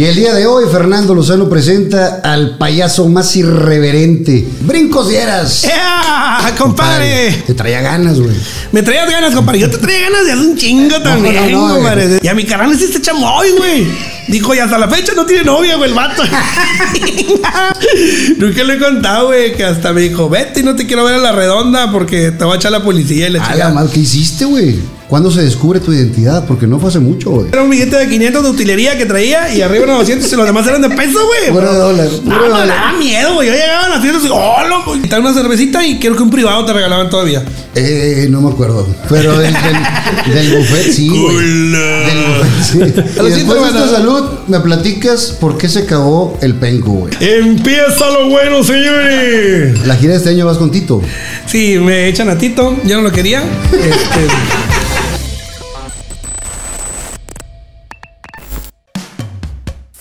Y el día de hoy, Fernando Lozano presenta al payaso más irreverente. ¡Brincos dieras! ¡Ea! ¡Compadre! Te traía ganas, güey. Me traías ganas, compadre. Yo te traía ganas de hacer un chingo también, no, no, compadre. Y a mi carnal es este chamoy, güey. Dijo, y hasta la fecha no tiene novia, güey, el vato. Nunca le he contado, güey, que hasta me dijo, vete y no te quiero ver a la redonda porque te va a echar la policía y la A la madre, ¿qué hiciste, güey? ¿Cuándo se descubre tu identidad? Porque no fue hace mucho, güey. Era un billete de 500 de utilería que traía y arriba unos 200 y los demás eran de peso, güey. Puro de dólar, No, no, me daba miedo, güey. Yo llegaba a las fiestas y, oh, loco. Y dan una cervecita y creo que un privado te regalaban todavía. Eh, no me acuerdo. Pero del, del, del buffet, sí, güey. Del buffet, sí. Y después de esta salud, me platicas por qué se cagó el penco, güey. Empieza lo bueno, señores. La gira de este año vas con Tito. Sí, me echan a Tito, yo no lo quería. Este,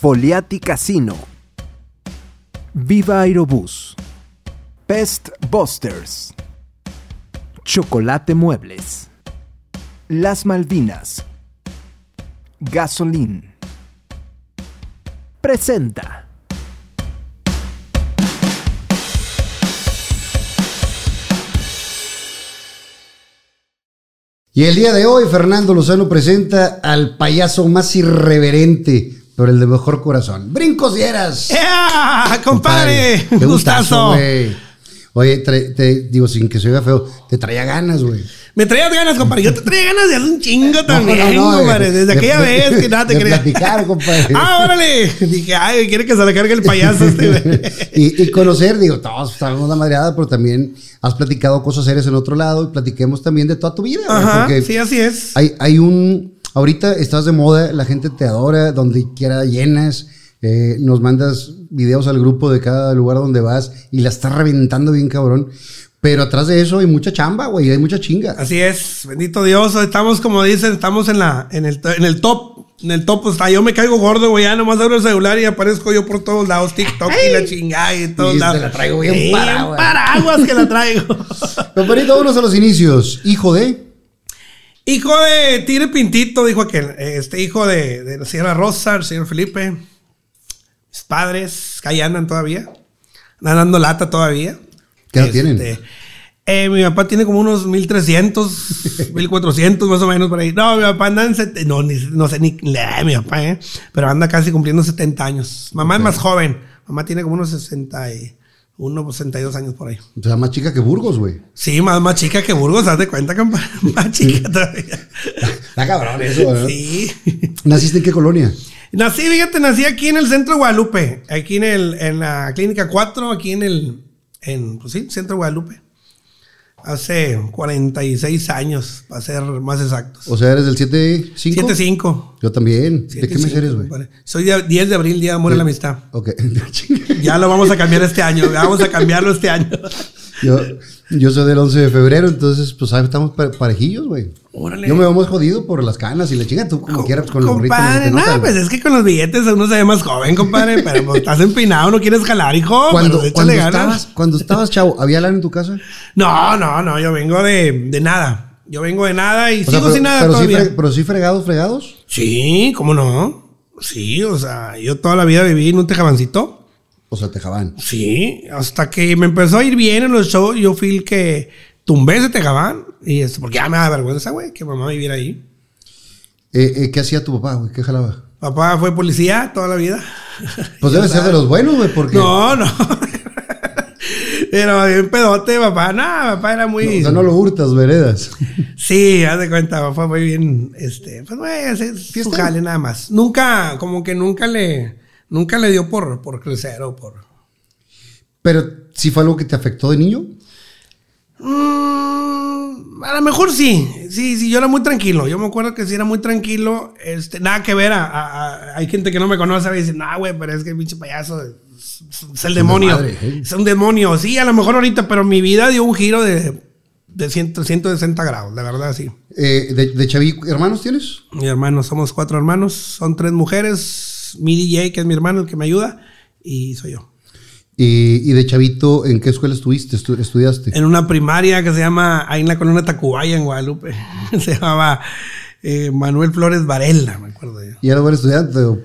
Foliati Casino. Viva Aerobús. Pest Busters. Chocolate Muebles. Las Malvinas. Gasolín. Presenta. Y el día de hoy, Fernando Lozano presenta al payaso más irreverente, pero el de mejor corazón. ¡Brincos dieras! ¡Ea! ¡Compadre! Qué ¡Gustazo! güey. Oye, te, digo, sin que se oiga feo, te traía ganas, güey. Me traías ganas, compadre. Yo te traía ganas de hacer un chingo también, no, no, compadre. de- Desde de- aquella de- vez que nada te de platicar, compadre. ¡Ah, órale! Dije, ay, quiere que se le cargue el payaso este, güey. y, y conocer, digo, todos sabemos la madreada, pero también has platicado cosas serias en otro lado y platiquemos también de toda tu vida. Ajá, porque sí, así es. hay, hay un. Ahorita estás de moda, la gente te adora, donde quiera llenas. eh, nos mandas videos al grupo de cada lugar donde vas y la estás reventando bien cabrón. Pero atrás de eso hay mucha chamba, güey, hay mucha chinga. Así es, bendito Dios. Estamos, como dicen, estamos en, la, en, el, en el top. En el top, hasta yo me caigo gordo, güey. Ya nomás abro el celular y aparezco yo por todos lados. TikTok y la chingada y todos Y te lados. la traigo bien güey. paraguas que la traigo. Compadrito, vámonos a los inicios. Hijo de. Hijo de Tigre Pintito, dijo aquel. Este hijo de, de la señora Rosa, el señor Felipe. Mis padres, que ahí andan todavía. Andan dando lata todavía. ¿Qué edad tienen? eh, mi papá tiene como unos 1300, 1400 más o menos por ahí. No, mi papá anda en... sete- no, ni- no sé ni de mi papá, ¿eh? Pero anda casi cumpliendo 70 años. Mamá es más joven. Mamá tiene como unos 61, 62 años por ahí. O sea, más chica que Burgos, güey. Sí, más, más chica que Burgos, haz de cuenta, compa. Más chica todavía. Está cabrón eso, ¿verdad? Sí. ¿Naciste en qué colonia? Nací, fíjate, nací aquí en el centro de Guadalupe. Aquí en, el, en la clínica 4, aquí en el, en, pues sí, centro de Guadalupe. Hace 46 años, para ser más exactos. O sea, eres del 7-5. 7-5. Yo también. ¿De qué mes 7-5, eres, güey? Soy de 10 de abril, Día de Amor y la Amistad. Ok. Ya lo vamos a cambiar este año. Vamos a cambiarlo este año. yo, yo soy del 11 de febrero, entonces, pues, ¿sabes? estamos pare- parejillos, güey. Órale. Yo me veo más jodido por las canas y la chinga. Tú, como quieras, con los compadre, te nota, no, güey. pues es que con los billetes uno se ve más joven, compadre. Pero pues, estás empinado, no quieres jalar, hijo. Cuando, pero cuando, ganas. estabas, cuando estabas chavo, ¿había lana en tu casa? No, no, no, yo vengo de, de nada. Yo vengo de nada y O sea, sigo pero, sin nada pero todavía. pero sí fregados, fregados. Sí, ¿cómo no? Sí, o sea, yo toda la vida viví en un tejabancito. O sea, te jaban. Sí, hasta que me empezó a ir bien en los shows, yo fui el que tumbé ese tejabán. Y es porque ya me da vergüenza, güey, que mamá viviera ahí. Eh, eh, ¿Qué hacía tu papá, güey? ¿Qué jalaba? Papá fue policía toda la vida. Pues debe ser de los buenos, güey, porque. No, no. Pero bien pedote, papá. No, papá era muy. o sea, no lo hurtas, veredas. Sí, haz de cuenta, papá muy bien, este, pues güey, es su jale nada más. Nunca, como que nunca le, nunca le dio por, por crecer o por... Pero sí fue algo que te afectó de niño. Mm, a lo mejor sí, sí, sí, yo era muy tranquilo, yo me acuerdo que sí era muy tranquilo, este, nada que ver, a, a- a- hay gente que no me conoce y dice, no, güey, pero es que el pinche payaso es, es el demonio, madre, ¿eh? es un demonio, sí, a lo mejor ahorita, pero mi vida dio un giro de, de 100 160 grados, la verdad, sí. Eh, de, de Chaví, ¿hermanos tienes? Mi hermano, somos cuatro hermanos, son tres mujeres, mi DJ, que es mi hermano, el que me ayuda, y soy yo. Y, y de chavito, ¿en qué escuela estuviste? Estu- ¿Estudiaste? En una primaria que se llama, ahí en la colonia Tacubaya, en Guadalupe, se llamaba eh, Manuel Flores Varela, me acuerdo yo. ¿Y era buen estudiante? o-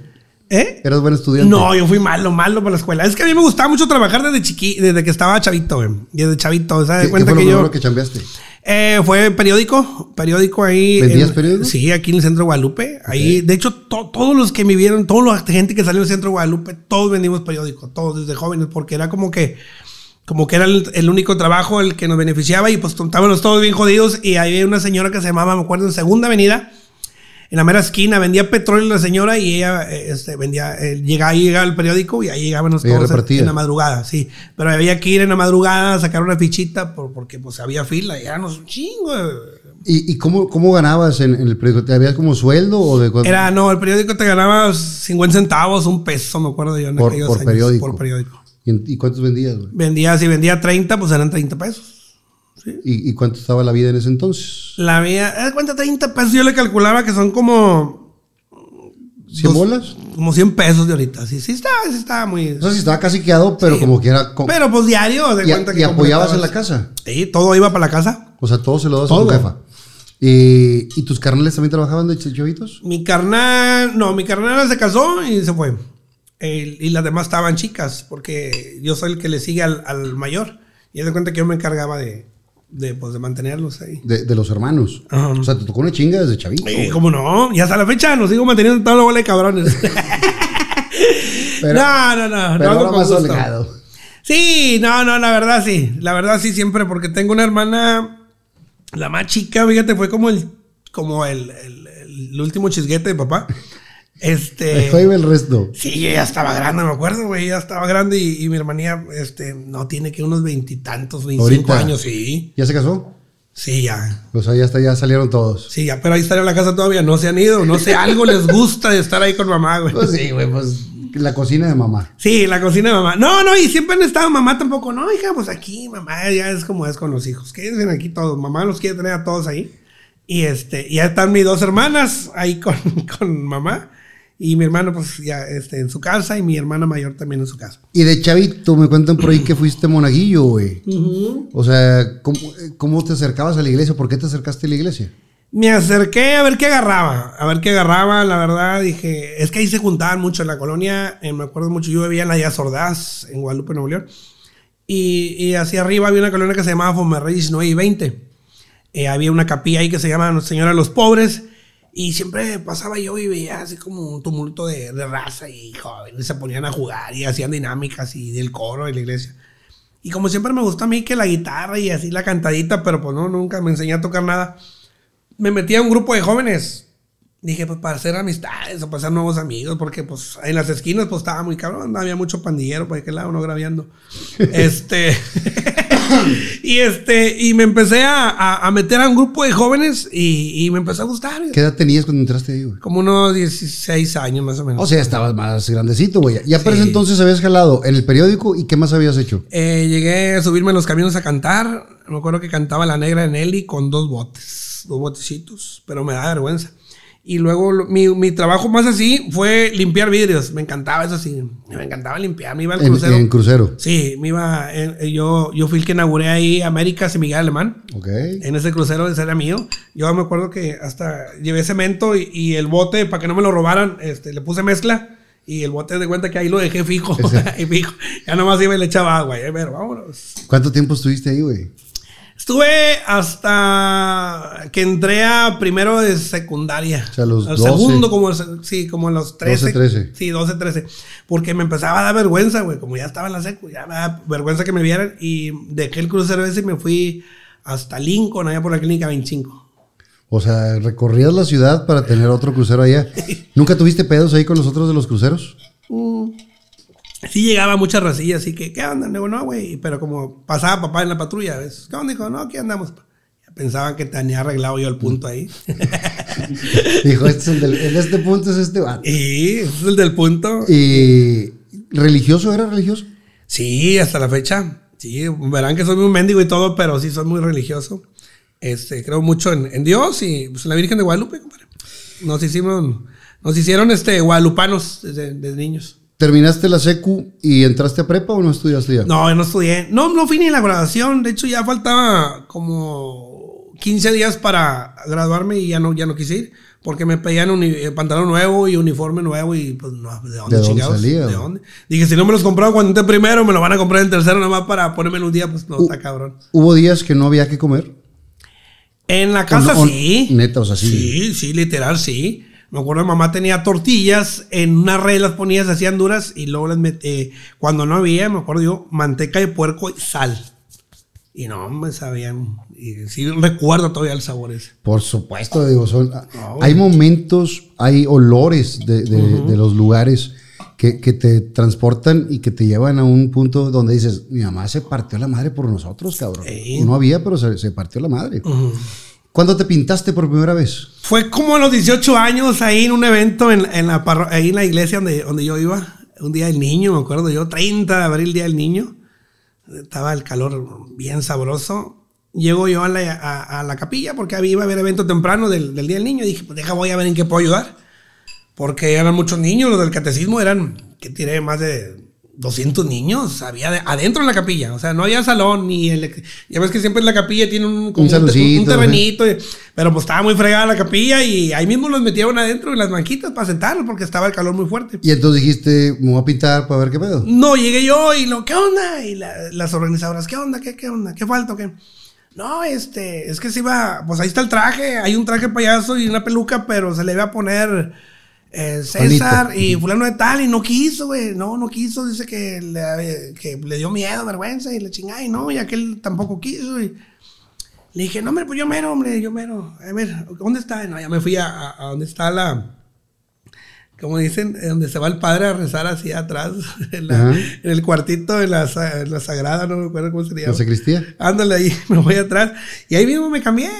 ¿Eh? ¿Eras buen estudiante? No, yo fui malo, malo por la escuela. Es que a mí me gustaba mucho trabajar desde chiqui, desde que estaba chavito, güey. Desde chavito, ¿sabes? ¿Qué, cuenta qué fue que lo yo. que chambeaste? Eh, fue periódico, periódico ahí. ¿Vendías en- periódico? Sí, aquí en el centro de Guadalupe. Ahí, de hecho, to- todos los que me vieron, toda la gente que salió del centro de Guadalupe, todos vendimos periódico, todos desde jóvenes, porque era como que, como que era el, el único trabajo el que nos beneficiaba y pues estábamos todos bien jodidos y ahí había una señora que se llamaba, me acuerdo, en Segunda Avenida, en la mera esquina, vendía petróleo la señora y ella eh, este, vendía, eh, llegaba, ahí llegaba el periódico y ahí llegábamos Ella todos en, repartía. en la madrugada, sí. Pero había que ir en la madrugada, sacar una fichita por- porque pues había fila y éramos un chingo. ¿Y, y cómo, cómo ganabas en, en el periódico? ¿Te habías como sueldo o de cuánto? Era, no, el periódico te ganaba 50 centavos, un peso, me acuerdo yo. en Por- por años, periódico. Por periódico. ¿Y, en- y cuántos vendías, güey? Vendía, si vendía 30, pues eran 30 pesos. ¿Y, y cuánto estaba la vida en ese entonces? La mía, ¿eh, cuánto? 30 pesos. Yo le calculaba que son como, ¿100 Dos- bolas? como 100 pesos de ahorita. Sí, sí estaba, sí estaba muy... O sea, sí estaba casi quedado, pero Sí. como que era... Pero pues diario, de y, cuenta que y apoyabas en la casa. Sí, todo iba para la casa. O sea, todo se lo das a Todo. tu jefa. ¿Y, ¿Y tus carnales también trabajaban de ch- chavitos? Mi carnal, no, mi carnal se casó y se fue. El- y las demás estaban chicas, porque yo soy el que le sigue al, al mayor. Y haz de cuenta que yo me encargaba de, de, pues, de mantenerlos ahí. De, de los hermanos. Ajá. O sea, te tocó una chinga desde chavito. Güey. como no, y hasta la fecha nos sigo manteniendo toda la bola de cabrones. Pero- no, no, no. Pero no ahora más holgado. Sí, no, no, la verdad sí. La verdad sí, siempre, porque tengo una hermana, la más chica, fíjate, fue como el, como el, el- el último chisguete de papá. Este. Ahí iba el resto. Sí, yo ya estaba grande, me acuerdo, güey. Ya estaba grande y, y mi hermanía, este, no tiene que unos veintitantos, veinticinco años, sí. ¿Ya se casó? Sí, ya. O sea, ya, está, ya salieron todos. Sí, ya, pero ahí están en la casa todavía, no se han ido. No sé, algo les gusta de estar ahí con mamá, güey. Pues sí, güey, pues la cocina de mamá. Sí, la cocina de mamá. No, no, y siempre han estado mamá tampoco. No, hija, pues aquí, mamá, ya es como es con los hijos. Quédense aquí todos. Mamá los quiere tener a todos ahí. Y este, ya están mis dos hermanas ahí con, con mamá. Y mi hermano, pues ya este, en su casa. Y mi hermana mayor también en su casa. Y de chavito, me cuentan por ahí que fuiste monaguillo, güey. O sea, ¿cómo, ¿cómo te acercabas a la iglesia? ¿Por qué te acercaste a la iglesia? Me acerqué a ver qué agarraba, a ver qué agarraba, la verdad, dije, es que ahí se juntaban mucho en la colonia, eh, me acuerdo mucho, yo vivía en la Díaz Ordaz, en Guadalupe, Nuevo León, y, y hacia arriba había una colonia que se llamaba Fomerrey 19 y 20, Eh, había una capilla ahí que se llama Nuestra Señora de los Pobres, y siempre pasaba yo y veía así como un tumulto de, de raza y jóvenes se ponían a jugar y hacían dinámicas y del coro de la iglesia. Y como siempre me gusta a mí que la guitarra y así la cantadita, pero pues no, nunca me enseñé a tocar nada me metí a un grupo de jóvenes. Dije, pues para hacer amistades o para hacer nuevos amigos, porque pues en las esquinas pues estaba muy cabrón, había mucho pandillero por aquel lado, no grabeando. este. y este, y me empecé a, a- a meter a un grupo de jóvenes y, y me empezó a gustar. ¿Qué edad tenías cuando entraste ahí, güey? Como unos 16 años más o menos. O sea, estabas más grandecito, güey. Ya para Sí. ese entonces habías jalado en el periódico y ¿qué más habías hecho? Eh, llegué a subirme a los camiones a cantar. Me acuerdo que cantaba La Negra de Nelly con dos botes, dos botecitos, pero me da vergüenza. Y luego lo- mi, mi trabajo más así fue limpiar vidrios. Me encantaba eso sí. Me encantaba limpiar. Me iba al En, crucero. en crucero. Sí, me iba. eh, yo, yo fui el que inauguré ahí Américas y Miguel Alemán. Ok. En ese crucero ese era mío. Yo me acuerdo que hasta llevé cemento y, y el bote, para que no me lo robaran, este, le puse mezcla. Y el bote de cuenta que ahí lo dejé fijo. y fijo. Ya nomás iba y le echaba agua. Ya, pero vámonos. ¿Cuánto tiempo estuviste ahí, güey? Estuve hasta que entré a primero de secundaria. O sea, los Al 12. segundo, como, sí, como a los 13. 12, 13. Sí, 12, 13. Porque me empezaba a dar vergüenza, güey. Como ya estaba en la secu, ya me daba vergüenza que me vieran. Y dejé el crucero ese y me fui hasta Lincoln, allá por la clínica 25. O sea, recorrías la ciudad para tener otro crucero allá. ¿Nunca tuviste pedos ahí con los otros de los cruceros? Sí llegaba mucha racilla, así que, ¿qué onda? Le digo, no, güey. Pero como pasaba papá en la patrulla, ¿ves? ¿Qué onda? Dijo, no, aquí andamos. Pensaban que tenía arreglado yo el punto ahí. Dijo, este es el del- en este punto es este vato. y ese es el del punto. ¿Y religioso era religioso? Sí, hasta la fecha. Sí, verán que soy muy mendigo y todo, pero sí soy muy religioso. Este, creo mucho en, en Dios y pues, en la Virgen de Guadalupe, compadre. Nos hicimos, nos hicieron este guadalupanos desde, desde niños. ¿Terminaste la secu y entraste a prepa o no estudiaste ya? No, yo no estudié. No, no fui ni en la graduación. De hecho, ya faltaba como 15 días para graduarme y ya no, ya no quise ir. Porque me pedían uni- eh, pantalón nuevo y uniforme nuevo y pues no, ¿de dónde ¿De dónde chingados? salía, ¿De dónde? Dije, si no me los compraba cuando entré primero, me lo van a comprar en tercero nomás para ponerme un día, pues no, está cabrón. Hubo días que no había que comer. En la casa O no- o- sí. neta, o sea, sí. Sí, sí, literal, sí. Me acuerdo, mamá tenía tortillas, en una red las ponía, se hacían duras y luego las met- cuando no había, me acuerdo yo, manteca de puerco y sal. Y no, me sabían. Y sí recuerdo todavía el sabor ese. Por supuesto, digo, son, güey. hay momentos, hay olores de, de- de los lugares que, que te transportan y que te llevan a un punto donde dices, mi mamá se partió la madre por nosotros, cabrón. Sí. No había, pero se, se partió la madre. ¿Cuándo te pintaste por primera vez? Fue como a los 18 años ahí en un evento en, en la, ahí en la iglesia donde, donde yo iba. Un día del niño, me acuerdo yo, 30 de abril, día del niño. Estaba el calor bien sabroso. Llego yo a la, a, a la capilla porque había, iba a haber evento temprano del, del día del niño. Dije, pues deja, voy a ver en qué puedo ayudar. Porque eran muchos niños, los del catecismo eran, que tiré más de 200 niños, había de- adentro de la capilla, o sea, no había salón ni el, ya ves que siempre en la capilla tiene un, un, saloncito, un terrenito, y- pero pues estaba muy fregada la capilla y ahí mismo los metieron adentro en las banquitas para sentarlos porque estaba el calor muy fuerte. Y entonces dijiste, me voy a pintar para ver qué pedo. No, llegué yo y lo, ¿qué onda? Y la- las organizadoras, ¿qué onda? ¿Qué, qué onda? ¿Qué falta? ¿Qué? No, este, es que se iba, pues ahí está el traje, hay un traje payaso y una peluca, pero se le iba a poner eh, César Juanito. y fulano de tal y no quiso, güey, no, no quiso, dice que le, que le dio miedo, vergüenza y le chingada y no, y aquel tampoco quiso y le dije, no, hombre, pues yo mero, hombre, yo mero, a ver, ¿dónde está? No, ya me fui a, a, a donde está la, como dicen, eh, donde se va el padre a rezar así atrás, en, la- Ajá. en el cuartito de la, en la sagrada, no me acuerdo cómo se llama. ¿La sacristía? Ándale ahí, me voy atrás. Y ahí mismo me cambié.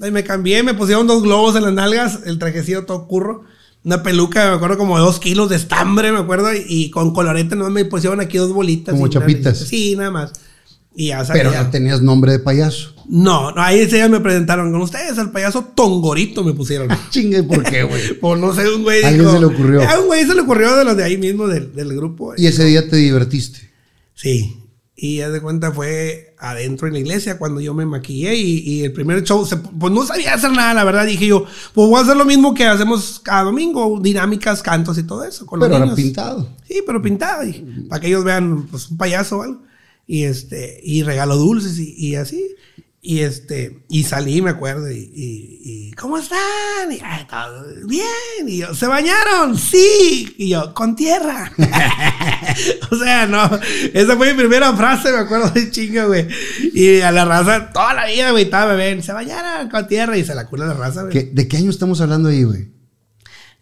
Ahí me cambié, me pusieron dos globos en las nalgas, el trajecillo todo curro. Una peluca, me acuerdo, como de dos kilos de estambre, me acuerdo, y, y con colorete nomás me pusieron aquí dos bolitas. Como chapitas. Sí, nada más. Y ya. Pero ya tenías nombre de payaso. No, no, ahí ese día me presentaron con ustedes, el payaso Tongorito me pusieron. Chingue, ¿por qué, güey? Por no sé, un güey ¿A alguien se le ocurrió? A un güey se le ocurrió de los de ahí mismo, del, del grupo. Y ese día te divertiste. Sí. Y ya de cuenta fue adentro en la iglesia cuando yo me maquillé y, y el primer show, se- pues no sabía hacer nada, la verdad. Dije yo, pues voy a hacer lo mismo que hacemos cada domingo, dinámicas, cantos y todo eso. Con los Pero era niños. pintado. Sí, pero pintado, y para que ellos vean pues, un payaso o algo. Y este, y regalo dulces y, y así. Y este, y salí, me acuerdo, y, y, y, ¿cómo están? Y, "Ay, todo bien. Y yo, ¿se bañaron? Sí. Y yo, con tierra. o sea, no, esa fue mi primera frase, me acuerdo de chinga, güey. Y a la raza, toda la vida, güey, estaba bebé, se bañaron con tierra y se la cura la raza, güey. ¿Qué- ¿De qué año estamos hablando ahí, güey?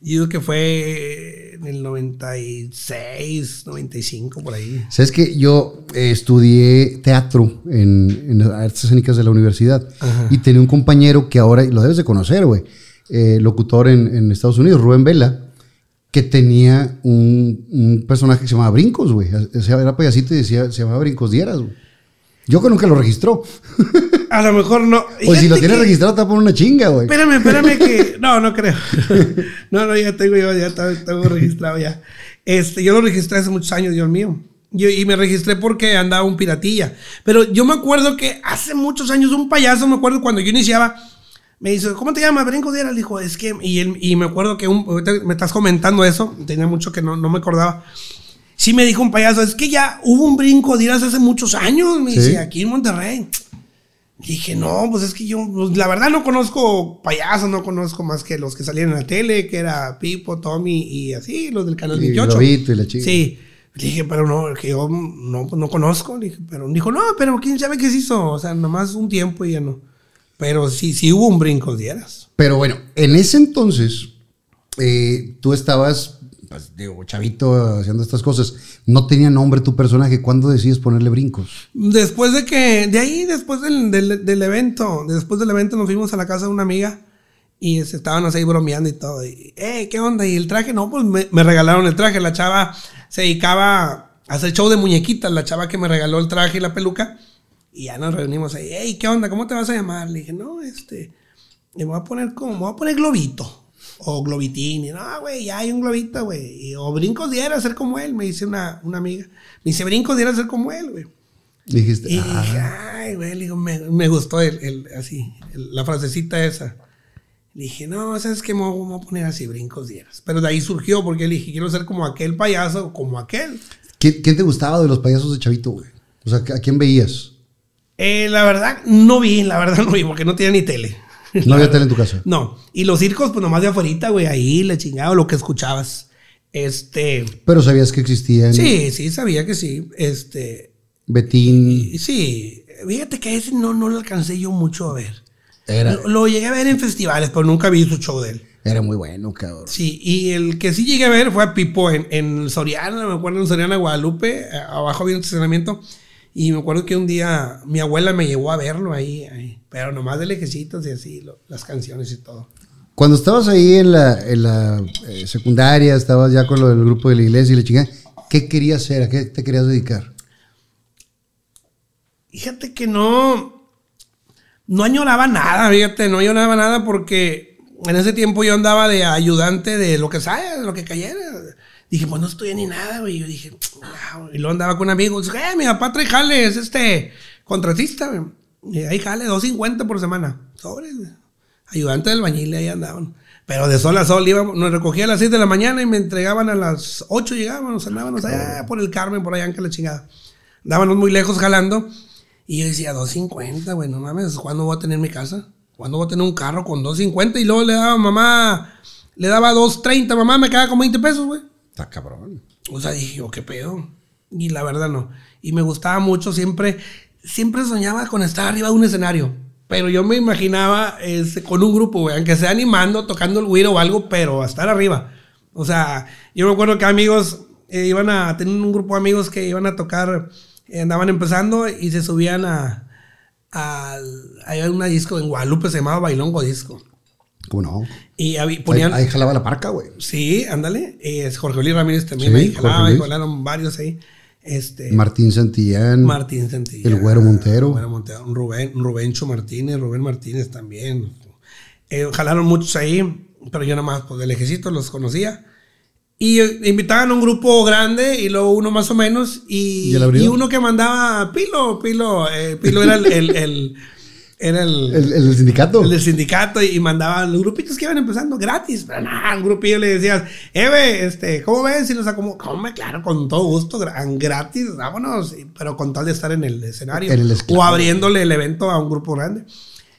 Yo digo que fue en el 96, 95, por ahí. Sabes que yo eh, estudié teatro en, en las artes escénicas de la universidad Ajá. y tenía un compañero que ahora lo debes de conocer, güey, eh, locutor en, en Estados Unidos, Rubén Vela, que tenía un, un personaje que se llamaba Brincos, güey. O sea, Era payasito y decía, se llamaba Brincos Dieras, güey. Yo creo que lo registró. A lo mejor no. O si lo tienes que- registrado, a poner una chinga, güey. Espérame, espérame que. No, no creo. No, no, ya tengo yo, ya tengo, registrado ya. Este, yo lo registré hace muchos años, Dios mío. Yo, y me registré porque andaba un piratilla. Pero yo me acuerdo que hace muchos años un payaso, me acuerdo cuando yo iniciaba, me dice, ¿cómo te llamas? Brinco Diera. Le dijo, es que. Y, él- y me acuerdo que un, me estás comentando eso, tenía mucho que no, no me acordaba. Sí me dijo un payaso, es que ya hubo un brinco Dieras hace muchos años, me Sí. dice, aquí en Monterrey. Dije, no, pues es que yo, pues, la verdad no conozco payasos, no conozco más que los que salían en la tele, que era Pipo, Tommy y así, los del canal Y 28. Globito y la chica. Sí. Dije, pero no, que yo no, pues, no conozco. Dije, pero dijo, no, pero quién sabe qué se hizo. O sea, nomás un tiempo y ya no. Pero sí, sí hubo un brinco, dieras. Pero bueno, en ese entonces, eh, tú estabas, pues, digo, chavito haciendo estas cosas. No tenía nombre tu personaje. ¿Cuándo decides ponerle brincos? Después de que, de ahí, después del, del, evento, después del evento nos fuimos a la casa de una amiga y este, estábamos ahí bromeando y todo. Y, "Eh, ¿qué onda? Y el traje, no, pues me, me regalaron el traje. La chava se dedicaba a hacer show de muñequitas, la chava que me regaló el traje y la peluca. Y ya nos reunimos ahí. Hey, ¿qué onda? ¿Cómo te vas a llamar? Le dije, no, este, le voy a poner como, me voy a poner globito. O globitín. Y no, güey, ya hay un globito, güey. O brincos diera ser como él, me dice una, una amiga. Me dice, brincos diera ser como él, güey. Dijiste, Y ah, dije, ay, güey, le digo, me, me gustó el, el- así, el- la frasecita esa. dije, no, ¿sabes qué? Me voy me voy a poner así, brincos dieras. Pero de ahí surgió porque le dije, quiero ser como aquel payaso, como aquel. ¿Quién, quién te gustaba de los payasos de Chavito, güey? O sea, ¿a quién veías? Eh, la verdad, no vi, la verdad no vi, porque no tenía ni tele. No había tele en tu casa. No. Y los circos, pues nomás de afuera, güey, ahí le chingaba lo que escuchabas. Este. Pero sabías que existían Sí, sí, sabía que sí. Este. Betín. Sí. Fíjate que ese no, no lo alcancé yo mucho a ver. Era, Lo, lo llegué a ver en festivales, pero nunca vi su show de él. era muy bueno, cabrón. Sí, y el que sí llegué a ver fue a Pipo en, en Soriana, me acuerdo en Soriana, Guadalupe, eh, abajo había un estacionamiento. Y me acuerdo que un día mi abuela me llevó a verlo ahí, ahí, pero nomás de lejecitos y así, lo- las canciones y todo. Cuando estabas ahí en la, en la eh, secundaria, estabas ya con lo del grupo de la iglesia y la chingada, ¿qué querías hacer? ¿A qué te querías dedicar? Fíjate que no, no añoraba nada, fíjate, no añoraba nada porque en ese tiempo yo andaba de ayudante de lo que sea, de lo que cayera. Dije, pues no estudié ni nada, güey. Yo dije, "Ah", y luego andaba con amigos. Eh, mi papá trae jale, es este contratista, güey. Y ahí jale, 2.50 por semana. Sobre, ayudante del bañil, ahí andaban. Pero de sol a sol íbamos, nos recogía a las 6 de la mañana y me entregaban a las 8 llegábamos, andábamos allá por el Carmen, por allá en que la chingada. Andábamos muy lejos jalando. Y yo decía, 250, güey, no mames, ¿cuándo voy a tener mi casa? ¿Cuándo voy a tener un carro con 250? Y luego le daba a mamá, le daba 230, mamá me quedaba con 20 pesos, güey. Está cabrón. O sea, dije, oh, qué pedo. Y la verdad no. Y me gustaba mucho siempre, siempre soñaba con estar arriba de un escenario. Pero yo me imaginaba este, con un grupo, güey, aunque sea animando, tocando el güiro o algo, pero a estar arriba. O sea, yo me acuerdo que amigos eh, iban a tener un grupo de amigos que iban a tocar, eh, andaban empezando y se subían a. a hay una disco en Guadalupe, se llamaba Bailongo Disco. ¿Cómo no? Y ponían. Ahí, ahí jalaba la parca, güey. Sí, ándale. Es Jorge Luis Ramírez también Sí, ahí jalaba, y jalaron varios ahí. Este, Martín Santillán. Martín Santillán. El Güero Montero. El Güero Montero. Rubén, Rubencho Martínez, Rubén Martínez también. Eh, jalaron muchos ahí, pero yo nada más pues, de lejecito los conocía. Y eh, invitaban a un grupo grande y luego uno más o menos. Y, ¿Y uno que mandaba Pilo, Pilo, eh, Pilo era el, el- el- era el, El, el sindicato. el del sindicato y, y mandaban los grupitos que iban empezando gratis. Pero nada, un grupillo le decías, Eve, este, ¿cómo ves? Y los acomodo, ¿cómo? Claro, con todo gusto, gra- gratis, vámonos. Pero con tal de estar en el escenario. En el o abriéndole el evento a un grupo grande.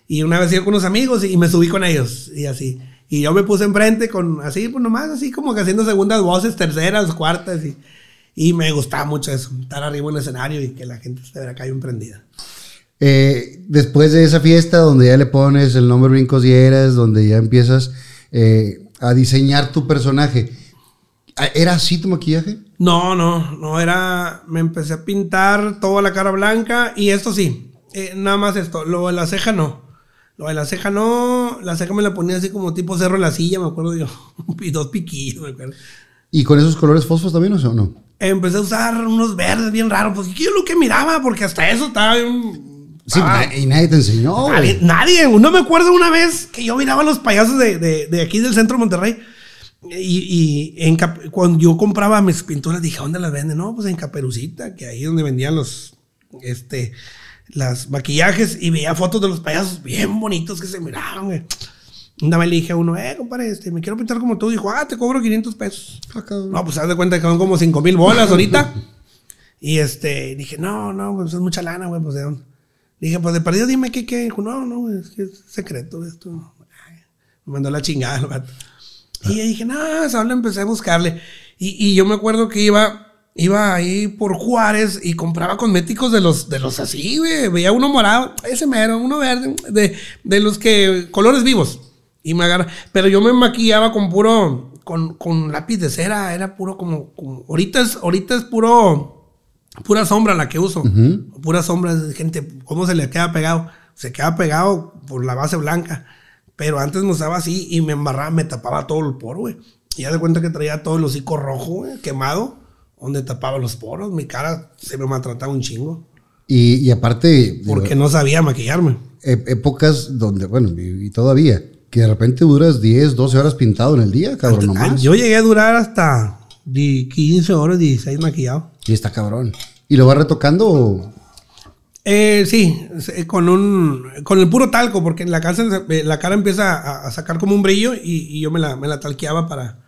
Y una vez iba con unos amigos y me subí con ellos. Y así. Y yo me puse enfrente con, así, pues nomás, así como que haciendo segundas voces, terceras, cuartas. Y, y me gustaba mucho eso, estar arriba en el escenario y que la gente se viera acá bien prendida. Eh, después de esa fiesta donde ya le pones el nombre Brincos y Eras, donde ya empiezas eh, a diseñar tu personaje, ¿era así tu maquillaje? No, no, no era. Me empecé a pintar toda la cara blanca y esto sí, eh, nada más esto. Lo de la ceja no. Lo de la ceja no. La ceja me la ponía así como tipo cerro en la silla, me acuerdo yo. y dos piquillos, me acuerdo. ¿Y con esos colores fosfos también o no? Empecé a usar unos verdes bien raros, pues yo lo que miraba, porque hasta eso estaba bien. Sí, na- y nadie te enseñó. Nadie, güey. nadie. No me acuerdo una vez que yo miraba a los payasos de, de- de aquí del centro de Monterrey. Y, y en cuando yo compraba mis pinturas, dije, ¿dónde las venden? No, pues en Caperucita, que ahí es donde vendían los, este, las maquillajes y veía fotos de los payasos bien bonitos que se miraban, güey. Una vez le dije a uno, eh, compadre, este, me quiero pintar como tú. Dijo, ah, te cobro 500 pesos. Ah. No, pues haz de cuenta que son como 5 mil bolas ahorita. y este, dije, no, no, pues es mucha lana, güey, pues de dónde. Dije, pues de perdido dime qué, qué. No, no, es que es secreto esto. Me mandó la chingada el vato. Y dije, no, solo empecé a buscarle. Y, y yo me acuerdo que iba, iba ahí por Juárez y compraba cosméticos de los, de los así, güey. Veía uno morado, ese mero, uno verde, de, de los que, colores vivos. Y me agarra. Pero yo me maquillaba con puro, con, con lápiz de cera, era puro como, como- ahorita es, ahorita es puro, pura sombra la que uso. Pura sombra, gente, ¿cómo se le queda pegado? Se queda pegado por la base blanca. Pero antes me usaba así y me embarraba, me tapaba todo el poro, güey. Y ya de cuenta que traía todo el hocico rojo, güey, quemado, donde tapaba los poros. Mi cara se me maltrataba un chingo. Y, y aparte, digo, Porque no sabía maquillarme. e- épocas donde, bueno, y, y todavía, que de repente duras 10, 12 horas pintado en el día, cabrón, nomás. Yo llegué a durar hasta di- 15 horas, 16 maquillado. Y está cabrón. ¿Y lo vas retocando o- Eh, sí, sí, con un con el puro talco, porque en la, casa, eh, la cara empieza a, a sacar como un brillo y, y yo me la, me la talqueaba para,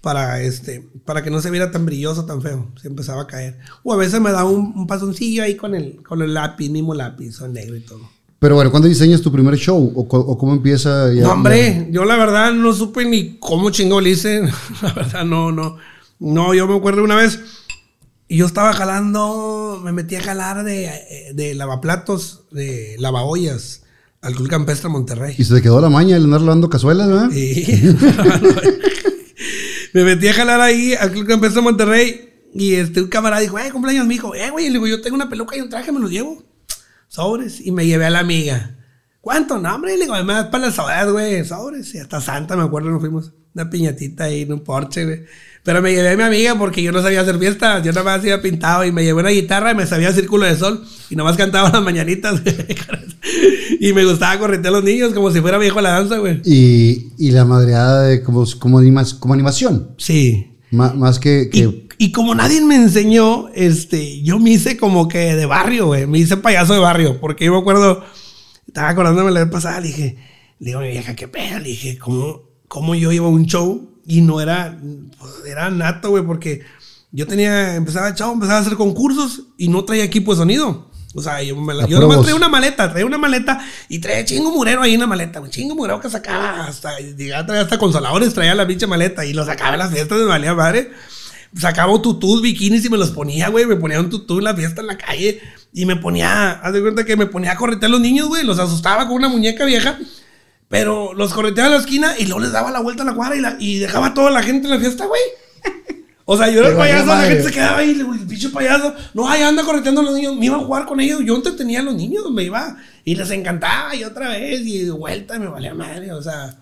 para, este, para que no se viera tan brilloso, tan feo. Se empezaba a caer. O a veces me daba un, un pasoncillo ahí con el, con el lápiz, mismo lápiz, son negro y todo. Pero bueno, ¿cuándo diseñas tu primer show? ¿O, o cómo empieza? ya- No, hombre, yo la verdad no supe ni cómo chingo le hice. La verdad, no, no. No, yo me acuerdo una vez. Y yo estaba jalando, me metí a jalar de, eh, de lavaplatos, de lavaollas, al Club Campestre Monterrey. Y se te quedó la maña el andar lavando cazuelas, ¿verdad? Sí. me metí a jalar ahí al Club Campestre Monterrey. Y este, un camarada dijo, eh, cumpleaños, mi hijo. Eh, güey, le digo, yo tengo una peluca y un traje, me los llevo. Sobres. Y me llevé a la amiga. ¿Cuánto? No, hombre, le digo, me das para las sodas, güey. Sobres. Y hasta Santa, me acuerdo, nos fuimos. Una piñatita ahí en un porche, güey. Pero me llevé a mi amiga porque yo no sabía hacer fiesta. Yo nada más iba pintado y me llevé una guitarra y me sabía Círculo de Sol. Y nomás cantaba las mañanitas. Y me gustaba corretear a los niños como si fuera viejo a la danza, güey. Y, y la madreada de como, como, animas- como animación. Sí. Ma- más que... que- Y, y como nadie me enseñó, este, yo me hice como que de barrio, güey. Me hice payaso de barrio. Porque yo me acuerdo, estaba acordándome la vez pasada, le dije, le digo mi vieja, qué pena. Le dije, ¿cómo, cómo yo iba a un show y no era, era nato, güey? Porque yo tenía, empezaba show, empezaba a hacer concursos y no traía equipo de sonido. O sea, yo, me la- yo nomás traía una maleta, traía una maleta y traía chingo murero ahí en la maleta, güey. Chingo murero que sacaba hasta, llegaba, traía hasta consoladores, traía la pinche maleta y lo sacaba en las fiestas, me valía madre. Sacaba tutús, bikinis y me los ponía, güey. Me ponía un tutú en la fiesta en la calle y me ponía, haz de cuenta que me ponía a corretear a los niños, güey. Los asustaba con una muñeca vieja. Pero los correteaba a la esquina y luego les daba la vuelta a la cuadra y, la- y dejaba a toda la gente en la fiesta, güey. O sea, yo era el payaso, la gente se quedaba ahí, el pinche payaso. No, ahí anda correteando a los niños. Me iba a jugar con ellos. Yo entretenía a los niños, me iba. Y les encantaba y otra vez y de vuelta me valía madre. O sea,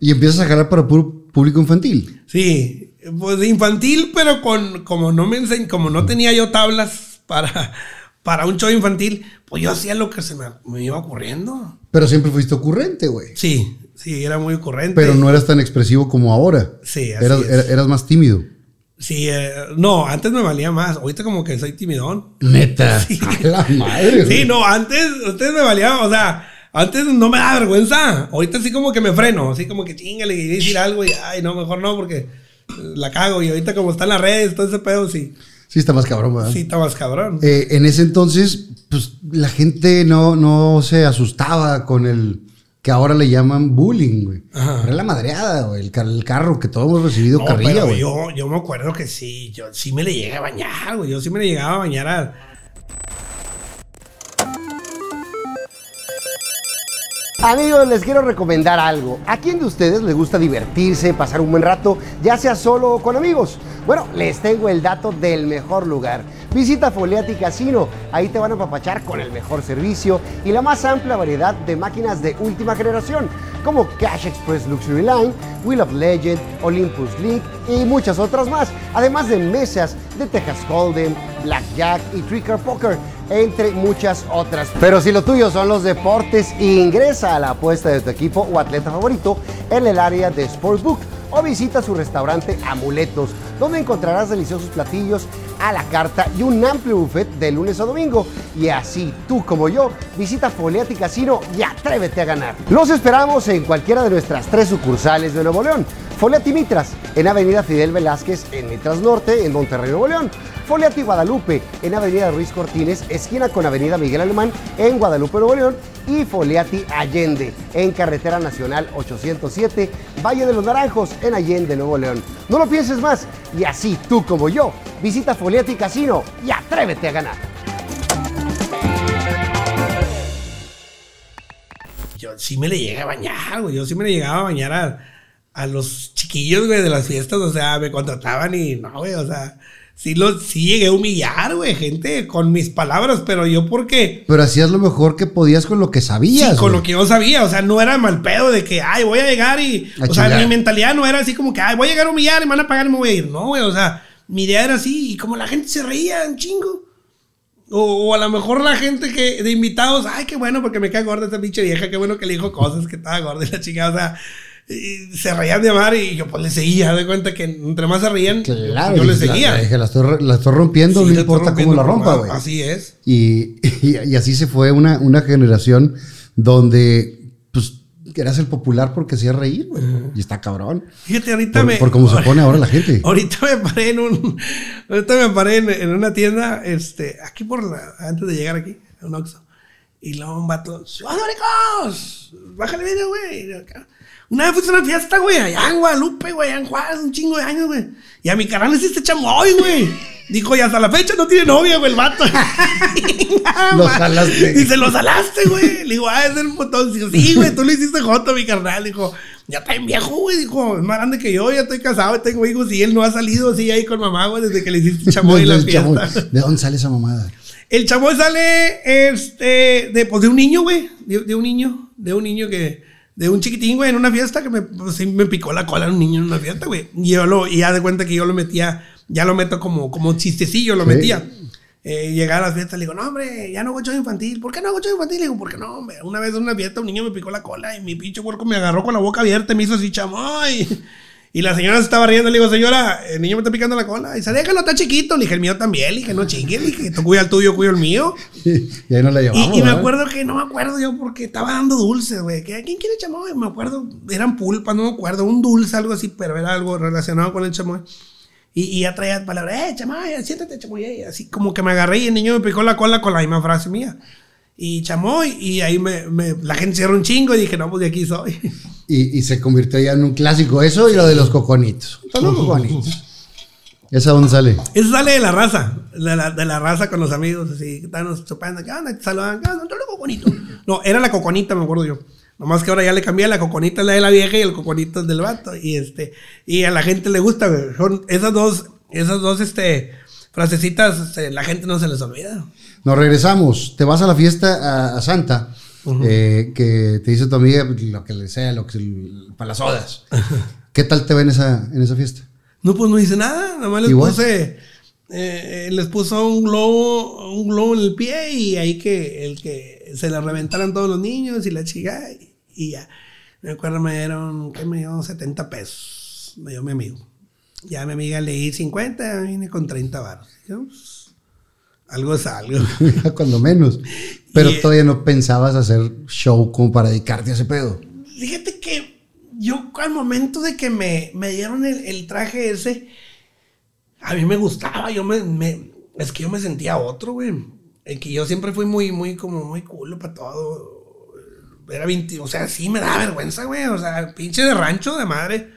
y empiezas a jalar para puro público infantil. sí, pues infantil, pero con como no me enseñ, como no tenía yo tablas para, para un show infantil, pues yo hacía lo que se me, me iba ocurriendo. Pero siempre fuiste ocurrente, güey. Sí, sí, era muy ocurrente. Pero no eras tan expresivo como ahora. Sí, así eras, es. era- eras más tímido. Sí, eh, no, antes me valía más. Ahorita como que soy timidón. Neta. Sí. A la madre. Sí, no, antes, antes me valía, o sea, antes no me da vergüenza. Ahorita sí como que me freno, así como que chingale y decir algo y, ay, no, mejor no, porque la cago. Y ahorita como están las redes, todo ese pedo, sí, Sí, está más cabrón, ¿verdad? sí está más cabrón. Eh, en ese entonces, pues la gente no, no se asustaba con el que ahora le llaman bullying, güey. Ajá. Era la madreada, güey. El, car- el carro que todos hemos recibido No, carrilla, pero güey. yo, yo me acuerdo que sí, yo sí me le llegué a bañar, güey. Yo sí me le llegaba a bañar a. Amigos, les quiero recomendar algo. ¿A quién de ustedes le gusta divertirse, pasar un buen rato, ya sea solo o con amigos? Bueno, les tengo el dato del mejor lugar. Visita Foliati Casino. Ahí te van a papachar con el mejor servicio y la más amplia variedad de máquinas de última generación, como Cash Express Luxury Line, Wheel of Legend, Olympus League y muchas otras más. Además de mesas de Texas Hold'em, Blackjack y Tricker Poker entre muchas otras. Pero si lo tuyo son los deportes, ingresa a la apuesta de tu equipo o atleta favorito en el área de Sportsbook o visita su restaurante Amuletos, donde encontrarás deliciosos platillos a la carta y un amplio buffet de lunes a domingo. Y así tú como yo, visita Foliati Casino y atrévete a ganar. Los esperamos en cualquiera de nuestras tres sucursales de Nuevo León. Foliati Mitras, en Avenida Fidel Velázquez, en Mitras Norte, en Monterrey, Nuevo León. Foliati Guadalupe, en Avenida Ruiz Cortines, esquina con Avenida Miguel Alemán, en Guadalupe, Nuevo León. Y Foliati Allende, en Carretera Nacional 807, Valle de los Naranjos, en Allende, Nuevo León. No lo pienses más, y así tú como yo, visita Foliati Casino y atrévete a ganar. Yo sí me le llegué a bañar, güey. Yo sí me le llegaba a bañar a, a los chiquillos, güey, de las fiestas. O sea, me contrataban y no, güey, o sea, sí, los, sí llegué a humillar, güey, gente, con mis palabras, pero yo porque. Pero hacías lo mejor que podías con lo que sabías. Sí, con lo que yo sabía, o sea, no era mal pedo de que, ay, voy a llegar y. A o sea, mi mentalidad no era así como que, ay, voy a llegar a humillar y me van a pagar y me voy a ir. No, güey, o sea, mi idea era así y como la gente se reía un chingo. O, o a lo mejor la gente que de invitados, ay, qué bueno, porque me cae gorda esta pinche vieja, qué bueno que le dijo cosas, que estaba gorda y la chingada. O sea, y se reían de amar y yo pues le seguía, de cuenta que entre más se reían, Claro, yo le seguía. La, dije, la estoy, la estoy rompiendo, Sí, no importa cómo la rompa, güey. Así es. Y, y, y así se fue una, una generación donde, pues, eras el popular porque hacía reír, güey. Y está cabrón. Fíjate, ahorita Por, me. por cómo se pone ahora la gente. Ahorita me paré en un. Ahorita me paré en, en una tienda, este, aquí por la. Antes de llegar aquí, a un Oxxo. Y luego un vato. ¡Ciudad Ricos! Bájale video, güey. Una vez fuiste a una fiesta, güey, allá en Guadalupe, güey, allá en Juárez, un chingo de años, güey. Y a mi canal le hiciste chamoy, güey. Dijo, y hasta la fecha no tiene novia, güey, el vato. Lo jalaste. Dice, lo salaste, güey. Le digo, ah, es el botón. Dijo, sí, güey, tú le hiciste joto a mi carnal. Dijo, ya está bien viejo, güey. Dijo, es más grande que yo, ya estoy casado, tengo hijos. Y él no ha salido así ahí con mamá, güey, desde que le hiciste chamoy en la chamoy. fiesta. ¿De dónde sale esa mamada? El chamoy sale, este, de, pues, de un niño, güey. De, de un niño, de un niño que, de un chiquitín, güey, en una fiesta que me, pues, me picó la cola un niño en una fiesta, güey. Y yo lo, y ya de cuenta que yo lo metía, ya lo meto como, como chistecillo, lo Sí. metía. Eh, llegaba a la fiesta, le digo, no, hombre, ya no hago show infantil. ¿Por qué no hago show infantil? Le digo, porque no, hombre. Una vez en una fiesta un niño me picó la cola y mi pinche puerco me agarró con la boca abierta y me hizo así chamoy. Y la señora se estaba riendo. Le digo, señora, el niño me está picando la cola. Y dice, déjalo, está chiquito. Le dije, el mío también. Le dije, no chingue. Le dije, tú cuida el tuyo, cuido el mío. Y ahí nos la Y, llevamos. y me acuerdo que no me acuerdo yo porque estaba dando dulces, güey. ¿Qué- ¿Quién quiere chamoy? Me acuerdo, eran pulpas, no me acuerdo. Un dulce, algo así, pero era algo relacionado con el chamoy. Y, y ya traía palabras, eh, chamoy, siéntate, chamoy. eh", Así como que me agarré y el niño me picó la cola con la misma frase mía. Y chamoy, y ahí me, me- la gente cierra un chingo y dije, no, pues de aquí soy. Y, y se convirtió ya en un clásico eso y lo de los coconitos. Son los coconitos. ¿Esa dónde sale? Eso sale de la raza, de la, de la raza con los amigos, así, que estaban chupando, ¿qué onda? Te saludan, ¿qué onda? Tú eres coconito. No, era la coconita, me acuerdo yo. Nomás que ahora ya le cambié, la coconita es la de la vieja y el coconito es del vato. Y este, y a la gente le gusta, güey. Son esas dos, esas dos, este, frasecitas, este, la gente no se les olvida. Nos regresamos. Te vas a la fiesta a, a Santa, eh, que te dice tu amiga lo que le sea, lo que para las sodas. ¿Qué tal te va en esa, en esa fiesta? No, pues no hice nada, nomás les Igual. puse, eh, les puso un globo, un globo en el pie y ahí que el que se le reventaran todos los niños y la chica y, y ya. Me acuerdo me dieron, ¿qué me dio? 70 pesos, me dio mi amigo. Ya mi amiga le di 50, vine con 30 baros. Yo, pues, algo es algo. Cuando menos. Pero Y- todavía no pensabas hacer show como para dedicarte a ese pedo. Fíjate que yo al momento de que me, me dieron el, el traje ese, a mí me gustaba, yo me, me- es que yo me sentía otro, güey. En que yo siempre fui muy, muy, como muy culo para todo. Era 20, o sea, sí me da vergüenza, güey. O sea, pinche de rancho de madre.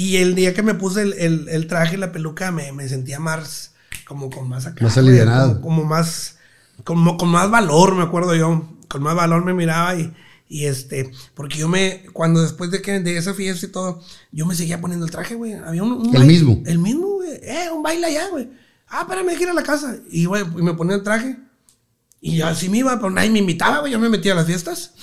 Y el día que me puse el, el- el traje y la peluca, me, me sentía más, como con más acá. Más alivianado. Como, como más, como, con más valor, me acuerdo yo. Con más valor me miraba y, y este, porque yo me, cuando después de que, de esa fiesta y todo, yo me seguía poniendo el traje, güey. Había un, un ¿El baile- mismo? El mismo, güey. Eh, un baile allá, güey. Ah, espérame, hay que ir a la casa. Y, güey, y me ponía el traje. Y así me iba, pero nadie me invitaba, güey. Yo me metía a las fiestas.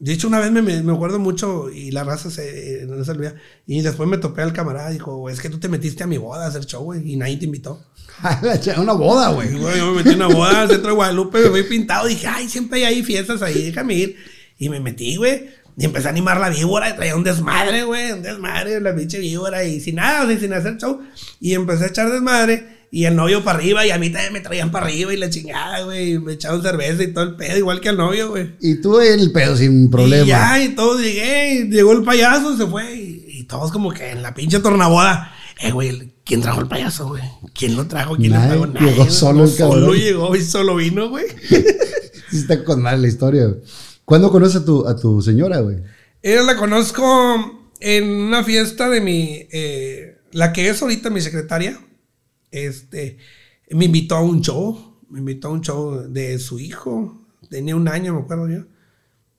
De hecho, una vez me, me, me acuerdo mucho y la raza se, no se olvida. Y después me topé al camarada. Dijo, es que tú te metiste a mi boda a hacer show, güey. Y nadie te invitó. Una boda, Y, güey. yo me metí en una boda al centro de Guadalupe, me fui pintado. Dije, ay, siempre hay ahí fiestas ahí, déjame ir. Y me metí, güey. Y empecé a animar la víbora y traía un desmadre, güey. Un desmadre, la pinche víbora. Y sin nada, o sea, sin hacer show. Y empecé a echar desmadre. Y el novio para arriba. Y a mí también me traían para arriba. Y la chingada, güey. Me echaban cerveza y todo el pedo, igual que al novio, güey. Y tú el pedo sin problema. Y ya, y todos llegué, y llegó el payaso, se fue, y, y todos como que en la pinche tornaboda. Eh, güey, ¿quién trajo el payaso, güey? ¿Quién lo trajo? ¿Quién Nadie, le pagó? Nadie, llegó solo el Solo cabrón. llegó y solo vino, güey. Sí está con mal la historia, güey. ¿Cuándo conoces a tu, a tu señora, güey? Ella la conozco en una fiesta de mi, eh, la que es ahorita mi secretaria. Este, me invitó a un show, me invitó a un show de su hijo, tenía un año, me acuerdo yo.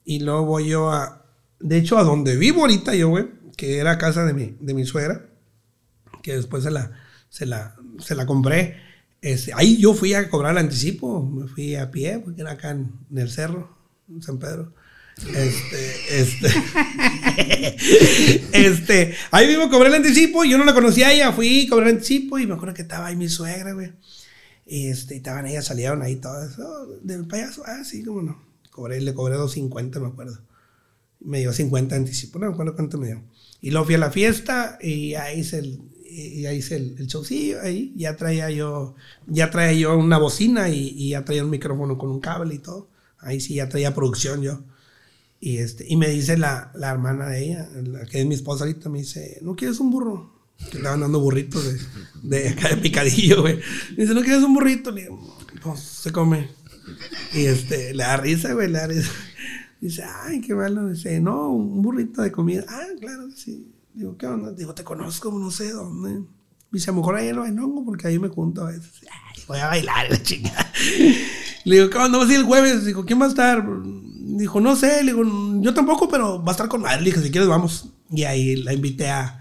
Y luego voy yo a, de hecho, a donde vivo ahorita yo, güey, que era casa de mi, de mi suegra, que después se la, se la, se la compré. Este, ahí yo fui a cobrar el anticipo, me fui a pie, porque era acá en, en el cerro, en San Pedro. Este, este, este, ahí mismo cobré el anticipo, yo no la conocía a ella, fui, cobré el anticipo y me acuerdo que estaba ahí mi suegra, güey. Y este, estaban ellas, salieron ahí todas, oh, del payaso, ah, sí, cómo no. Cobré, le cobré 2.50, me acuerdo. Me dio 50 de anticipo, no me acuerdo cuánto me dio. Y luego fui a la fiesta y ahí hice el, y ahí hice el, el showcillo, ahí ya traía yo, ya traía yo una bocina y, y ya traía un micrófono con un cable y todo. Ahí sí ya traía producción yo. Y, este, y me dice la, la hermana de ella, la que es mi esposa ahorita, me dice, ¿no quieres un burro? Que estaban dando burritos de, de acá de picadillo, güey. Me dice, ¿no quieres un burrito? Le digo, pues se come. Y este, le da risa, güey, le da risa. Dice, ay, qué malo. Dice, no, un burrito de comida. Ah, claro, sí. Digo, ¿qué onda? Digo, te conozco, no sé dónde. Dice, a lo mejor ahí en el Bainongo, porque ahí me junto a veces. Ay, voy a bailar, la chica. Le digo, ¿qué onda? ¿Vas a ir el jueves? Digo, ¿quién va a estar? Dijo, no sé. Le digo, yo tampoco, pero va a estar con madre. Le dije, si quieres, vamos. Y ahí la invité a.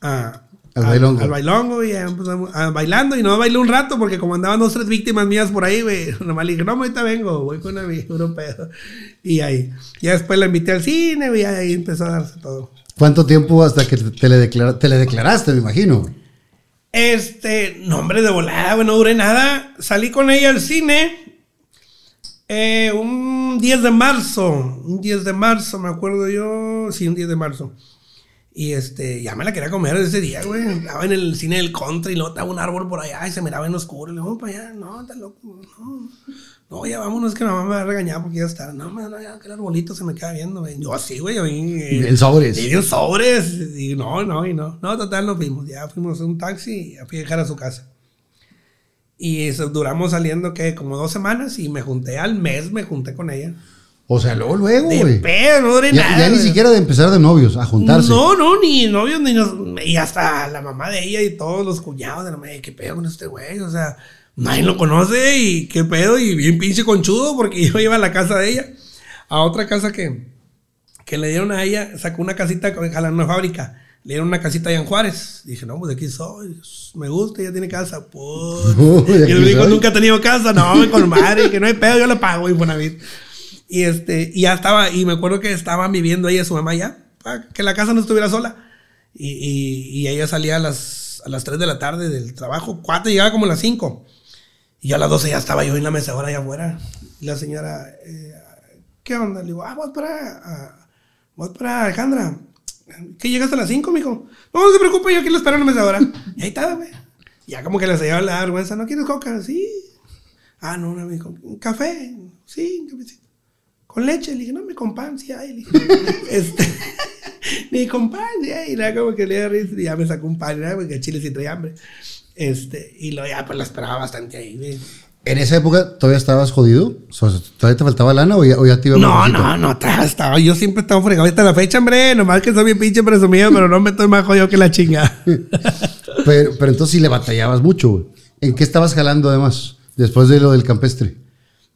a Al bailongo. Al bailongo y empezamos a- bailando. Y no bailé un rato porque como andaban dos, tres víctimas mías por ahí, güey. Nomás le dije, no, ahorita vengo, voy con mi puro pedo. Y ahí. Ya después la invité al cine, güey. Y ahí empezó a darse todo. ¿Cuánto tiempo hasta que te le, declara- te le declaraste, me imagino? Este, nombre de volada, güey, no duré nada. Salí con ella al cine eh, un 10 de marzo. Un 10 de marzo, me acuerdo yo. Sí, un 10 de marzo. Y este, ya me la quería comer ese día, güey. Estaba en el cine del country y luego estaba un árbol por allá y se miraba en oscuro. Y le digo, vamos para allá. No, está loco. No, no, ya vámonos, que mamá me va a regañar porque ya está. No, no, no, ya que el arbolito se me queda viendo, güey. Yo así, güey. Yo, eh, En sobres. y en sobres. Y no, no, y no. No, total, nos fuimos. Ya fuimos en un taxi y fui a dejar a su casa. Y eso, duramos saliendo, que Como dos semanas y me junté al mes, me junté con ella. O sea, luego, luego, güey. pedo, no duré Ya, nada. ya ni güey. siquiera de empezar de novios, a juntarse. No, no, ni novios, ni nos, Y hasta la mamá de ella y todos los cuñados de la madre, ¿qué pedo con este güey? O sea, nadie lo conoce y qué pedo. Y bien pinche conchudo porque yo iba a la casa de ella. A otra casa que, que le dieron a ella, sacó una casita, ojalá una fábrica. Le dieron una casita allá en Juárez. Dije, no, pues de aquí soy. Me gusta, ella tiene casa. Pues. De y el único nunca ha tenido casa. No, con madre, que no hay pedo, yo le pago, Infonavit. Y este, y ya estaba, y me acuerdo que estaban viviendo ella y su mamá ya, para que la casa no estuviera sola. Y, y- y ella salía a las, a las 3 de la tarde del trabajo, 4 llegaba como a las 5. Y yo a las 12 ya estaba yo en la mesa ahora allá afuera. Y la señora, eh, ¿qué onda? Le digo, ah, voy para, ah, voy para Alejandra. ¿Qué llegaste a las 5, mijo? No, no se preocupe, yo aquí lo espero en la mesa ahora. Y ahí estaba, güey. Ya como que la señora le da vergüenza, ¿no quieres coca? Sí. Ah, no, no, me dijo, ¿un café? Sí, un cafecito. Con leche, le dije, no, me con pan, sí hay. Le dije, este, ni con pan, sí. Y nada, como que le risa y ya me sacó un pan, ¿no? porque chile sí traía hambre. Este, y lo ya, pues la esperaba bastante ahí, güey. ¿En esa época todavía estabas jodido? ¿Todavía te faltaba lana o ya, o ya te iba No, mejorcito? no, no, estaba, yo siempre estaba fregado hasta la fecha, hombre. Nomás que soy bien pinche presumido, pero no me estoy más jodido que la chinga. Pero, pero entonces sí le batallabas mucho, güey. ¿En qué estabas jalando además? Después de lo del campestre.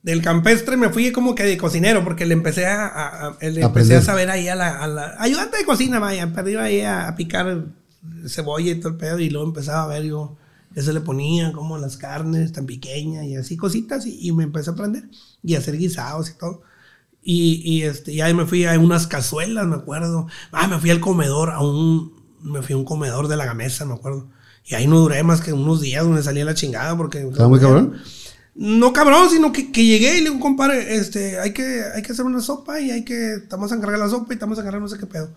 Del campestre me fui como que de cocinero, porque le empecé a, a- a- le empecé a saber ahí a la, a la- ayudante de cocina, vaya, perdí ahí a, a picar cebolla y todo el pedo, y luego empezaba a ver yo, eso le ponía como las carnes tan pequeñas y así cositas, y, y me empecé a aprender, y a hacer guisados y todo. Y, y este, y ahí me fui a unas cazuelas, me acuerdo. Ah, me fui al comedor, a un, me fui a un comedor de la gamesa, me acuerdo. Y ahí no duré más que unos días donde salía la chingada porque... ¿Estaba muy cabrón? No cabrón, sino que, que llegué y le digo, compadre, este, hay que, hay que hacer una sopa y hay que, estamos a encargar la sopa y estamos a encargar no sé qué pedo.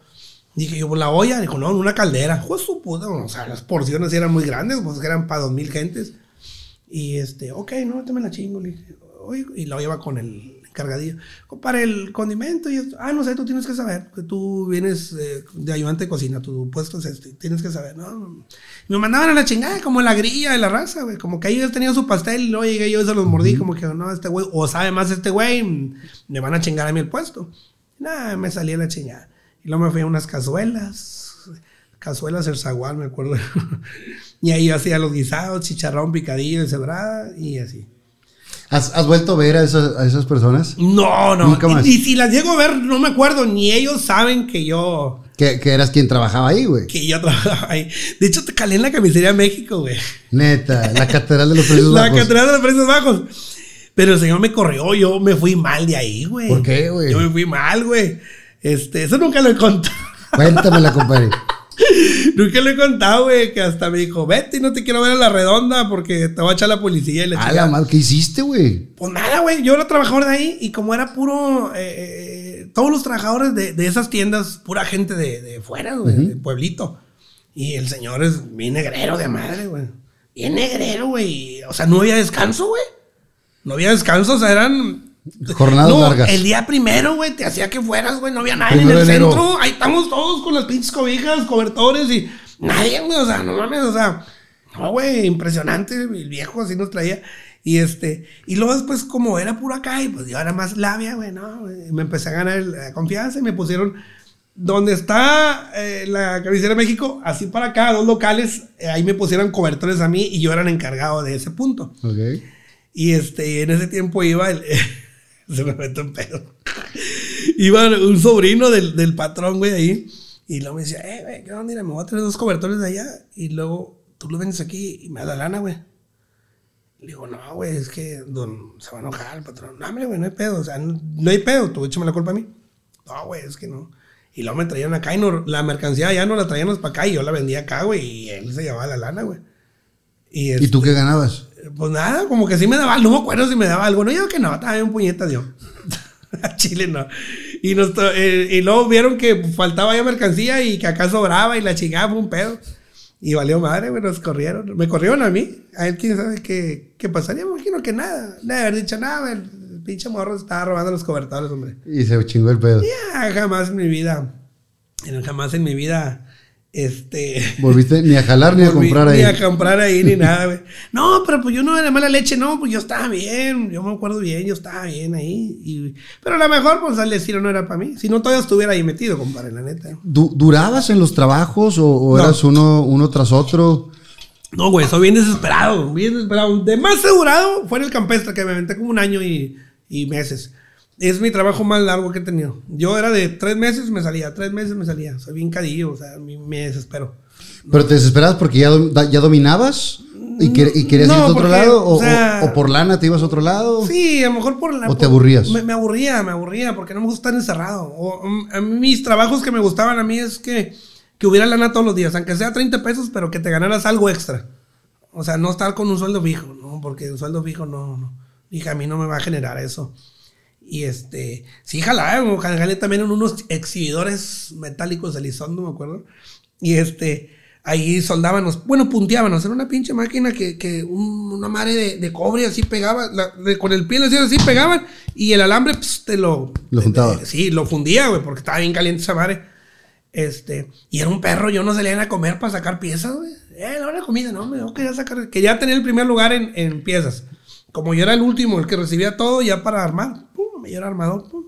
Dije yo, pues la olla, dijo, no, en una caldera. Pues su puta, o sea, las porciones eran muy grandes, pues eran para dos mil gentes. Y este, ok, no, te me la chingo. Le dije, "Oye", y la lleva con el encargadillo. Para el condimento y esto. Ah, no sé, tú tienes que saber, que tú vienes eh, de ayudante de cocina, tu puesto es este, tienes que saber, ¿no? Me mandaban a la chingada, como la grilla de la raza, güey. Como que ellos tenían su pastel y luego llegué yo y se los mordí, como que, no, este güey, o sabe más este güey, me van a chingar a mí el puesto. Nada, me salí a la chingada. Y luego me fui a unas cazuelas, cazuelas el zaguán, me acuerdo. y ahí hacía los guisados, chicharrón, picadillo, cebrada, y así. ¿Has, has vuelto a ver a esas, a esas personas? No, no. Nunca más. Y, y si las llego a ver, no me acuerdo, ni ellos saben que yo, Que, que eras quien trabajaba ahí, güey. que yo trabajaba ahí. De hecho, te calé en la camisería México, güey. Neta, la catedral de los precios La bajos. catedral de los precios bajos. Pero el señor me corrió, yo me fui mal de ahí, güey. ¿Por qué, güey? Yo me fui mal, güey. Este, eso nunca lo he contado. Cuéntamela, compadre. nunca lo he contado, güey. Que hasta me dijo, vete y no te quiero ver a la redonda porque te va a echar la policía y la A chingada". la madre, ¿qué hiciste, güey? Pues nada, güey. Yo era trabajador de ahí y como era puro. eh, eh, todos los trabajadores de, de esas tiendas, pura gente de, de fuera, güey, de pueblito. Y el señor es bien negrero de madre, güey. Bien negrero, güey. O sea, no había descanso, güey. No había descanso, o sea, eran Jornadas no, largas. El día primero, güey, te hacía que fueras, güey. No había nadie Primero en el enero. centro. Ahí estamos todos con las pinches cobijas, cobertores y nadie, güey. O sea, no mames, o sea, no, güey, impresionante. El viejo así nos traía. Y este, y luego después, como era puro acá, y pues yo era más labia, güey, no, güey, me empecé a ganar la confianza y me pusieron donde está eh, la cabecera de México, así para acá, dos locales, eh, ahí me pusieron cobertores a mí y yo era el encargado de ese punto. Ok. Y este, en ese tiempo iba el. se me metió en pedo. iba un sobrino del, del patrón, güey, ahí. Y luego me decía, eh, güey, ¿qué onda? Mira, me voy a traer dos cobertores de allá. Y luego tú los vendes aquí y me da la lana, güey. Le digo, no, güey, es que don, se va a enojar el patrón. No, hombre, güey, no hay pedo. O sea, no, no hay pedo. Tú échame la culpa a mí. No, güey, es que no. Y luego me traían acá y no, la mercancía ya no la traían para acá y yo la vendía acá, güey. Y él se llevaba la lana, güey. Y, ¿Y tú qué ganabas? Pues nada, como que sí me daba, no me acuerdo si me daba algo. No, yo que no, estaba bien puñeta, yo. A Chile no. Y, nos eh, y luego vieron que faltaba ya mercancía y que acá sobraba y la chingada fue un pedo. Y valió madre, güey, nos corrieron. Me corrieron a mí. A él quién sabe qué, qué pasaría. Me imagino que nada. No haber dicho nada. El pinche morro estaba robando los cobertores, hombre. Y se chingó el pedo. Ya, jamás en mi vida. Jamás en mi vida. Este. Volviste ni a jalar ni a comprar ahí. Ni a comprar ahí ni nada, güey. No, pero pues yo no era mala leche, no, pues yo estaba bien, yo me acuerdo bien, yo estaba bien ahí. y- pero a lo mejor, pues al estilo no era para mí. Si no, todavía estuviera ahí metido, compadre, la neta. Du- ¿Durabas en los trabajos o, o No. eras uno, uno tras otro? No, güey, soy bien desesperado, bien desesperado. De más asegurado fue en el campestre, que me aventé como un año y, y meses. Es mi trabajo más largo que he tenido. Yo era de tres meses, me salía, tres meses me salía. Soy bien cadillo, o sea, me, desespero. ¿Pero te desesperabas porque ya, ya dominabas? ¿Y, y querías No, irte a otro porque, lado? O, o sea- o- o por lana te ibas a otro lado? Sí, a lo mejor por la. ¿O te aburrías? Me, me aburría, me aburría, porque no me gusta estar encerrado. O, mm, a mí, mis trabajos que me gustaban a mí es que, que hubiera lana todos los días, aunque sea 30 pesos, pero que te ganaras algo extra. O sea, no estar con un sueldo fijo, ¿no? Porque un sueldo fijo no, no. Dije, a mí no me va a generar eso. Y este, sí, jalaba, jalé también en unos exhibidores metálicos de Lizondo, me acuerdo. Y este, ahí soldábamos, bueno, punteábamos, era una pinche máquina que, que un- una madre de, de cobre así pegaba, la- de- con el pie hacían así, pegaban, y el alambre pues, te lo... Lo juntaba. eh, sí, lo fundía, güey, porque estaba bien caliente esa madre. Este, y era un perro, yo no salía a comer para sacar piezas, güey. Eh, la hora de comida, no, me quería sacar, quería tener el primer lugar en, en piezas. Como yo era el último, el que recibía todo ya para armar, pum, yo era armador, pum.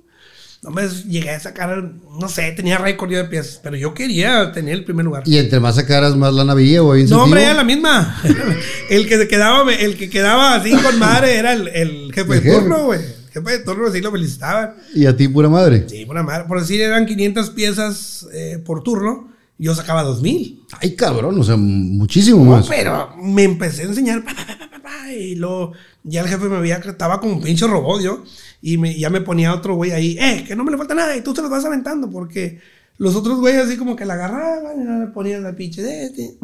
No me llegué a sacar, no sé, tenía récord de piezas, pero yo quería tener el primer lugar. Y entre más sacaras, más lana había o No, hombre, era la misma. el que se quedaba, el que quedaba así con madre era el, el jefe El de jefe. turno, güey. El jefe de turno así lo felicitaban. Y a ti pura madre. Sí, por, madre. por decir, eran 500 piezas eh, por turno. Yo sacaba 2000. Ay, cabrón, o sea, muchísimo No, más. pero me empecé a enseñar. pa, pa, pa, y luego ya el jefe me veía que estaba como un pinche robot yo. Y me, ya me ponía otro güey ahí. Eh, que no me le falta nada. Y tú te los vas aventando. Porque los otros güeyes así como que la agarraban y no le ponían la pinche de este,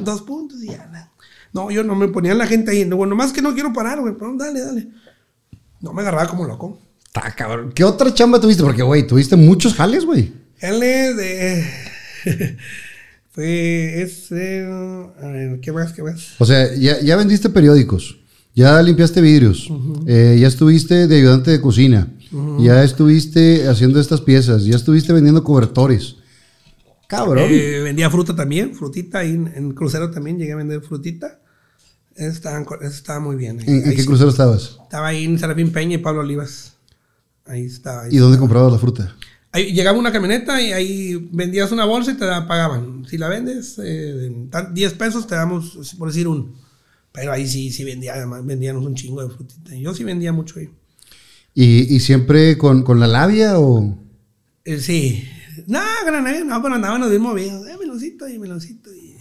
dos puntos y ya. la- No, yo no me ponían la gente ahí. No, bueno, más que no quiero parar, güey. Pero dale, dale. No me agarraba como loco. Está cabrón. ¿Qué otra chamba tuviste? Porque, güey, tuviste muchos jales, güey. Él es de. Fue ese. A ver, ¿qué más? ¿Qué más? O sea, ya, ya vendiste periódicos, ya limpiaste vidrios, eh, ya estuviste de ayudante de cocina, ya estuviste haciendo estas piezas, ya estuviste vendiendo cobertores. Cabrón. Eh, vendía fruta también, frutita. Ahí en, en crucero también llegué a vender frutita. Estaba, estaba muy bien. ahí- ¿En, ahí qué crucero estabas? Estaba ahí en Serafín Peña y Pablo Olivas. Ahí estaba. ahí ¿Y dónde comprabas la fruta? Ahí llegaba una camioneta y ahí vendías una bolsa y te la pagaban. Si la vendes, eh, en tan- 10 pesos te damos, por decir, un. Pero ahí sí, sí vendía, además vendíamos un chingo de frutita. Yo sí vendía mucho ahí. ¿Y, y siempre con, con la labia o...? Eh, sí. No, con la no, pero andábamos bien movidos. Eh, meloncito y meloncito. Y...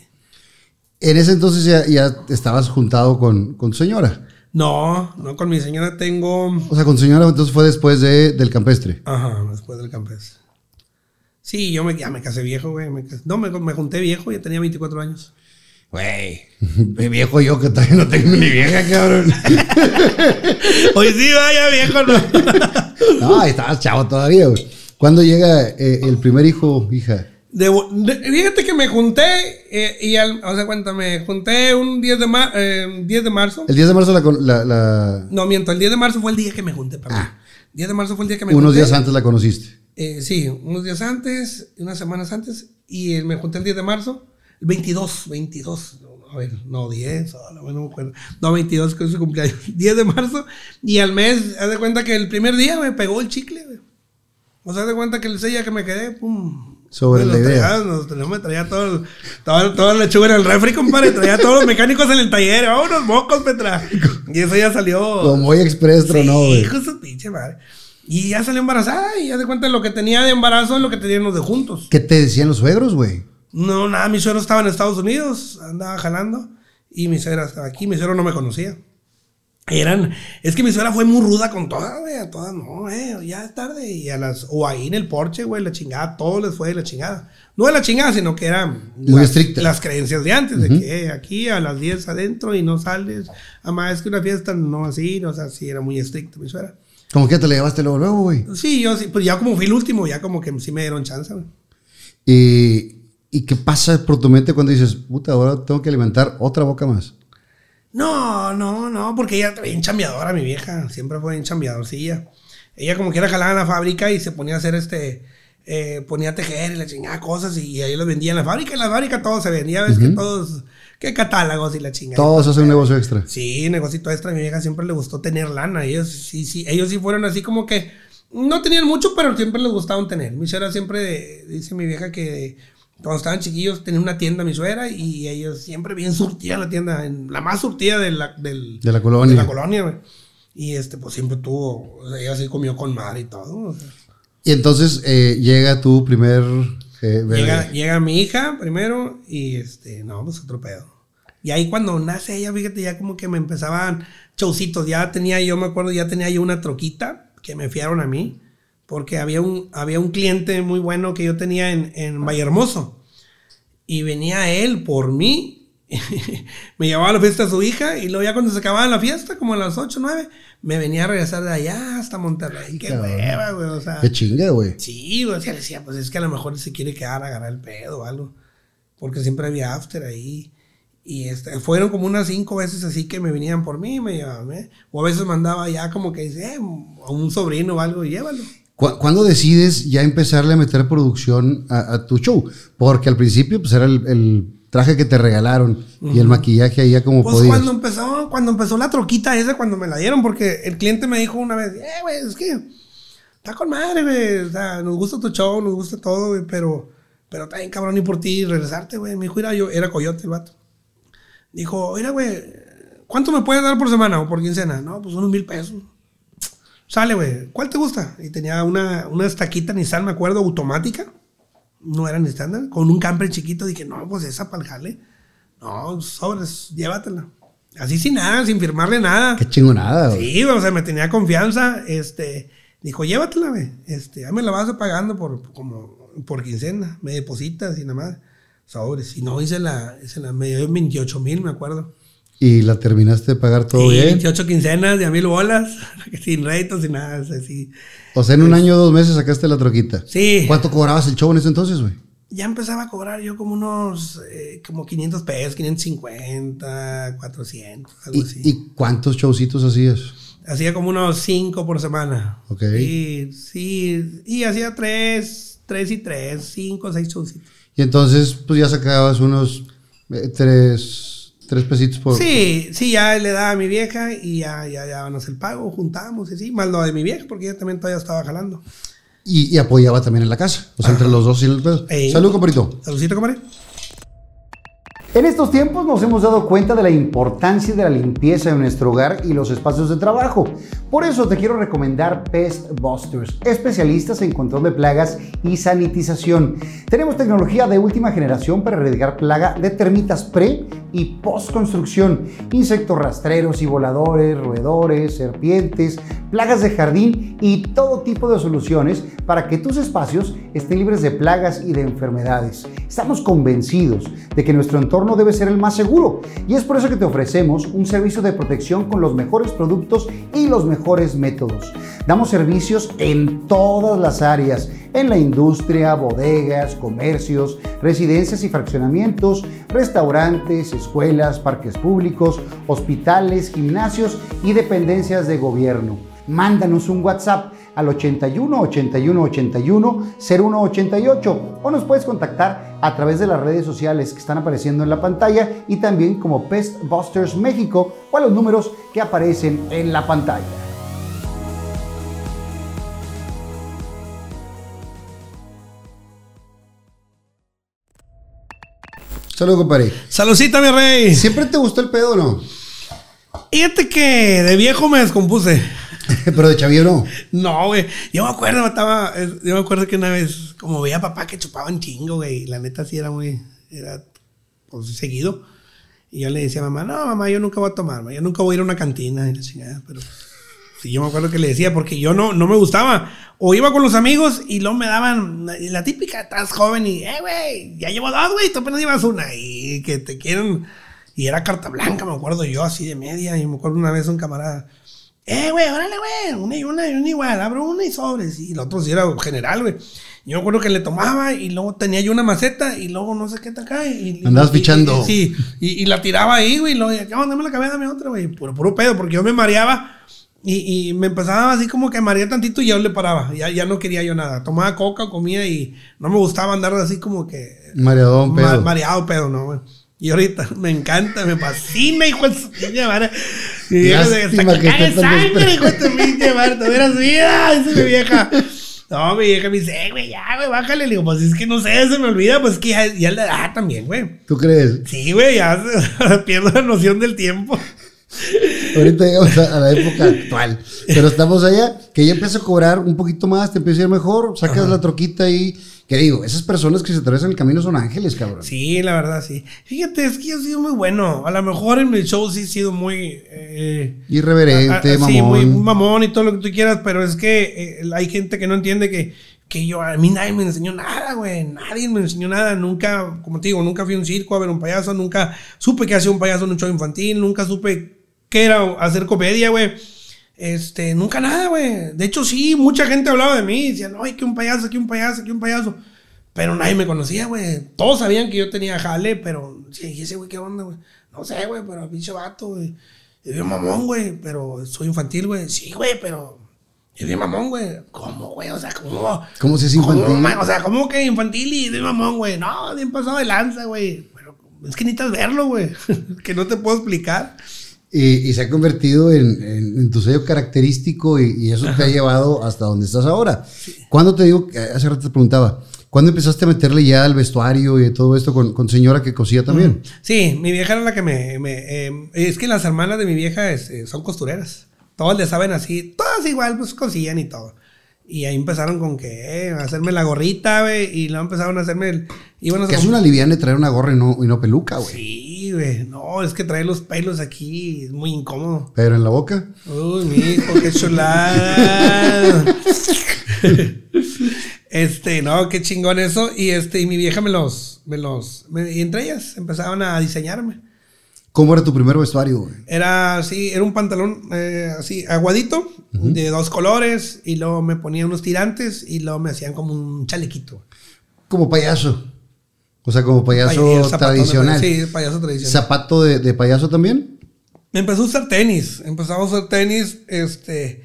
En ese entonces ya, ya estabas juntado con, con tu señora. No, no, con mi señora tengo. O sea, con tu señora entonces fue después de, del campestre. Ajá, después del campes. Sí, yo me, ya me casé viejo, güey. me casé- no, me, me junté viejo, ya tenía 24 años. Güey, viejo yo que todavía no tengo ni vieja, cabrón. Hoy sí, vaya viejo, no. No, ahí estabas chavo todavía, güey. ¿Cuándo llega eh, el primer hijo, hija? De- de- fíjate que me junté, eh, y al, o sea, cuenta, me junté un 10 de, ma- eh, 10 de marzo. El 10 de marzo la, la- la- No, miento, el 10 de marzo fue el día que me junté, perdón. 10 de marzo fue el día que me unos junté. días antes la conociste. Eh, sí, unos días antes, unas semanas antes, y eh, me junté el 10 de marzo, el 22, 22, no, a ver, no, 10, oh, no, no me acuerdo, no, 22, que es su cumpleaños, 10 de marzo, y al mes, haz de cuenta que el primer día me pegó el chicle, güey. O sea, haz de cuenta que el día que me quedé, pum. Sobre la idea. traía, nos- traía todo, el- todo, toda la lechuga en el refri, compadre, traía todos los mecánicos en el taller, vámonos, mocos, Petra. Y eso ya salió. Como hoy Express tronó, Sí, güey. hijo de su pinche madre. Y ya salió embarazada y ya de cuenta lo que tenía de embarazo es lo que teníamos de juntos. ¿Qué te decían los suegros, güey? No, nada, mi suegro estaba en Estados Unidos, andaba jalando y mi suegra estaba aquí, mi suegro no me conocía. Eran, es que mi suegra fue muy ruda con todas, güey, a todas, no, eh, ya es tarde, y a las, o ahí en el porche, güey, la chingada, todo les fue de la chingada. No de la chingada, sino que eran Muy las, estricta. las creencias de antes, de que eh, aquí a las 10 adentro y no sales, además es que una fiesta no así, o sea, sí era muy estricta mi suegra. Como que te la llevaste luego, luego, güey. Sí, yo sí, pues ya como fui el último, ya como que sí me dieron chance, güey. Y, ¿Y qué pasa por tu mente cuando dices, puta, ahora tengo que alimentar otra boca más? No, no, no, porque ella era bien chambeadora, mi vieja. Siempre fue bien chambeadorcilla. Ella como quiera jalaba en la fábrica y se ponía a hacer este... eh, ponía a tejer y la chingada cosas y ahí los vendía en la fábrica. En la fábrica todo se vendía, ves que todos... Que catálogos y la chingada. Todos hacen un negocio extra. Sí, negocito extra. A mi vieja siempre le gustó tener lana. Ellos sí, sí, ellos sí fueron así como que no tenían mucho, pero siempre les gustaba tener. Mi suegra siempre, dice mi vieja que cuando estaban chiquillos tenía una tienda mi suegra y ellos siempre bien surtida la tienda, en la más surtida de la, del- De la colonia. de la colonia, güey. Y este, pues siempre tuvo, o sea, ella sí comió con mar y todo. o sea. Y entonces eh, llega tu primer eh, bebé. Llega, llega mi hija primero y este, no, pues otro pedo. Y ahí cuando nace ella, fíjate, ya como que me empezaban showcitos. Ya tenía yo, me acuerdo, ya tenía yo una troquita que me fiaron a mí. Porque había un, había un cliente muy bueno que yo tenía en, en Vallehermoso. Y venía él por mí. me llevaba a la fiesta a su hija. Y luego ya cuando se acababa la fiesta, como a las 8 9, me venía a regresar de allá hasta Monterrey. Qué hueva, güey. O sea, Qué chinga, güey. Sí, o sea, le decía, pues es que a lo mejor se quiere quedar a agarrar el pedo o algo. Porque siempre había after ahí. Y este, fueron como unas cinco veces así que me venían por mí, me llevaban, ¿eh? O a veces mandaba ya como que dice, eh, a un sobrino o algo, llévalo. ¿Cu- ¿Cuándo decides ya empezarle a meter producción a, a tu show? Porque al principio pues era el, el traje que te regalaron y el maquillaje ahí ya como Pues podías. cuando empezó, cuando empezó la troquita esa, cuando me la dieron, porque el cliente me dijo una vez, eh, güey, es que está con madre, güey. O sea, nos gusta tu show, nos gusta todo, güey, pero, pero está bien cabrón y por ti regresarte, güey. Me dijo, era yo, era coyote el vato. Dijo, mira, güey, ¿cuánto me puedes dar por semana o por quincena? No, pues unos mil pesos. Sale, güey, ¿cuál te gusta? Y tenía una, una estaquita Nissan, me acuerdo, automática. No era ni estándar. Con un camper chiquito. Dije, no, pues esa para el jale. No, sobres, llévatela. Así sin nada, sin firmarle nada. Qué chingonada, güey. Sí, o sea, me tenía confianza. Este, dijo, llévatela, güey. Este, ya me la vas pagando por, como, por quincena. Me depositas y nada más. Sobres. Y no, hice la, hice la, me dio 28 mil, me acuerdo. Y la terminaste de pagar todo Sí, bien. 28 quincenas de a mil bolas. sin réditos, sin nada. o sea, sí. O sea, en un año o dos meses sacaste la troquita. Sí. ¿Cuánto cobrabas el show en ese entonces, güey? ya empezaba a cobrar yo como unos, eh, como 500 pesos, 550, 400, algo ¿Y, así. y cuántos showcitos hacías? Hacía como unos 5 por semana. Ok. Sí, sí, y hacía 3, 3 y 3, 5, 6 showcitos. Y entonces, pues ya sacabas unos eh, tres, pesitos por... Sí, sí, ya le daba a mi vieja y ya, ya, ya van a hacer el pago, juntábamos y sí, más lo de mi vieja, porque ella también todavía estaba jalando. Y, y apoyaba también en la casa. O sea, entre los dos y el pedo. Ey. Salud, compadrito. Saludcito, compadre. En estos tiempos nos hemos dado cuenta de la importancia de la limpieza en nuestro hogar y los espacios de trabajo. Por eso te quiero recomendar Pest Busters, especialistas en control de plagas y sanitización. Tenemos tecnología de última generación para erradicar plaga de termitas pre y post construcción, insectos rastreros y voladores, roedores, serpientes, plagas de jardín y todo tipo de soluciones para que tus espacios estén libres de plagas y de enfermedades. Estamos convencidos de que nuestro entorno debe ser el más seguro y es por eso que te ofrecemos un servicio de protección con los mejores productos y los mejores métodos. Damos servicios en todas las áreas, en la industria, bodegas, comercios, residencias y fraccionamientos, restaurantes, escuelas, parques públicos, hospitales, gimnasios y dependencias de gobierno. Mándanos un WhatsApp al 81 81 81 0188 o nos puedes contactar a través de las redes sociales que están apareciendo en la pantalla y también como Pest Busters México o a los números que aparecen en la pantalla. Saludos, compadre. Saludcita, mi rey. ¿Siempre te gustó el pedo o no? Fíjate que de viejo me descompuse. Pero de chavillo no. No, güey. Yo me acuerdo, estaba, yo me acuerdo que una vez, como veía a papá que chupaban chingo, güey. La neta sí era muy, era pues, seguido. Y yo le decía a mamá, no, mamá, yo nunca voy a tomar, ma, yo nunca voy a ir a una cantina y la chingada, pero sí, yo me acuerdo que le decía porque yo no, no me gustaba. O iba con los amigos y luego me daban la, típica, estás joven y, eh, güey, ya llevo dos, güey, tú apenas llevas una y que te quieren. Y era carta blanca, me acuerdo yo, así de media. Y me acuerdo una vez un camarada, eh, güey, órale, güey, una y una y una igual, abro una y sobres. Y el otro sí era general, güey. Yo me acuerdo que le tomaba y luego tenía yo una maceta y luego no sé qué te acá. Y, Andabas fichando. y- sí, y, y la tiraba ahí, güey. Y luego, ¿qué onda? Dame la cabeza, dame otra, güey. Puro, puro pedo, porque yo me mareaba y, y me empezaba así como que marear tantito y yo le paraba. Ya, ya no quería yo nada. Tomaba coca, comía y no me gustaba andar así como que Mareadón, Ma- pedo. mareado pedo, no, güey. Y ahorita me encanta, me fascina, hijo de su pinche saca que caga de esté tan sangre, hijo de tu pinche madre. Te hubieras vida, dice mi vieja. No, mi vieja me dice, eh, güey, ya, güey, bájale. Le digo, pues es que no sé, se me olvida, pues que ya, ya la edad también, güey. ¿Tú crees? Sí, güey, ya se- pierdo la noción del tiempo. Ahorita llegamos a, a la época actual. Pero estamos allá, que ya empieza a cobrar un poquito más, te empieza a ir mejor, sacas la troquita y. Que digo, esas personas que se atraviesan el camino son ángeles, cabrón. Sí, la verdad, sí. Fíjate, es que yo he sido muy bueno. A lo mejor en mi show sí he sido muy... eh, Irreverente, Ah, ah, mamón. Sí, muy mamón y todo lo que tú quieras, pero es que eh, hay gente que no entiende que, que yo, a mí nadie me enseñó nada, güey. Nadie me enseñó nada. Nunca, como te digo, nunca fui a un circo a ver un payaso. Nunca supe que hacía un payaso en un show infantil. Nunca supe qué era hacer comedia, güey. Este, nunca nada, güey. De hecho, sí, mucha gente hablaba de mí. Decían, ay, que un payaso, que un payaso, que un payaso. Pero nadie me conocía, güey. Todos sabían que yo tenía jale, pero sí, ¿y ese güey qué onda, güey? No sé, güey, pero pinche vato, güey. Es bien mamón, güey, pero soy infantil, güey. Sí, güey, pero es bien mamón, güey. ¿Cómo, güey? O sea, ¿cómo? ¿Cómo si es ¿Cómo, infantil? o sea, ¿cómo que infantil y de mamón, güey? No, bien pasado de lanza, güey. Pero es que necesitas verlo, güey. que no te puedo explicar. Y, y se ha convertido en, en- en tu sello característico y, y eso te ha llevado hasta donde estás ahora. ¿Cuándo te digo, que hace rato te preguntaba, ¿cuándo empezaste a meterle ya al vestuario y todo esto con, con señora que cosía también? Sí, mi vieja era la que me... me, eh, es que las hermanas de mi vieja es, eh, son costureras. Todas le saben así, todas igual, pues cosían y todo. Y ahí empezaron con que, eh, hacerme la gorrita, güey, y luego empezaron a hacerme el... Iban a Que es una liviana traer una gorra y no, y no peluca, güey. Sí, güey, no, es que traer los pelos aquí es muy incómodo. Pero en la boca. Uy, mi hijo, qué chulada. este, no, qué chingón eso. Y este, y mi vieja me los, me los, me- y entre ellas empezaban a diseñarme. ¿Cómo era tu primer vestuario, güey? Era así, era un pantalón eh, así, aguadito, de dos colores, y luego me ponía unos tirantes y luego me hacían como un chalequito. Como payaso. O sea, como payaso tradicional. payaso, Sí, payaso tradicional. ¿Zapato de, de payaso también? Empezó a usar tenis. Empezaba a usar tenis, este,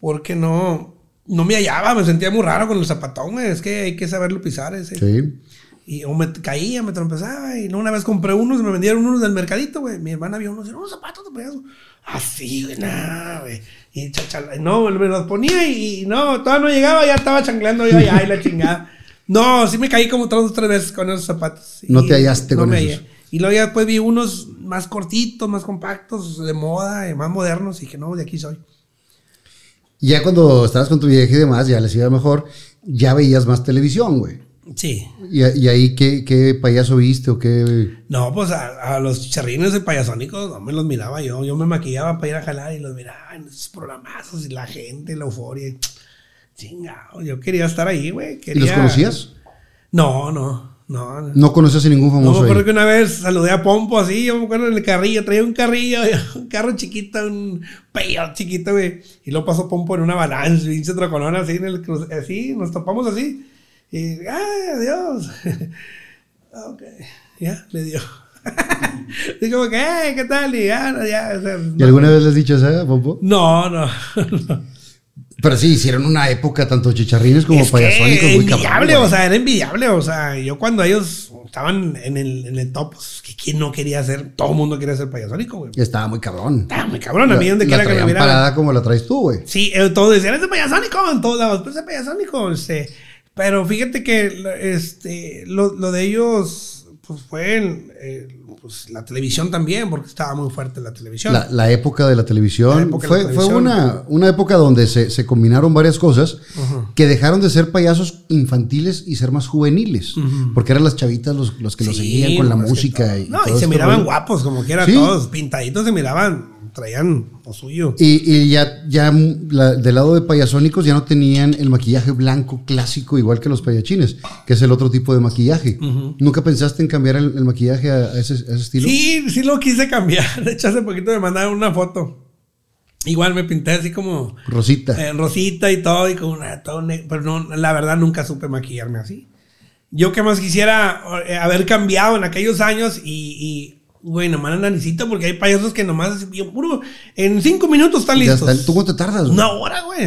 porque no, no me hallaba, me sentía muy raro con el zapatón. Es que hay que saberlo pisar ese. Sí. Y o me caía, me trompezaba. Y no, una vez compré unos, me vendieron unos del mercadito, güey. Mi hermana vio unos, unos zapatos de payaso. Así, güey, nada, güey. Y chachala, no, me los ponía y, y no, todavía no llegaba, ya estaba chancleando yo allá y la chingada. No, sí me caí como tres, tres veces con esos zapatos. No te hallaste con me esos. hallé. Y luego ya después vi unos más cortitos, más compactos, de moda, más modernos, y que no, de aquí soy. Y ya cuando estabas con tu vieja y demás, ya les iba mejor, ya veías más televisión, güey. Sí. ¿Y, y ahí qué, qué payaso viste o qué? No, pues a, a los charrines de payasónicos no me los miraba yo. Yo me maquillaba para ir a jalar y los miraba en esos programazos y la gente, la euforia. Chingado, yo quería estar ahí, güey. ¿Y los conocías? No, no. No, no. No conoces a ningún No, famoso me acuerdo ahí. que una vez saludé a Pompo así, yo me acuerdo en el carrillo, traía un carrillo, un carro chiquito, un peyote chiquito, güey. Y luego pasó Pompo en una balance, pinche troconón así, en el cruce- así, nos topamos así. Y, ¡ay, adiós! ok, ya, le dio. y como que, "Eh, ¿qué tal? Y ya, no, ya, o sea, ¿Y alguna vez le has dicho eso, Pompo? no, no. no. Pero sí, hicieron una época tanto chicharrines como Es que payasónicos muy cabrón, envidiable, o sea, era envidiable, o sea, yo cuando ellos estaban en el, en el top, pues, que quién no quería ser, todo el mundo quería ser payasónico, güey. Estaba muy cabrón. Estaba muy cabrón, a mí donde quiera que me miraran. parada como la traes tú, güey. Sí, eh, todos decían, ese payasónico en todos lados, pues ese payasónico, este. Pero fíjate que este, lo, lo de ellos, pues fue en, eh, pues, la televisión también, porque estaba muy fuerte la televisión. La, la época de la televisión. La fue, la fue televisión. una, una época donde se, se combinaron varias cosas que dejaron de ser payasos infantiles y ser más juveniles. Porque eran las chavitas los, los que Sí, seguían con la música. Y, no, todo y se este miraban rollo. guapos, como quiera, Sí. todos pintaditos se miraban, traían lo suyo. Y, y ya, ya la- del lado de payasónicos ya no tenían el maquillaje blanco clásico igual que los payachines, que es el otro tipo de maquillaje. ¿Nunca pensaste en cambiar el, el maquillaje a, a ese, a ese estilo? Sí, sí lo quise cambiar. De hecho, hace poquito me mandaron una foto. Igual me pinté así como Rosita. eh, rosita y todo, y con una, todo pero no, la verdad nunca supe maquillarme así. Yo que más quisiera eh, haber cambiado en aquellos años y, y güey, nomás analicito porque hay payasos que nomás bien puro, en cinco minutos están Ya listos. está. ¿Tú cuánto tardas? güey? Una hora, güey.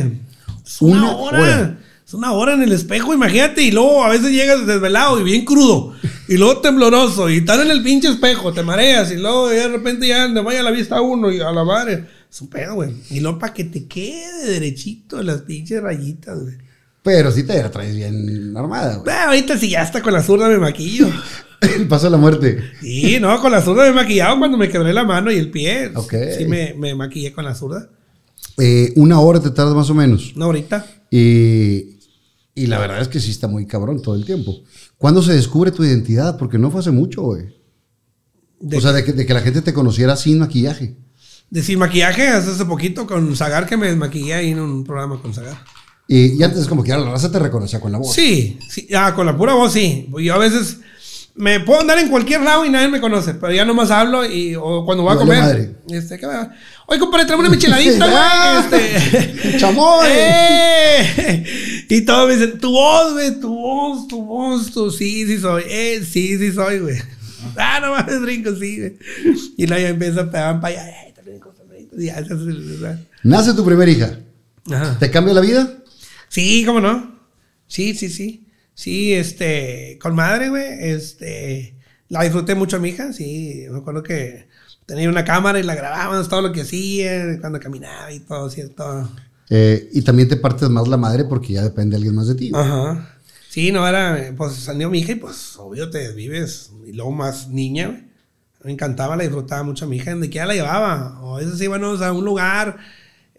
Es una, Una hora. hora. Es una hora en el espejo, imagínate. Y luego a veces llegas desvelado y bien crudo. Y luego tembloroso. Y estás en el pinche espejo, te mareas. Y luego de repente ya te vaya a la vista uno y a la madre. Es un pedo, güey. Y luego para que te quede derechito las pinches rayitas, güey. Pero sí te la traes bien armada, güey. Ah, ahorita sí ya hasta con la zurda me maquillo. El paso a la muerte. Sí, no, con la zurda me he maquillado cuando me quebré la mano y el pie. Ok. Sí, me, me maquillé con la zurda. Eh, una hora te tardas más o menos. No, ahorita. Y, y la verdad es que sí está muy cabrón todo el tiempo. ¿Cuándo se descubre tu identidad? Porque no fue hace mucho, güey. De, O sea, de que, de que la gente te conociera sin maquillaje. de sin maquillaje hace hace poquito con Zagar que me desmaquillé ahí en un programa con Zagar. Y, y antes como que la raza te reconocía con la voz. Sí, sí, ah, con la pura voz sí. Yo a veces me puedo andar en cualquier lado y nadie me conoce, pero ya nomás hablo y o cuando voy a comer. madre. Este, ¿qué va? Oye, compadre, tráeme una micheladita, Ah, güey. Este. ¡Chamoy! ¡Eh! Y todos me dicen, tu voz, güey, tu voz, tu voz, tu sí, sí soy. Eh, sí, sí soy, güey. Ah, no mames, brinco, sí, güey. Y luego ya empieza a pegar para allá. "Ay, te brinco, te brinco", y ya se hace- Nace tu primera hija. Ajá. ¿Te cambia la vida? Sí, cómo no. Sí, sí, sí. Sí, este, con madre, güey. Este, la disfruté mucho a mi hija, sí. Me acuerdo que tenía una cámara y la grabábamos todo lo que hacía, cuando caminaba y todo, todo. Eh, y también te partes más la madre porque ya depende alguien más de ti. Ajá. Sí, no era, pues salió mi hija y pues obvio te desvives. Y luego más niña, güey. Me encantaba, la disfrutaba mucho a mi hija, donde quiera la llevaba. O a veces íbamos a un lugar.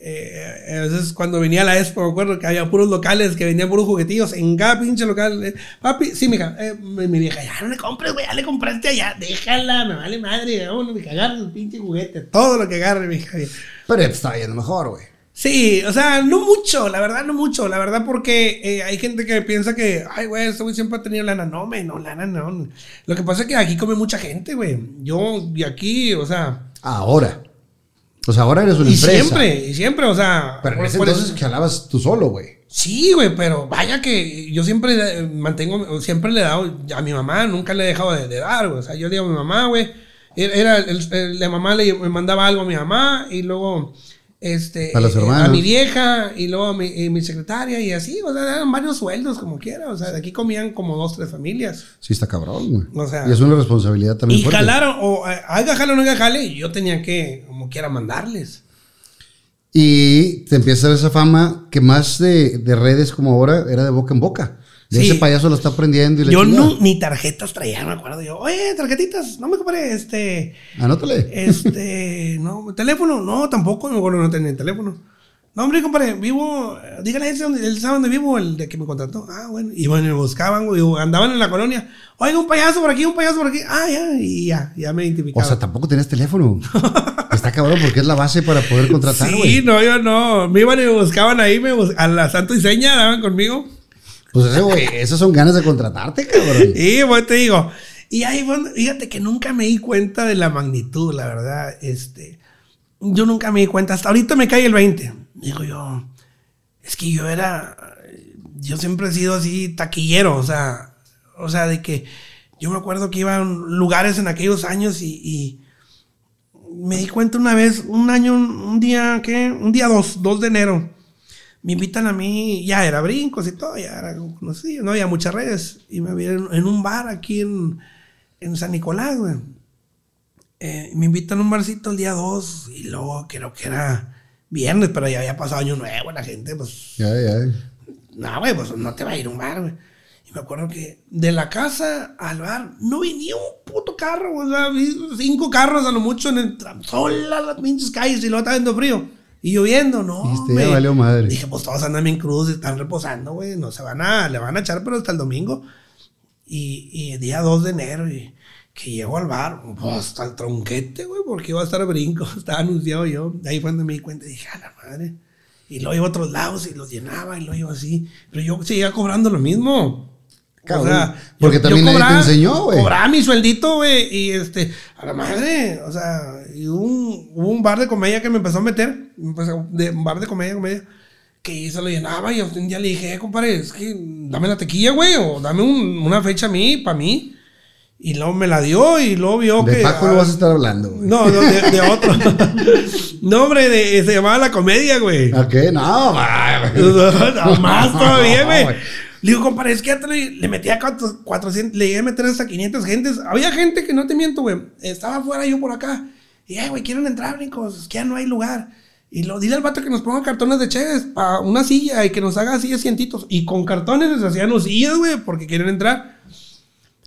Eh, a veces cuando venía la expo, me acuerdo que había puros locales que vendían puros juguetillos en cada pinche local. eh, papi, sí, mija, eh, mi vieja, ya no le compres, güey, ya le compraste allá, déjala, me vale madre, vámonos, mija, agarra el pinche juguete, todo lo que agarre, mija. Pero está yendo mejor, güey. Sí, o sea, no mucho, la verdad, no mucho. La verdad, porque eh, hay gente que piensa que, ay, güey, este güey siempre ha tenido lana. No, me, no, lana no. Lo que pasa es que aquí come mucha gente, güey. Yo, y aquí, o sea. Ahora. Sea, ahora eres una Y empresa. siempre, y siempre, o sea. Pero en ese entonces jalabas tú solo, güey. Sí, güey, pero vaya que yo siempre eh, mantengo, siempre le he dado a mi mamá, nunca le he dejado de, de dar, güey. O sea, yo le digo a mi mamá, güey, era, era el- el- la mamá le mandaba algo a mi mamá y luego, este, A los eh, a mi vieja y luego a mi, y mi secretaria y así, o sea, eran varios sueldos como quiera, o sea, de aquí comían como dos, tres familias. Sí, está cabrón, güey. O sea- y es una responsabilidad también Y fuerte. jalaron, o eh, haga jale o no haga jale, yo tenía que, como quiera, mandarles. Y te empieza a ver esa fama que más de, de redes como ahora era de boca en boca. De Sí. ese payaso lo está aprendiendo y la Yo chingada. no, ni tarjetas traía, me acuerdo. Yo, oye, tarjetitas, no me compré este. Anótale. Este, no, teléfono, no, tampoco, me acuerdo no tenía teléfono. No, hombre, compadre, vivo, dígale donde, él sabe dónde vivo, el de que me contrató. Ah, bueno, y bueno, me buscaban, güey, andaban en la colonia. Oiga, un payaso por aquí, un payaso por aquí. Ah, ya, y ya, ya me O identificaban. sea, tampoco tenías teléfono. está cabrón porque es la base para poder contratar, sí, güey. no, yo no. Me iban y me buscaban ahí, me bus- a la santo y seña daban conmigo. Pues ese, güey, esas son ganas de contratarte, cabrón. Y pues te digo, y ahí, bueno, fíjate que nunca me di cuenta de la magnitud, la verdad. Este, yo nunca me di cuenta, hasta ahorita me cae el 20. Digo yo, es que yo era, yo siempre he sido así taquillero, o sea, o sea, de que yo me acuerdo que iba a lugares en aquellos años y, y me di cuenta una vez, un año, un día, ¿qué? Un día 2, 2 de enero. Me invitan a mí, ya era brincos y todo, ya era conocido, no había muchas redes. Y me vieron en un bar aquí en, en San Nicolás, güey. Eh, me invitan a un barcito el día 2 y luego creo que era viernes, pero ya había pasado año nuevo, la gente, pues. Ya, ya. No, güey, pues no te va a ir a un bar, güey. Y me acuerdo que de la casa al bar no venía un puto carro, o sea, cinco carros a lo mucho en el sola las pinches calles y luego estaba haciendo frío. Y lloviendo, no. Dijiste, ya valió madre. Dije, pues todos andan bien crudos están reposando, güey. No se van a, le van a echar, pero hasta el domingo. Y, y el día 2 de enero, y que llego al bar, pues hasta el tronquete, güey, porque iba a estar brinco. Estaba anunciado yo. De ahí fue donde me di cuenta y dije, a la madre. Y luego iba a otros lados y los llenaba y lo iba así. Pero yo seguía cobrando lo mismo. Cabrón. O sea, Porque también nadie te enseñó, güey. Cobraba mi sueldito, güey. Y este, a la madre. O sea, y hubo un, hubo un bar de comedia que me empezó a meter. me empezó- de, un bar de comedia, comedia. Que se lo llenaba y un día le dije, eh, compadre, es que dame la tequilla, güey. O dame un- una fecha a mí, para mí. Y luego me la dio y luego vio De que. Paco no vas a estar hablando, güey. No, no, de, de otro. no, hombre, de- se llamaba La Comedia, güey. ¿A qué? No, güey. No, más todavía, güey. Le digo, compadre, es que ya le, metía 400, le llegué a meter hasta 500 gentes. Había gente que no te miento, güey. Estaba afuera yo por acá. Y, ay, güey, quieren entrar, brincos. Es que ya no hay lugar. Y lo dile al vato que nos ponga cartones de cheves para una silla y que nos haga así asientitos. Y con cartones les hacían los sillas, güey, porque quieren entrar.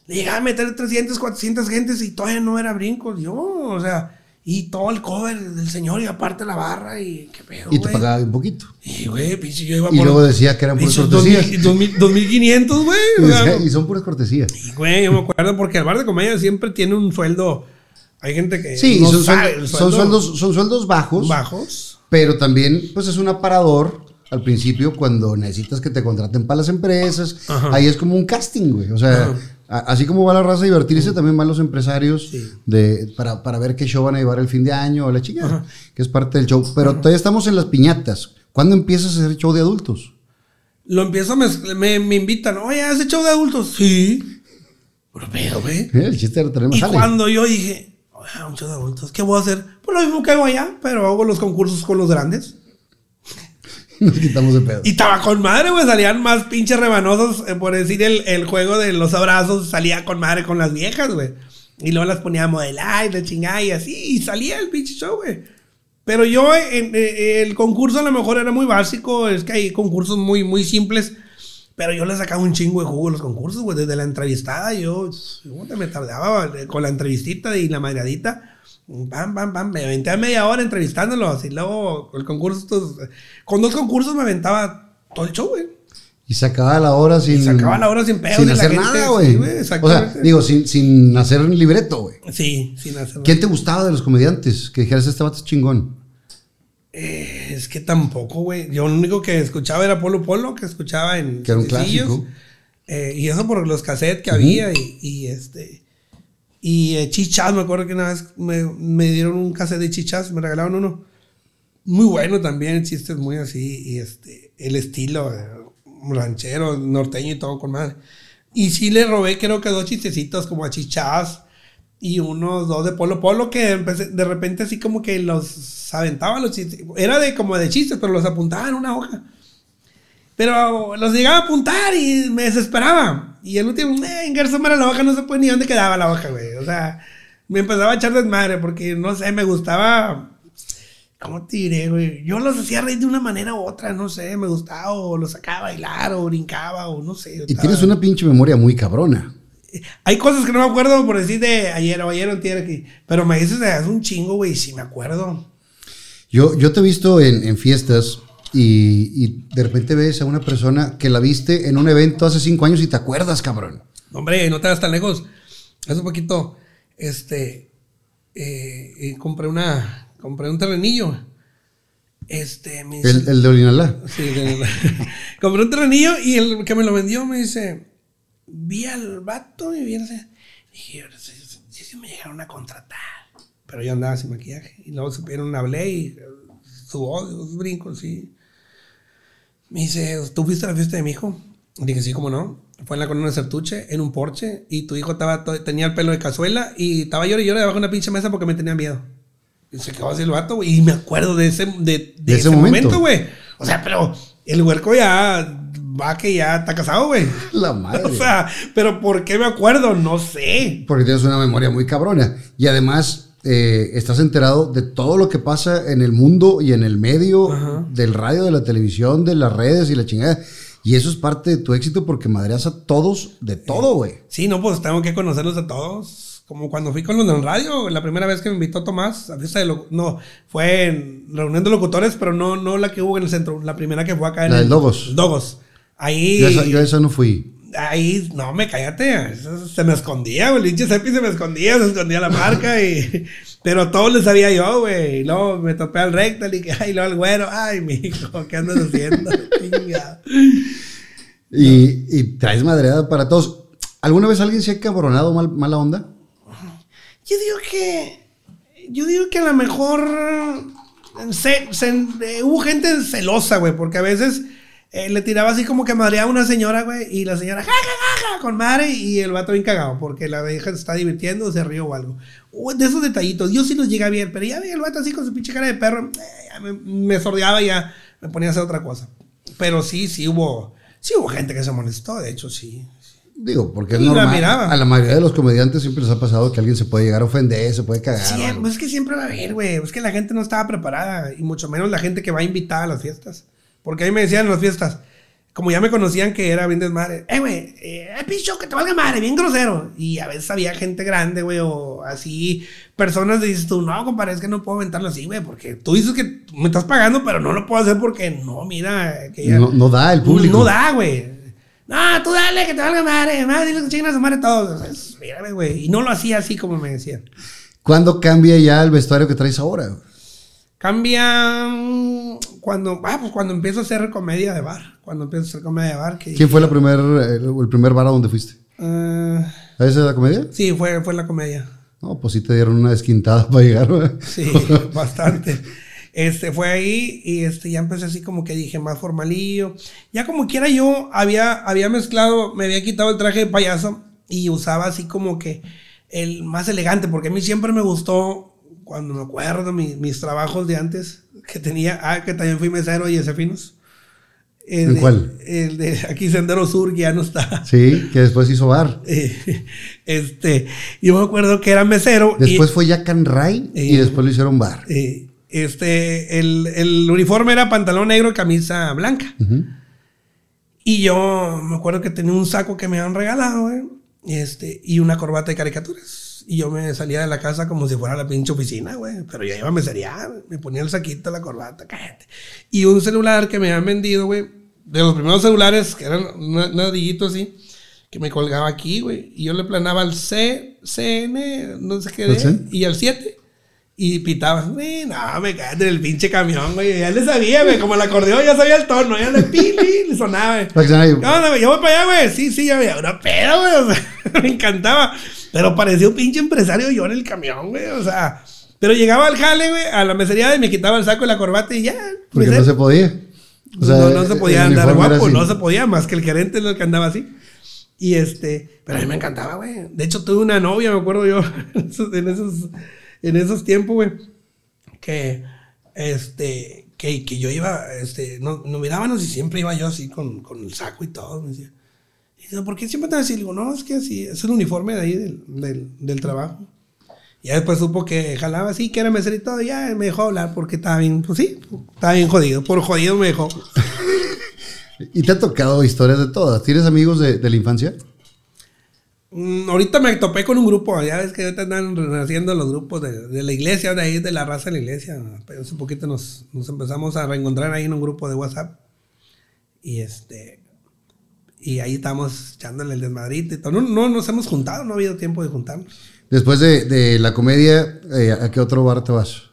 Le llegaba a meter 300, 400 gentes y todavía no era brincos. Yo, o sea, y todo el cover del señor y aparte la barra y qué pedo, Y te pagaba un poquito. Y, güey, pinche, yo iba Y luego decía que eran puras cortesías. 2000, 2000, 2500, güey. Y decía, Y son puras cortesías. y, güey, yo me acuerdo porque el bar de comedia siempre tiene un sueldo. Hay gente que. Sí, no son, sabe son sueldo sueldos, son sueldos bajos, bajos. pero también pues es un aparador al principio cuando necesitas que te contraten para las empresas. Ajá. Ahí es como un casting, güey. O sea, a- así como va la raza a divertirse, también van los empresarios Sí. de, para, para ver qué show van a llevar el fin de año o la chingada, que es parte del show. Pero todavía estamos en las piñatas. ¿Cuándo empiezas a hacer show de adultos? Lo empiezo mezclar. Me, me invitan. Oye, ¿has hecho de adultos? Sí. Pero pedo, güey. El chiste era tener más Y cuando yo dije, un show de adultos, ¿qué voy a hacer? Pues lo mismo que hago allá, pero hago los concursos con los grandes. Nos quitamos de pedo. Y estaba con madre, güey. Salían más pinches rebanosos. eh, por decir el, el juego de los abrazos, salía con madre con las viejas, güey. Y luego las ponía a modelar y de chingada y así. Y salía el pinche show, güey. Pero yo, en, eh, el concurso a lo mejor era muy básico. Es que hay concursos muy, muy simples. Pero yo le sacaba un chingo de jugo a los concursos, güey. Desde la entrevistada, yo, yo me tardaba eh, con la entrevistita y la madreadita. Pam, pam, pam. Me aventé a media hora entrevistándolos. Y luego el concurso, estos- con dos concursos me aventaba todo el show, güey. Y se acababa la hora sin. se acababa la hora sin pedos Sin y la hacer nada, güey. o sea, digo, sin, sin hacer un libreto, güey. Sí, sin hacer ¿Quién te gustaba de los comediantes? Que dijeras, este vato es chingón. Eh, es que tampoco, güey. Yo lo único que escuchaba era Polo Polo, que escuchaba en Que era un clásico. Eh, y eso por los cassettes que había y, y, este... Y eh, chichas, me acuerdo que una vez me, me dieron un cassette de chichas, me regalaron uno. Muy bueno también, chistes muy así. Y este, el estilo eh, ranchero, norteño y todo con madre. Y sí le robé, creo que dos chistecitos como a chichas y unos dos de Polo Polo que empecé- de repente así como que los aventaba los chistes. Era de como de chistes, pero los apuntaba en una hoja. Pero los llegaba a apuntar y me desesperaba. Y el último, eh, engarzómara la hoja, no se puede ni dónde quedaba la hoja, güey. O sea, me empezaba a echar desmadre porque, no sé, me gustaba... ¿Cómo te diré, güey? Yo los hacía reír de una manera u otra, no sé, me gustaba o los sacaba a bailar o brincaba o no sé. Y estaba- tienes una pinche memoria muy cabrona. Hay cosas que no me acuerdo por decir de ayer o ayer o antier aquí. Pero me dices hace un chingo, güey, sí me acuerdo. Yo, yo te he visto en, en fiestas y, y de repente ves a una persona que la viste en un evento hace cinco años y te acuerdas, cabrón. Hombre, no te vas tan lejos. Hace un poquito, este, eh, eh, compré una, compré un terrenillo. Este, me dice, El, el de Olinalá. Sí, de- compré un terrenillo y el que me lo vendió me dice, vi al vato y vi ese. Dije, sí, sí, sí, sí me llegaron a contratar. Pero yo andaba sin maquillaje. Y luego supieron, hablé y eh, su voz, los brincos, sí. Me dice, ¿tú fuiste a la fiesta de mi hijo? Dije, sí, cómo no. Fue en la colonia de Sertuche, en un porche, y tu hijo estaba tenía el pelo de cazuela y estaba llorando y llorando debajo de una pinche mesa porque me tenía miedo. Y se quedó así el vato, güey. Y me acuerdo de ese, de, de ese ese, momento. momento, güey. O sea, pero el huerco ya va que ya está casado, güey. La madre. O sea, pero ¿por qué me acuerdo? No sé. Porque tienes una memoria muy cabrona. Y además, eh, estás enterado de todo lo que pasa en el mundo y en el medio Ajá. del radio, de la televisión, de las redes y la chingada. Y eso es parte de tu éxito porque madreas a todos de todo, güey. Sí, no, pues tengo que conocerlos a todos. Como cuando fui con los del radio, la primera vez que me invitó Tomás a fiesta de lo- No, fue en reunión de locutores, pero no, no la que hubo en el centro. La primera que fue acá en La del Dogos. Dogos. Ahí. Yo esa, yo a esa no fui. Ahí, no, me cállate. Se me escondía, güey. El Cepi se me escondía, se escondía la marca y. Pero todo le sabía yo, güey. Y luego me topé al rectal y que, ay, luego al güero. Ay, mijo, ¿qué andas haciendo? Y, y traes madreada para todos. ¿Alguna vez alguien se ha cabronado mal, mala onda? Yo digo que. Yo digo que a lo mejor. se- se- eh, hubo gente celosa, güey, porque a veces eh, le tiraba así como que madreaba a una señora, güey, y la señora, ja, ja, ja, ja, con madre, y el vato bien cagado, porque la vieja se está divirtiendo, se ríe o algo. Hubo De esos detallitos, yo sí los llegué a ver, pero ya veía el vato así con su pinche cara de perro, eh, me, me sordeaba y ya me ponía a hacer otra cosa. Pero sí, sí hubo. Sí hubo gente que se molestó, de hecho, sí. Digo, porque es Y la miraba. A la mayoría de los comediantes siempre les ha pasado que alguien se puede llegar a ofender, se puede cagar. Sí, pues es que siempre va a haber, güey. Es que la gente no estaba preparada. Y mucho menos la gente que va invitada a las fiestas. Porque a mí me decían en las fiestas, como ya me conocían que era bien desmadre, eh, güey, eh, picho, que te valga madre, bien grosero. Y a veces había gente grande, güey, o así, personas que dices tú, no, compadre, es que no puedo aventarlo así, güey, porque tú dices que me estás pagando, pero no lo puedo hacer porque no, mira, que ya. no, no da el público. No da, güey. No, tú dale, que te valga madre. Madre, dile que chingan a su madre todos. Es- Mírame, güey. Y no lo hacía así como me decían. ¿Cuándo cambia ya el vestuario que traes ahora? Cambia cuando, ah, pues cuando empiezo a hacer comedia de bar. Cuando empiezo a hacer comedia de bar. Que, ¿Quién fue la primer, el, el primer bar a donde fuiste? Ah, ¿A esa de la comedia? sí, fue, fue la comedia. No, pues sí te dieron una desquintada para llegar. güey. Sí, bastante. Este, fue ahí y este, ya empecé así como que dije más formalillo. Ya como quiera yo había, había mezclado, me había quitado el traje de payaso y usaba así como que el más elegante, porque a mí siempre me gustó, cuando me acuerdo mi- mis trabajos de antes, que tenía, ah, que también fui mesero y ese finos. El ¿En de- cuál? El de aquí Sendero Sur, que ya no está. Sí, que después hizo bar. Eh, Este, yo me acuerdo que era mesero. y- Después fue Jack and Ray y Eh, después lo hicieron bar. eh, este, el, el uniforme era pantalón negro y camisa blanca. Ujú. Y yo me acuerdo que tenía un saco que me habían regalado, güey, Este, y una corbata de caricaturas. Y yo me salía de la casa como si fuera la pinche oficina, güey. Pero yo iba a meserear, güey. me ponía el saquito, la corbata, cállate. Y un celular que me habían vendido, güey. De los primeros celulares, que eran un ladillito así, que me colgaba aquí, güey. Y yo le planaba al C, CN, no sé qué, de, y al 7. Y pitaba, güey, no, me en el pinche camión, güey. Ya le sabía, güey. Como el acordeón, ya sabía el tono. Ya le pili, le sonaba, güey. Para que se vayan- ¿Qué onda, güey? Yo voy para allá, güey. Sí, sí, ya veía una peda, güey. O sea, me encantaba. Pero parecía un pinche empresario yo en el camión, güey. O sea, pero llegaba al jale, güey, a la mesería y me quitaba el saco y la corbata y ya. Porque mesero. no se podía. O sea, no, no se podía andar guapo, no se podía, más que el gerente es el que andaba así. Y este, pero a mí me encantaba, güey. De hecho, tuve una novia, me acuerdo yo, en esos, en esos, en esos tiempos, güey, que, este, que, que yo iba, este, no, no mirábamos y siempre iba yo así con, con el saco y todo. Me decía, dice, ¿por qué siempre te así? Le digo, no, es que así, es el uniforme de ahí del, del, del trabajo. Y ya después supo que jalaba así, que era mesero y todo, y ya me dejó hablar porque estaba bien, pues sí, estaba bien jodido. Por jodido me dejó. Y te ha tocado historias de todas. ¿Tienes amigos de, de la infancia? Mm, ahorita me topé con un grupo, ya ves que ahorita están renaciendo los grupos de, de la iglesia, de ahí de la raza de la iglesia. Hace poquito nos, nos empezamos a reencontrar ahí en un grupo de WhatsApp. Y este. Y ahí estamos echándole el desmadrito y todo. No, no nos hemos juntado, no ha habido tiempo de juntarnos. Después de, de la comedia, eh, ¿a qué otro bar te vas?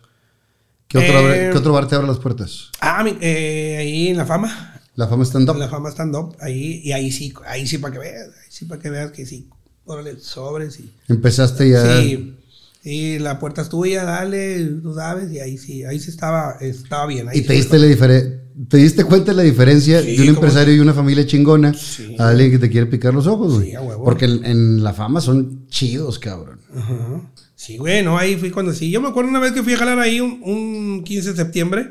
¿Qué otro, Eh, qué otro bar te abre las puertas? Ah, eh, ahí en la fama. La fama stand-up. En la fama stand-up. Ahí, y ahí sí, ahí sí para que veas. Ahí sí para que veas que sí. Órale, sobres y. Empezaste ya. Sí. Y la puerta es tuya, dale, tú sabes. Y ahí sí, ahí sí estaba, estaba bien. Ahí Y sí te diste, la te diste cuenta de la diferencia Sí, de un empresario y una familia chingona Sí. a alguien que te quiere picar los ojos, güey. Sí. Porque en, en la fama son chidos, cabrón. Ajá. Sí, güey, no, ahí fui cuando sí. Yo me acuerdo una vez que fui a jalar ahí un, un 15 de septiembre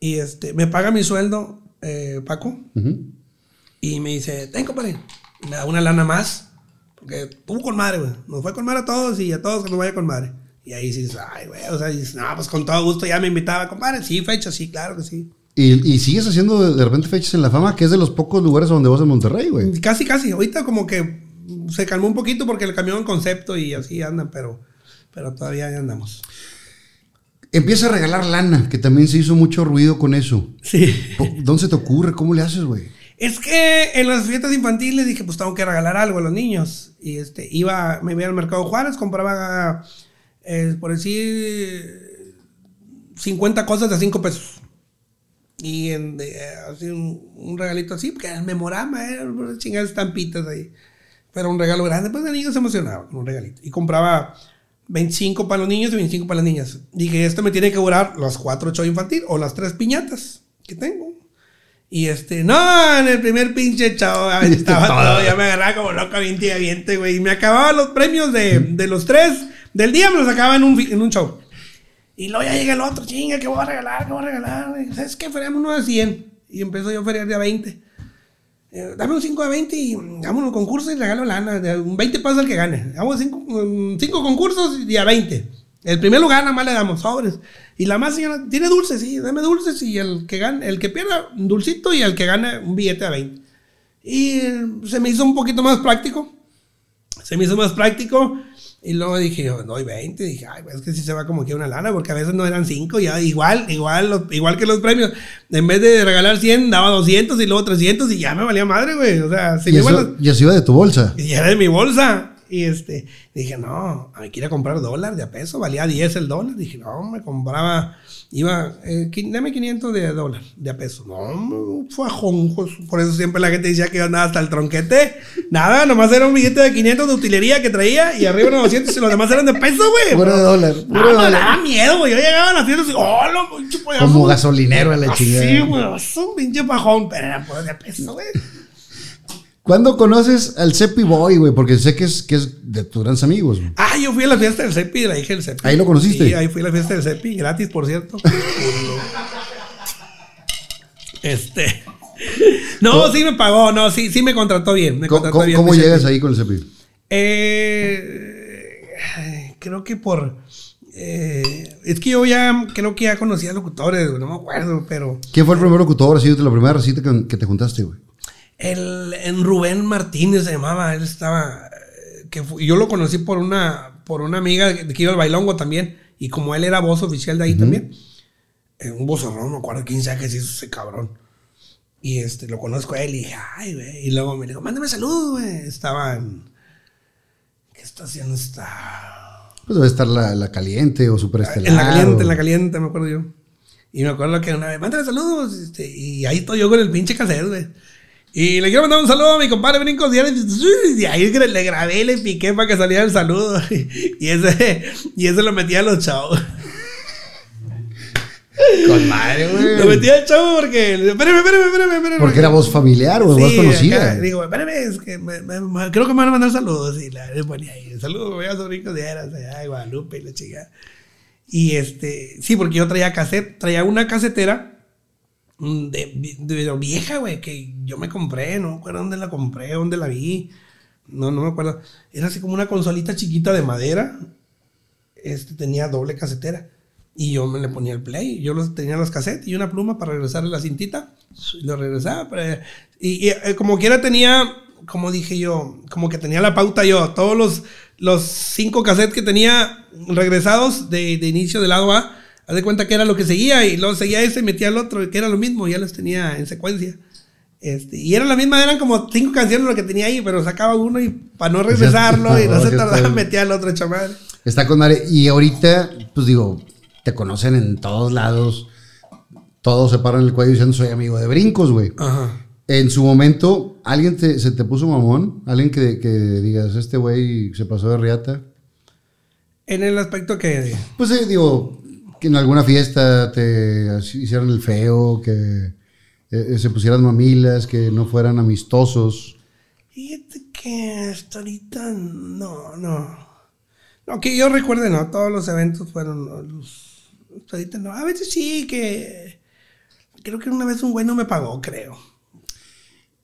y este, me paga mi sueldo, eh, Paco, Ujú. y me dice, ten, compadre, me da una lana más, porque estuvo con madre, güey. Nos fue con madre a todos y a todos que nos vaya con madre. Y ahí sí dices, ay, güey, o sea, dices, no, pues con todo gusto ya me invitaba, compadre, sí, fecha, sí, claro que sí. Y, y sigues haciendo de, repente fechas en la fama, que es de los pocos lugares donde vas en Monterrey, güey. Casi, casi, ahorita como que se calmó un poquito porque le cambió el concepto y así andan, pero, pero todavía ahí andamos. Empieza a regalar lana, que también se hizo mucho ruido con eso. Sí. ¿Dónde se te ocurre? ¿Cómo le haces, güey? Es que en las fiestas infantiles dije, pues tengo que regalar algo a los niños. Y este, iba, me iba al mercado Juárez, compraba, eh, por decir, 50 cosas de 5 pesos. Y en, de, así un, un regalito así, porque el memorama, era chingadas estampitas ahí. Pero un regalo grande, pues el niño se emocionaba con un regalito. Y compraba 25 para los niños y 25 para las niñas. Dije, esto me tiene que durar las 4 show infantil o las 3 piñatas que tengo. Y este, no, en el primer pinche chavo ah, estaba todo, ya me agarraba como loca, y aviente, güey. Y me acababa los premios de, de los tres del día, me los acababa en un, en un show. Y luego ya llega el otro, chinga, ¿qué voy a regalar? ¿Qué voy a regalar? güey? ¿Sabes qué? Feriamos uno de 100. Y empezó yo a feriar de a 20. Eh, dame un 5 de 20 y dame un concurso y regalo lana. Un 20 pesos al que gane. Damos 5 concursos y a 20. El primer lugar nada más le damos sobres. Y la más señora, tiene dulces, sí, dame dulces y el que gane, el que pierda, un dulcito y el que gane un billete a 20. Y eh, se me hizo un poquito más práctico. Se me hizo más práctico. Y luego dije, yo, doy 20. Dije, ay, pues es que sí se va como que una lana, porque a veces no eran 5, ya igual, igual, igual que los premios. En vez de regalar 100, daba 200 y luego 300 y ya me valía madre, güey. O sea, si y, me eso, los- y eso iba de tu bolsa. y era de mi bolsa. Y este, dije, no, me quería comprar dólar de a peso, valía 10 el dólar. Dije, no, me compraba, iba, eh, dame 500 de dólar, de a peso. No, un fajón, pues, por eso siempre la gente decía que yo andaba hasta el tronquete. Nada, nomás era un billete de 500 de utilería que traía y arriba eran 200 y los demás eran de peso, güey. Puro de dólar, puro me dólar. daba miedo, güey. Yo llegaba a las fiestas y, oh, lo Como güey". gasolinero a la chingada. güey, es un pinche pajón, pero era pues de a peso, güey. ¿Cuándo conoces al Cepi Boy, güey? Porque sé que es, que es de tus grandes amigos. güey. Ah, yo fui a la fiesta del CEPI de la hija del CEPI. ¿Ahí lo conociste? Sí, ahí fui a la fiesta del CEPI, gratis, por cierto. este. No, sí me pagó, no, sí, sí me contrató bien. Me ¿Cómo, contrató cómo- bien cómo mi llegas Cepi. ahí con el Cepi? Eh, creo que por. eh, es que yo ya creo que ya conocía locutores, güey, no me acuerdo, pero. ¿Quién fue el primer locutor de la primera recita que, que te juntaste, güey? El, en Rubén Martínez se llamaba, él estaba, eh, que yo lo conocí por una, por una amiga que iba al bailongo también, y como él era voz oficial de ahí también, eh, un vozarrón, no me acuerdo quién sabe qué se hizo ese cabrón. Y este, lo conozco a él y dije, ay, güey, y luego me dijo, mándame saludos, güey. Estaba en, ¿qué estación está? Pues debe estar la, la caliente o superestelar. En la caliente, en la caliente, me acuerdo yo. Y me acuerdo que una vez, mándale saludos. este, y ahí estoy yo con el pinche cassette, güey. Y le quiero mandar un saludo a mi compadre Brincos. Y ahí le grabé le piqué para que saliera el saludo. Y ese, y ese lo metí a los chavos. Con madre, Lo güey. metí al chavo porque. Espérame, espérame, espérame, espérame. Porque era voz familiar o voz conocida. acá, digo, espérame, es que me- me- me- creo que me van a mandar saludos. Y la, le ponía ahí, saludos, voy a sus ricos de Eras, allá de Guadalupe y la chica. Y este, sí, porque yo traía cassette, traía una casetera de, de- vieja, güey, que yo me compré, no me acuerdo dónde la compré, dónde la vi. No, no me acuerdo. Era así como una consolita chiquita de madera. Este tenía doble casetera. Y yo me le ponía el play. Yo los, tenía los cassettes y una pluma para regresarle la cintita. Lo regresaba. y, y, eh, como quiera tenía, como dije yo, como que tenía la pauta yo. Todos los, los cinco cassettes que tenía regresados de, de inicio del lado A, haz de cuenta que era lo que seguía. Y luego seguía ese y metía el otro, que era lo mismo. Ya los tenía en secuencia. Este, y era la misma, eran como cinco canciones lo que tenía ahí, pero sacaba uno y para no regresarlo y no "Ah, se tardaba, tal". metía al otro chaval. Está con madre. Y ahorita, pues digo, te conocen en todos lados. Todos se paran el cuello diciendo soy amigo de brincos, güey. Ajá. En su momento, ¿alguien te- se te puso mamón? ¿Alguien que, que digas, este güey se pasó de riata? En el aspecto que. Pues eh, digo, que en alguna fiesta te hicieran el feo, que eh, eh, se pusieran mamilas, que no fueran amistosos. Fíjate que hasta ahorita no, no. No, que yo recuerde, no, todos los eventos fueron los. Hasta ahorita no. A veces sí que. Creo que una vez un güey no me pagó, creo.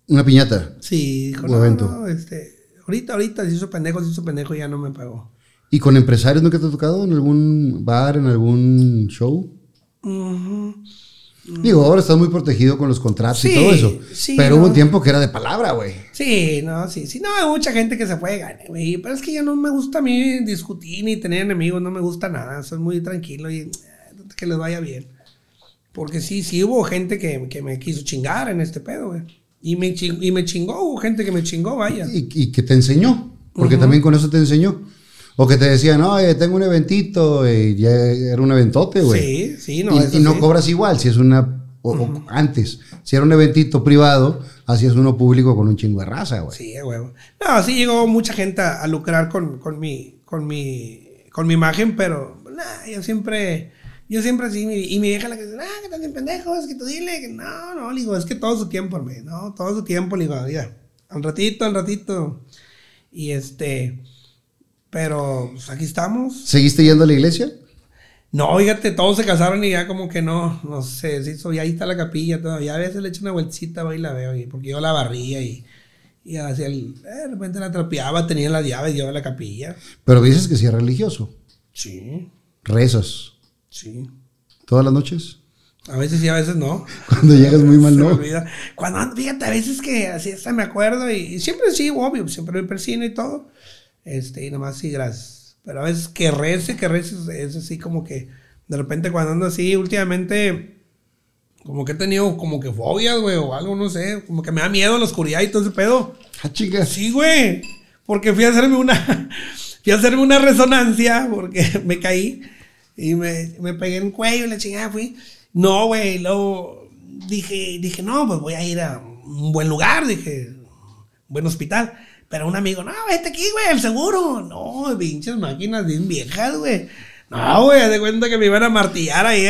Una piñata. Sí, dijo, Un no, evento. no, este. Ahorita, ahorita, se hizo pendejo, se hizo pendejo y ya no me pagó. ¿Y con empresarios nunca te ha tocado? ¿En algún bar, en algún show? Ujú. Digo, ahora estás muy protegido con los contratos y Sí, todo eso. sí, pero hubo no. un tiempo que era de palabra, güey. Sí, no, sí, sí. No, hay mucha gente que se puede ganar, güey. Pero es que ya no me gusta a mí discutir ni tener enemigos, no me gusta nada. Soy muy tranquilo y eh, que les vaya bien. Porque sí, sí hubo gente que, que me quiso chingar en este pedo, güey. Y me, ching- y me chingó, hubo gente que me chingó, vaya. Y, y que te enseñó. Porque también con eso te enseñó. O que te decían, oye, tengo un eventito. Y ya era un eventote, güey. Sí, sí, no. y, eso y no sí. cobras igual si es una. o- o antes, si era un eventito privado, hacías uno público con un chingo de raza, güey. Sí, huevo. No, sí llegó mucha gente a, a lucrar con, con mi, con mi, con mi imagen, pero nah, yo siempre, yo siempre así, y mi vieja la que dice, ah, que estás bien pendejo, es que tú dile, que no, no, le digo, es que todo su tiempo, hermano, no, todo su tiempo, le digo, ya, al ratito, al ratito, y este, pero, pues aquí estamos. ¿Seguiste yendo a la iglesia? No, fíjate, todos se casaron y ya como que no, no sé, se hizo, y ahí está la capilla todavía. A veces le echo una vueltita, voy y la veo, y, porque yo la barría y, y hacía el, eh, de repente la trapeaba, tenía las llaves yo la capilla. Pero dices que sí es religioso. Sí, Rezas. sí. ¿Todas las noches? A veces sí, a veces no. Cuando llegas muy mal, ¿no? Cuando, fíjate, a veces que así hasta me acuerdo y, y siempre sí, obvio, siempre me persino y todo. Este, y nomás sí, gracias. Pero a veces que rece, que es así como que de repente cuando ando así, últimamente, como que he tenido como que fobias, güey, o algo, no sé, como que me da miedo la oscuridad y todo ese pedo. Ah, chica. Sí, güey. Porque fui a hacerme una. Fui a hacerme una resonancia porque me caí y me, me pegué en el cuello y la chingada fui. No, güey. Luego dije, dije, no, pues voy a ir a un buen lugar. Dije, un buen hospital. Pero un amigo, no, vete aquí, güey, el seguro. No, pinches máquinas bien viejas, güey. No, güey, de cuenta que me iban a martillar ahí.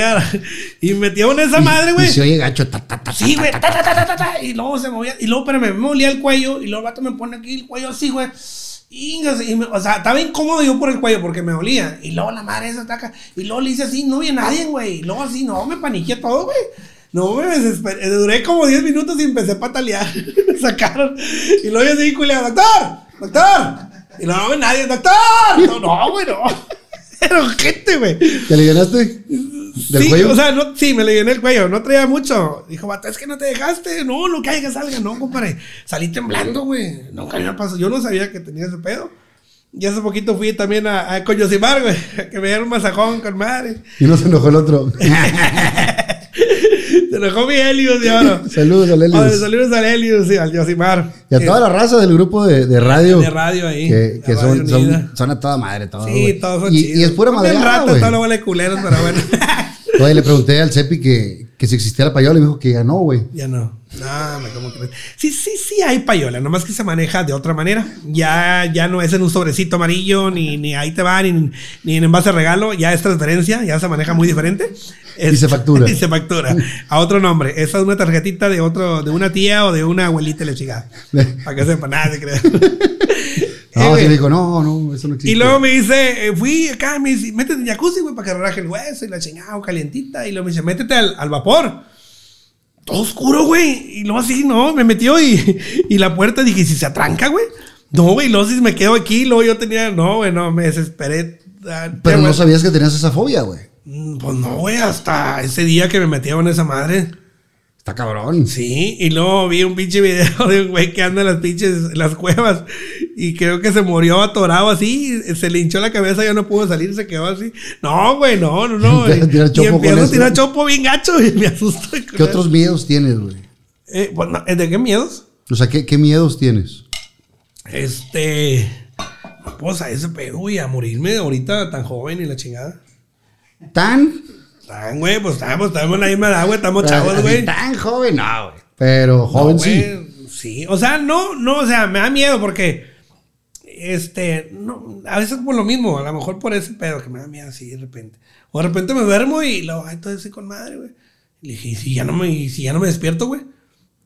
Y me metieron esa madre, güey. Y se oye gacho. ta, ta, ta, Sí, güey. ta, ta, ta, ta, ta, Y luego se movía. Y luego, pero me molía el cuello. Y luego el vato me pone aquí el cuello así, güey. Y me- o sea, estaba incómodo yo por el cuello porque me olía. Y luego la madre esa ataca. Y luego le hice así, no vi a nadie, güey. Y luego así, no, me paniqué todo, güey. No, me desesperé. Duré como 10 minutos y empecé a patalear. me sacaron. Y luego yo así, culiado, doctor, doctor. Y no ve nadie, doctor. No, no, güey, no. Era gente, güey. ¿Te le ganaste? ¿Del sí, cuello? O sea, no, sí, me le llené el cuello. No traía mucho. Dijo, es que no te dejaste. No, lo que hay que salga. No, compadre. Salí temblando, güey. Nunca me pasó. Yo no sabía que tenía ese pedo. Y hace poquito fui también a, a Coyosimar, güey. Que me dieron un masajón con madre. Y no se enojó el otro. Se enojó mi Helios ahora. Saludos a Oye, Lelios. Saludos al Helios y al Yosimar. Y a toda la raza del grupo de, de radio. De radio ahí. Que, que La son, son, son a toda madre, todo, Sí, güey. todos son y, chidos. y es pura madre. ratas, toda la bola de culeros, pero bueno. Oye, le pregunté al Cepi que, que si existiera payola y me dijo que ya no, güey. Ya no. No, me como crees. Sí, sí, sí hay payola, nomás que se maneja de otra manera. Ya, ya no es en un sobrecito amarillo, ni, ni ahí te va, ni, ni en envase de regalo, ya es transferencia, ya se maneja muy diferente. Y se factura. y se factura. A otro nombre. Esa es una tarjetita de otro, de una tía o de una abuelita la chica. Para que sepa, nada, se crea. No, Eh, dijo, no, no, eso no existe. Y luego me dice, eh, fui acá, me dice, métete en jacuzzi, güey, para que relaje el hueso y la chingada calientita. Y luego me dice, métete al, al vapor. Todo oscuro, güey. Y luego así, no, me metió y, y la puerta dije, ¿si se atranca, güey? No, güey, luego si me quedo aquí, luego yo tenía, no, güey, no, me desesperé. Ah, Pero no sabías que tenías esa fobia, güey. Mm, Pues no, güey, hasta ese día que me metieron esa madre. Está cabrón. Sí, y luego vi un pinche video de un güey que anda en las pinches, en las cuevas y creo que se murió atorado así, se le hinchó la cabeza, ya no pudo salir, se quedó así. No, güey, no, no, no. Y empiezo a tirar chopo bien gacho y me asusto. ¿Qué otros miedos tienes, güey? Eh, pues, no, ¿De qué miedos? O sea, ¿qué, qué miedos tienes? Este. Pues a ese pedo y a morirme ahorita tan joven y la chingada. Tan. Tan, güey, pues estamos, estamos en la misma edad, güey, estamos chavos, güey. Tan joven, no, güey. Pero joven No, sí. güey, Sí, o sea, no, no, o sea, me da miedo porque, este, no, a veces por lo mismo, a lo mejor por ese pedo que me da miedo así de repente. O de repente me duermo y lo, ay, todo así con madre, güey. Y le dije, ¿y si ya no me, si ya no me despierto, güey?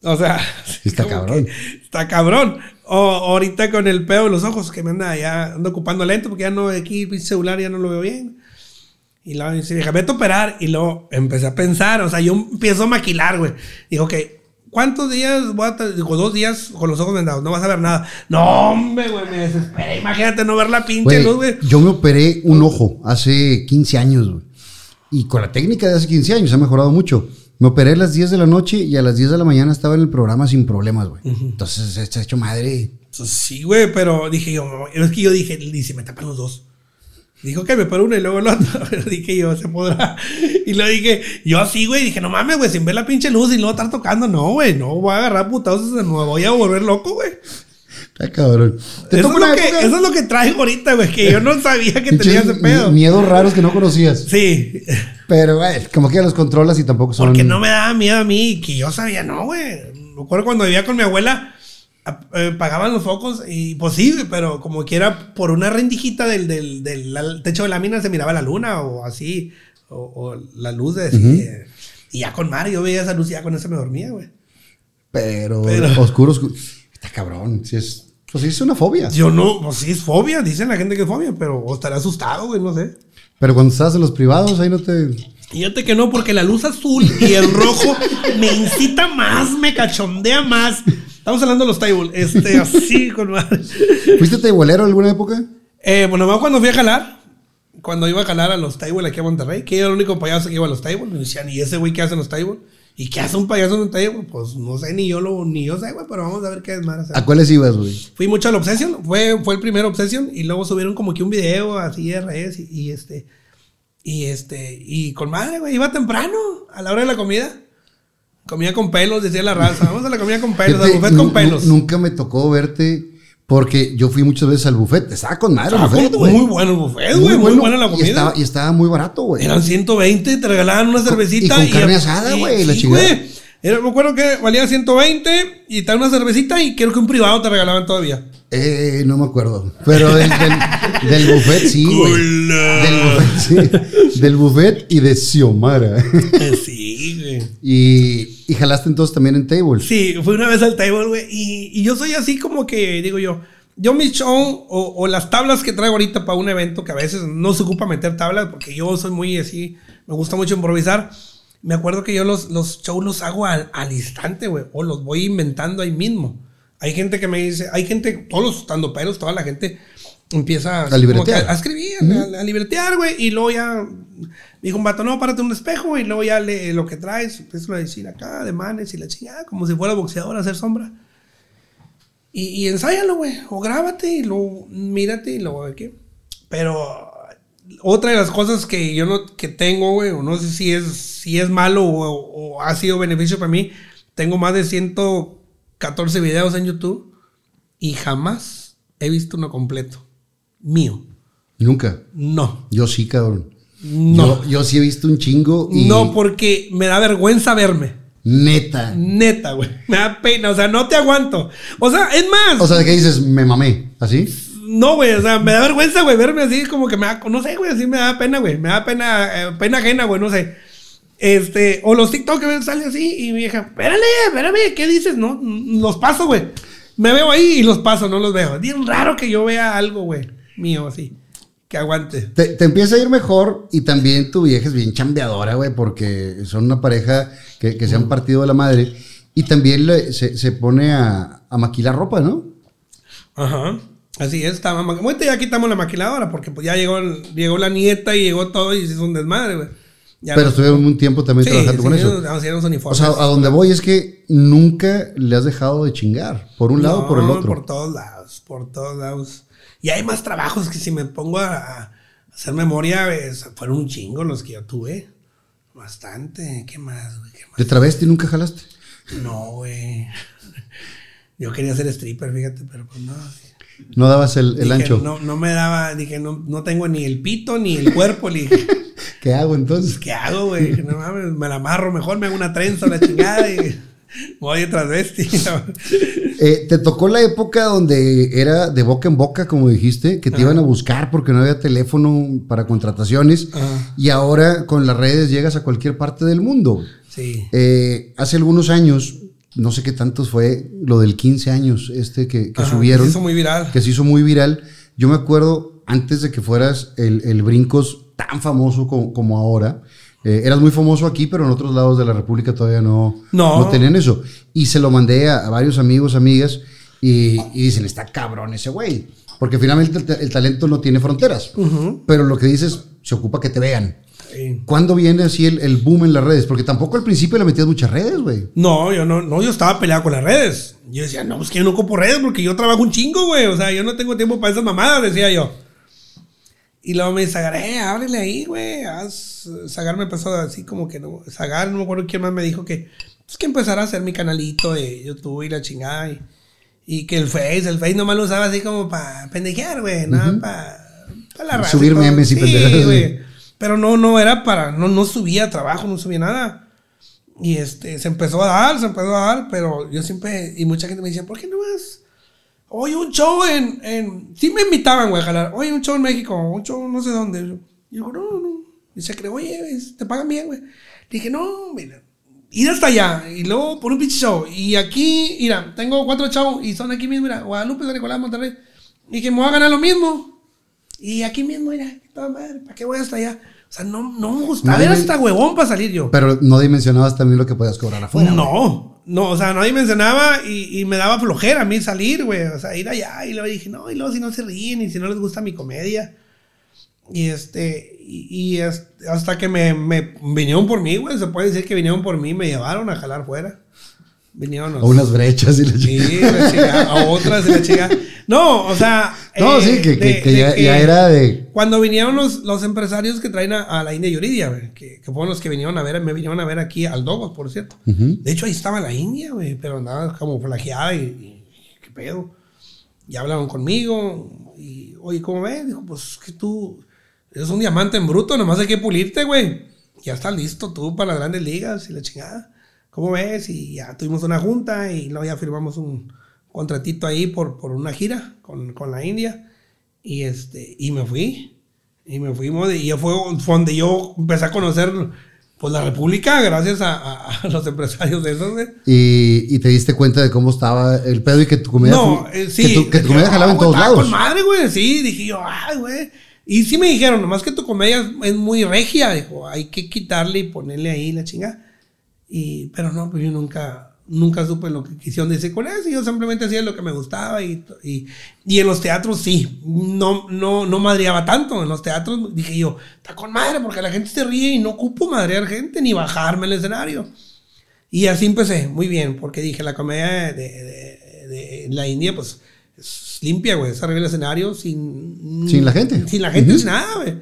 O sea, Está cabrón. Está cabrón. O ahorita con el pedo de los ojos que me anda ya ando ocupando lento porque ya no, aquí, pinche celular, ya no lo veo bien. Y luego dice, vieja, vete a operar. Y luego empecé a pensar, o sea, yo empiezo a maquilar, güey. Digo, ok, ¿cuántos días voy a? Digo, dos días con los ojos vendados, no vas a ver nada. No, hombre, güey, me desesperé. Imagínate no ver la pinche luz, güey. yo me operé un ojo hace 15 años, güey. Y con la técnica de hace 15 años ha mejorado mucho. Me operé a las 10 de la noche y a las 10 de la mañana estaba en el programa sin problemas, güey. Entonces, se ha hecho madre. Pues Sí, güey, pero dije yo, es que yo dije, dice, me tapan los dos. Dijo que me paro uno y luego el otro. dije yo, se podrá. Y lo dije, yo así, güey, dije, no mames, güey, sin ver la pinche luz y luego estar tocando, no, güey, no voy a agarrar putazos, me voy a volver loco, güey. Está cabrón. Te Eso, es lo que, eso es lo que traigo ahorita, güey, que yo no sabía que tenía ese pedo. mi- Miedos raros que no conocías. Sí, Pero, güey, como que ya los controlas y tampoco son. porque no me daba miedo a mí, que yo sabía, no, güey. Me acuerdo cuando vivía con mi abuela, eh, pagaban los focos y pues sí, pero como quiera, por una rendijita del, del, del techo de la mina se miraba la luna o así, o, o la luz de... eh, y ya con Mario, yo veía esa luz y ya con eso me dormía, güey. Pero, Pero- oscuro, oscuro. Está cabrón. Sí es, pues sí es una fobia. Yo no, pues sí es fobia, dicen la gente que es fobia, pero o estaré asustado, güey, no sé. Pero cuando estás en los privados, ahí no te. Fíjate que no, porque la luz azul y el rojo me incita más, me cachondea más. Estamos hablando de los tables, este, así con madre. ¿Fuiste teibolero alguna época? Eh, bueno, más cuando fui a jalar, cuando iba a jalar a los tables aquí a Monterrey, que era el único payaso que iba a los tables, me decían, ¿y ese güey qué hace en los tables? ¿Y qué hace un payaso en un table? Pues no sé, ni yo lo, ni yo sé, güey, pero vamos a ver qué es más. ¿A cuáles ibas, güey? Fui mucho a la Obsession, fue, fue el primer Obsession y luego subieron como que un video así de redes y, y este, y este, y con madre, güey, iba temprano, a la hora de la comida. Comía con pelos, decía la raza. Vamos a la comida con pelos, al buffet con pelos. Nunca me tocó verte porque yo fui muchas veces al buffet. Estaba con madre el Ah, buffet, muy, güey. muy bueno el buffet, güey, muy, buena la Y comida. estaba, y estaba muy barato, güey. Eran 120, te regalaban una cervecita. y con carne asada, güey, la chingada. Era- me acuerdo que valía 120 y te daban una cervecita y creo que un privado te regalaban todavía. Eh, no me acuerdo. Pero del, del, del buffet sí, güey. Del buffet, sí. Del buffet y de Xiomara. sí, güey. y, y jalaste entonces también en table. Sí, fui una vez al table, güey. Y, y yo soy así como que, digo yo, yo mi show o, o las tablas que traigo ahorita para un evento, que a veces no se ocupa meter tablas, porque yo soy muy así, me gusta mucho improvisar. Me acuerdo que yo los, los shows los hago al, al instante, güey, o los voy inventando ahí mismo. Hay gente que me dice, hay gente, todos los estando pelos, toda la gente empieza como libretear. a, a escribir, a, a libretear, güey, y luego ya dijo un vato, no, párate un espejo, y luego ya lee lo que traes, empiezo a decir acá, de manes y la chingada, como si fuera boxeador a hacer sombra. Y, y ensáyalo, güey, o grábate y luego mírate y luego de qué. Pero otra de las cosas que yo no que tengo, güey, o no sé si es, si es malo o, o ha sido beneficio para mí, tengo más de 114 videos en YouTube y jamás he visto uno completo. Mío. Nunca. No. Yo sí, cabrón. No. Yo, yo sí he visto un chingo y. No, porque me da vergüenza verme. Neta. Neta, güey. Me da pena. O sea, no te aguanto. O sea, es más. O sea, ¿qué dices? Me mamé. ¿Así? No, güey, o sea, me da vergüenza, güey, verme así como que me da, no sé, güey, así me da pena, güey, me da pena, eh, pena ajena, güey, no sé. Este, o los TikTok que ven sale así y mi vieja, espérale, espérame, ¿qué dices? No, los paso, güey. Me veo ahí y los paso, no los veo. Es bien raro que yo vea algo, güey, mío, así, que aguante. Te, te empieza a ir mejor y también tu vieja es bien chambeadora, güey, porque son una pareja que, que se han partido de la madre y también le- se, se pone a, a maquilar ropa, ¿no? Ajá. Así es, mamá. Ahorita ya quitamos la maquiladora porque pues ya llegó, llegó la nieta y llegó todo y se hizo un desmadre, güey. Ya Pero no- estuvieron un tiempo también Sí, trabajando con eso. nos los O uniformes. sea, a donde voy es que nunca le has dejado de chingar, por un lado o por el otro. Por todos lados, por todos lados. Y hay más trabajos que si me pongo a, hacer memoria, es- fueron un chingo los que yo tuve. Bastante. ¿Qué más, güey? ¿Qué ¿De travesti nunca jalaste? más? No, güey. Yo quería ser stripper, fíjate, pero pues no. No dabas el, el Dije, ancho. No, no me daba, dije, no, no tengo ni el pito ni el cuerpo. Le dije, ¿Qué hago entonces? ¿Qué hago, güey? No mames, me la amarro mejor, me hago una trenza, la chingada y voy transvesti. Eh, te tocó la época donde era de boca en boca, como dijiste, que te iban a buscar porque no había teléfono para contrataciones Ajá. y ahora con las redes llegas a cualquier parte del mundo. Sí. Eh, hace algunos años, no sé qué tantos fue, lo del 15 años este que, que Ajá, subieron, se hizo muy viral. que se hizo muy viral. Yo me acuerdo, antes de que fueras el, el Brincos tan famoso como, como ahora, eh, eras muy famoso aquí, pero en otros lados de la República todavía no, No. tenían eso. Y se lo mandé a, a varios amigos, amigas, y, y dicen, está cabrón ese güey. Porque finalmente el, el talento no tiene fronteras. Pero lo que dices, se ocupa que te vean. Sí. ¿Cuándo viene así el, el boom en las redes? Porque tampoco al principio le metías muchas redes, güey. No, yo no, no, yo estaba peleado con las redes. Yo decía, no, pues que yo no ocupo redes porque yo trabajo un chingo, güey. O sea, yo no tengo tiempo para esas mamadas, decía yo. Y luego me dice, Zagar, eh, ábrele ahí, güey. Haz... Zagar me empezó así como que no. Zagar, no me acuerdo quién más me dijo que. Pues que empezara a hacer mi canalito de YouTube y la chingada. Y, y que el Face, el Face nomás lo usaba así como para pendejear, güey. Nada, para la raza. Subir memes y Sí, pendejadas, güey. Pero no, no era para. No, no subía trabajo, no subía nada. Y este, se empezó a dar, se empezó a dar, pero yo siempre, y mucha gente me decía, ¿por qué no vas? Oye, un show en, en, sí me invitaban, güey, a jalar, oye, un show en México, un show no sé dónde. Y yo digo, no, no. Y se cree, oye, te pagan bien, güey. Dije, no, mira, ir hasta allá, y luego por un pinche show. Y aquí, mira, tengo cuatro shows, y son aquí mismo, mira, Guadalupe, San Nicolás, Monterrey. Y que me voy a ganar lo mismo. Y aquí mismo, mira, toda madre, ¿para qué voy hasta allá? O sea, no, no me gustaba, Nadie era hasta huevón para salir yo. Pero no dimensionabas también lo que podías cobrar afuera. No, no, o sea, nadie mencionaba y, y me daba flojera a mí salir, güey. O sea, ir allá y luego dije, no, y luego si no se ríen y si no les gusta mi comedia. Y este, y, y hasta que me, me vinieron por mí, güey. Se puede decir que vinieron por mí me llevaron a jalar fuera. Vinieron A unas brechas y la Sí, chingada. la chica, a otras y la chica. No, o sea. No, eh, sí, que, que- de- que de ya, era de. cuando vinieron los, los empresarios que traen a, a la India Yuridia, güey, que, que fueron los que vinieron a ver, me vinieron a ver aquí al Dogos, por cierto. De hecho, ahí estaba la India, güey, pero andaba como flageada y, y qué pedo. Y hablaron conmigo y, oye, ¿cómo ves? Dijo, pues que tú eres un diamante en bruto, nomás hay que pulirte, güey. Ya estás listo tú para las grandes ligas y la chingada. ¿Cómo ves? Y ya tuvimos una junta y luego ya firmamos un contratito ahí por, por una gira con, con la India. Y, este, y me fui. Y me fuimos. Y ya fue, donde yo empecé a conocer pues, la República gracias a, a- a los empresarios de esos, güey. Y, y te diste cuenta de cómo estaba el pedo y que tu comedia. No, eh, sí. Que tu, que tu "Ah, jalaba en güey, todos lados. Con madre, güey. Sí, dije yo, ay, güey. Y sí me dijeron, nomás que tu comedia es- es muy regia. Dijo, hay que quitarle y ponerle ahí la chinga. Y, pero no, pues yo nunca, nunca supe lo que quisieron decir con eso. Yo simplemente hacía lo que me gustaba y, y, y en los teatros sí. No, no, no madreaba tanto. En los teatros dije yo, está con madre porque la gente se ríe y no ocupo madrear gente ni bajarme el escenario. Y así empecé, muy bien, porque dije, la comedia de, de- de la India, pues, es limpia, güey, es arriba del escenario sin... Sin la gente. Sin la gente, Ujú. sin nada, güey.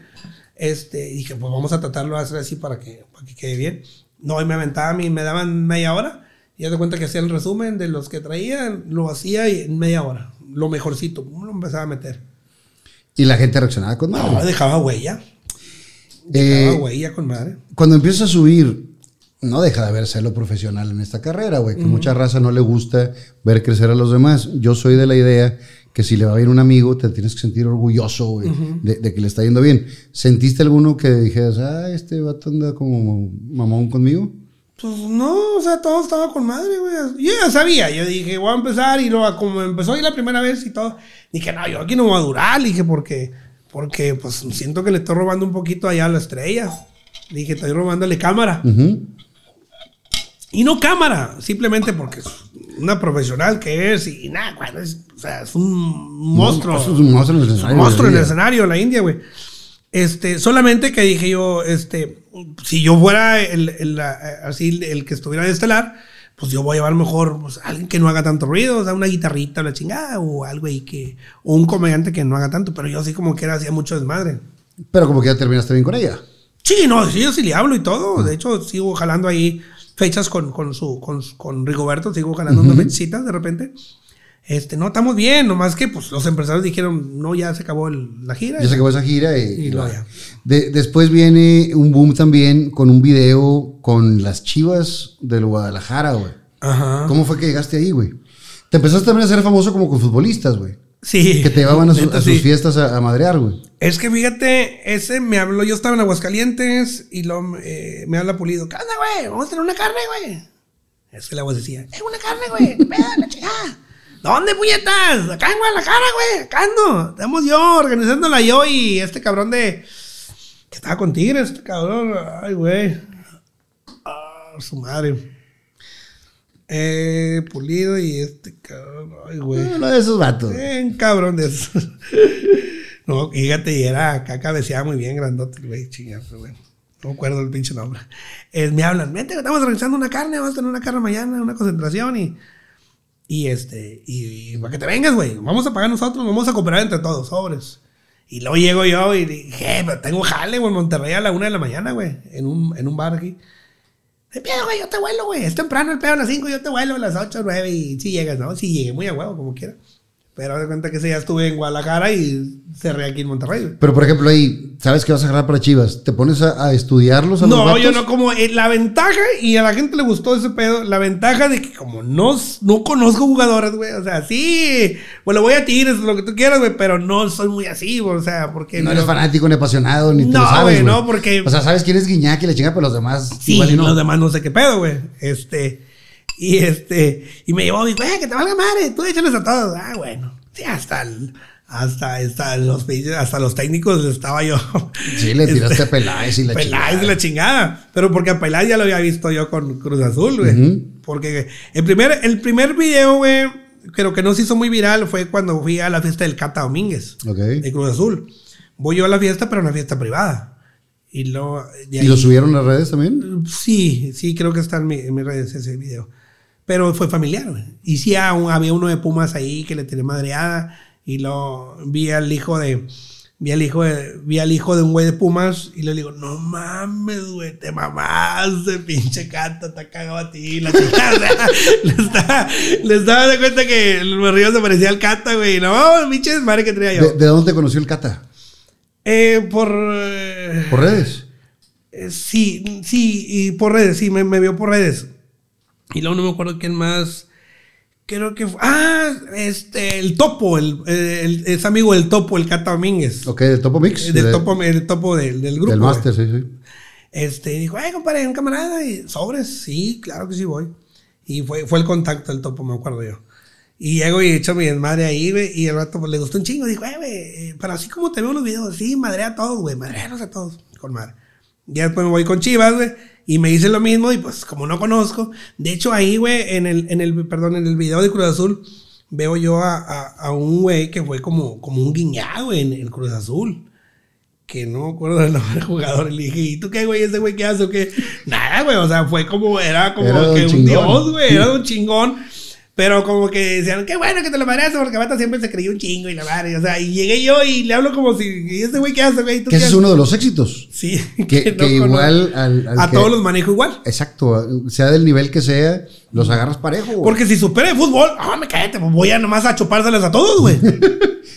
Este, dije, pues vamos a tratarlo de hacer así para que, para que quede bien. No, y me aventaban y me daban media hora. Y ya de cuenta que hacía el resumen de los que traía, lo hacía y en media hora. Lo mejorcito, lo empezaba a meter. Y la gente reaccionaba con madre. No, dejaba huella. Eh, Dejaba huella con madre. cuando empiezas a subir, no deja de haber lo profesional en esta carrera, güey. Que mucha raza no le gusta ver crecer a los demás. Yo soy de la idea que si le va bien un amigo, te tienes que sentir orgulloso, güey, de, de que le está yendo bien. ¿Sentiste alguno que dijeras, ah, este vato anda como mamón conmigo? Pues no, o sea, todo estaba con madre, güey. Yo ya sabía, yo dije, voy a empezar y luego como empezó ahí la primera vez y todo, dije, no, yo aquí no voy a durar, dije, porque, porque pues siento que le estoy robando un poquito allá a la estrella. Dije, estoy robándole cámara. Y no cámara, simplemente porque es una profesional que es y nada, güey, es, o sea, es un monstruo. Es un monstruo en el Es un escenario, monstruo en el escenario, la India, güey. Este, solamente que dije yo, este, si yo fuera el, el, así el que estuviera de estelar, pues yo voy a llevar mejor pues, alguien que no haga tanto ruido, o sea, una guitarrita o la chingada, o algo ahí que, o un comediante que no haga tanto, pero yo así como que era, hacía mucho desmadre. Pero como que ya terminaste bien con ella. Sí, no, sí, yo sí le hablo y todo. De hecho, sigo jalando ahí fechas con, con su, con, con Rigoberto, sigo jalando unas fechitas de repente. Este, no, estamos bien, nomás que pues los empresarios dijeron, no, ya se acabó el- la gira. Ya se acabó esa gira y, Y ya. De- después viene un boom también con un video con las chivas del Guadalajara, güey. Ajá. ¿Cómo fue que llegaste ahí, güey? Te empezaste también a ser famoso como con futbolistas, güey. Sí. Que te llevaban a, su- Neta, a sus sí. fiestas a, a madrear, güey. Es que fíjate, ese me habló, yo estaba en Aguascalientes y luego eh, me habla Pulido. ¿Qué onda, güey? Vamos a tener una carne, güey. Es que la voz decía, ¡eh, una carne, güey! ¿Qué pedo, la chingada? ¿Dónde, puñetas? Acá en Guadalajara, güey. Acá ando. Estamos yo, organizándola yo y este cabrón de... Que estaba con Tigres, este cabrón. Ay, güey. Ah, su madre. Eh, Pulido y este cabrón. Ay, güey. Uno de esos vatos. Bien cabrón de eso. no, fíjate, y era acá cabeceaba muy bien, grandote, güey, pero bueno. No me acuerdo el pinche nombre. Eh, me hablan, vente, estamos organizando una carne, vamos a tener una carne mañana, una concentración y. Y este, y, para que te vengas, güey, vamos a pagar nosotros, vamos a cooperar entre todos, sobres. Y luego llego yo y dije, pero tengo jale, güey, en Monterrey a la una de la mañana, güey, en un, en un bar aquí. De pedo, güey, yo te vuelo, güey. Es temprano el pedo a las 5, yo te vuelo a las 8, 9 y si llegas, ¿no? Sí llegué muy a huevo, como quiera. Pero de cuenta que ese ya estuve en Guadalajara y cerré aquí en Monterrey. Pero, por ejemplo, ahí, ¿sabes que vas a agarrar para chivas? ¿Te pones a, a estudiarlos a los No, vatos? yo no, como eh, la ventaja, y a la gente le gustó ese pedo, la ventaja de que como no, no conozco jugadores, güey, o sea, sí, bueno, voy a Tigres, lo que tú quieras, güey, pero no soy muy así, güey, o sea, porque... No eres fanático ni apasionado, ni te No, lo sabes, güey, güey. no, porque- O sea, sabes quién es Guiñac y le chinga, pero los demás Sí, igual y no. los demás no sé qué pedo, güey. Este, y este, y me llevó, y güey, que te valga madre, tú échales a todos. Ah, bueno. Sí, hasta el- hasta, hasta los hasta los técnicos estaba yo. Sí, le tiraste Este, a Peláez y la Peláez chingada. y la chingada. Pero porque a Peláez ya lo había visto yo con Cruz Azul, güey. Porque el primer, el primer video, güey, creo que no se hizo muy viral fue cuando fui a la fiesta del Cata Domínguez. De Cruz Azul. Voy yo a la fiesta, pero una fiesta privada. Y luego. de ¿Y lo ahí- subieron a las redes también? Sí, sí, creo que está en, mi- en mis redes ese video. Pero fue familiar, güey. Y sí, a un- había uno de Pumas ahí que le tiré madreada. Y lo vi al hijo de. Vi al hijo de, vi al hijo de un güey de Pumas y le digo, no mames, güey, te mamaste, pinche canta, te cagado a ti, la le estaba, le estaba de cuenta que el morrillo se parecía al canta, güey. No, pinche madre que traía yo. ¿De, de dónde te conoció el Cata? Eh, por. eh, ¿Por redes? eh, sí, sí, y por redes, sí, me, me vio por redes. Y luego no me acuerdo quién más. Creo que fue. Ah, este, el topo, el, el- es amigo del topo, el Cata Domínguez. Ok, del Topo Mix. Eh, Del de- topo, el topo del, del grupo. Del. Master, sí, sí. Este, dijo, ay, compadre, un camarada, y sobres, sí, claro que sí voy. Y fue, fue el contacto del topo, me acuerdo yo. Y llego y echo mi desmadre ahí, güey, y el rato pues, le gustó un chingo. Dijo, "Eh, güey, eh, pero así como te veo en los videos, sí, madre a todos, güey, madreanos a todos, con madre. Ya después me voy con Chivas, güey, y me dice lo mismo, y pues como no conozco, de hecho ahí, güey, en el, en el, perdón, en el video de Cruz Azul, veo yo a, a, a un güey que fue como, como un guiñado, güey, en el Cruz Azul que no me acuerdo del nombre del jugador. Y le dije, ¿y tú qué, güey? ¿Ese güey qué hace o qué? Nada, güey. O sea, fue como, era como Era que un chingón. dios, güey. Era un chingón. Pero como que decían, qué bueno que te lo mareaste porque Bata siempre se creyó un chingo y la madre. O sea, y llegué yo y le hablo como si, ¿y ese güey qué hace, güey? ¿Tú Que ese es haces?" uno de los éxitos. Sí, Que, no que igual al, al a que- todos los manejo igual. Exacto, sea del nivel que sea, los agarras parejo. güey. Porque si supera el fútbol, ah, me cállate, pues voy a nomás a chupárselas a todos, güey.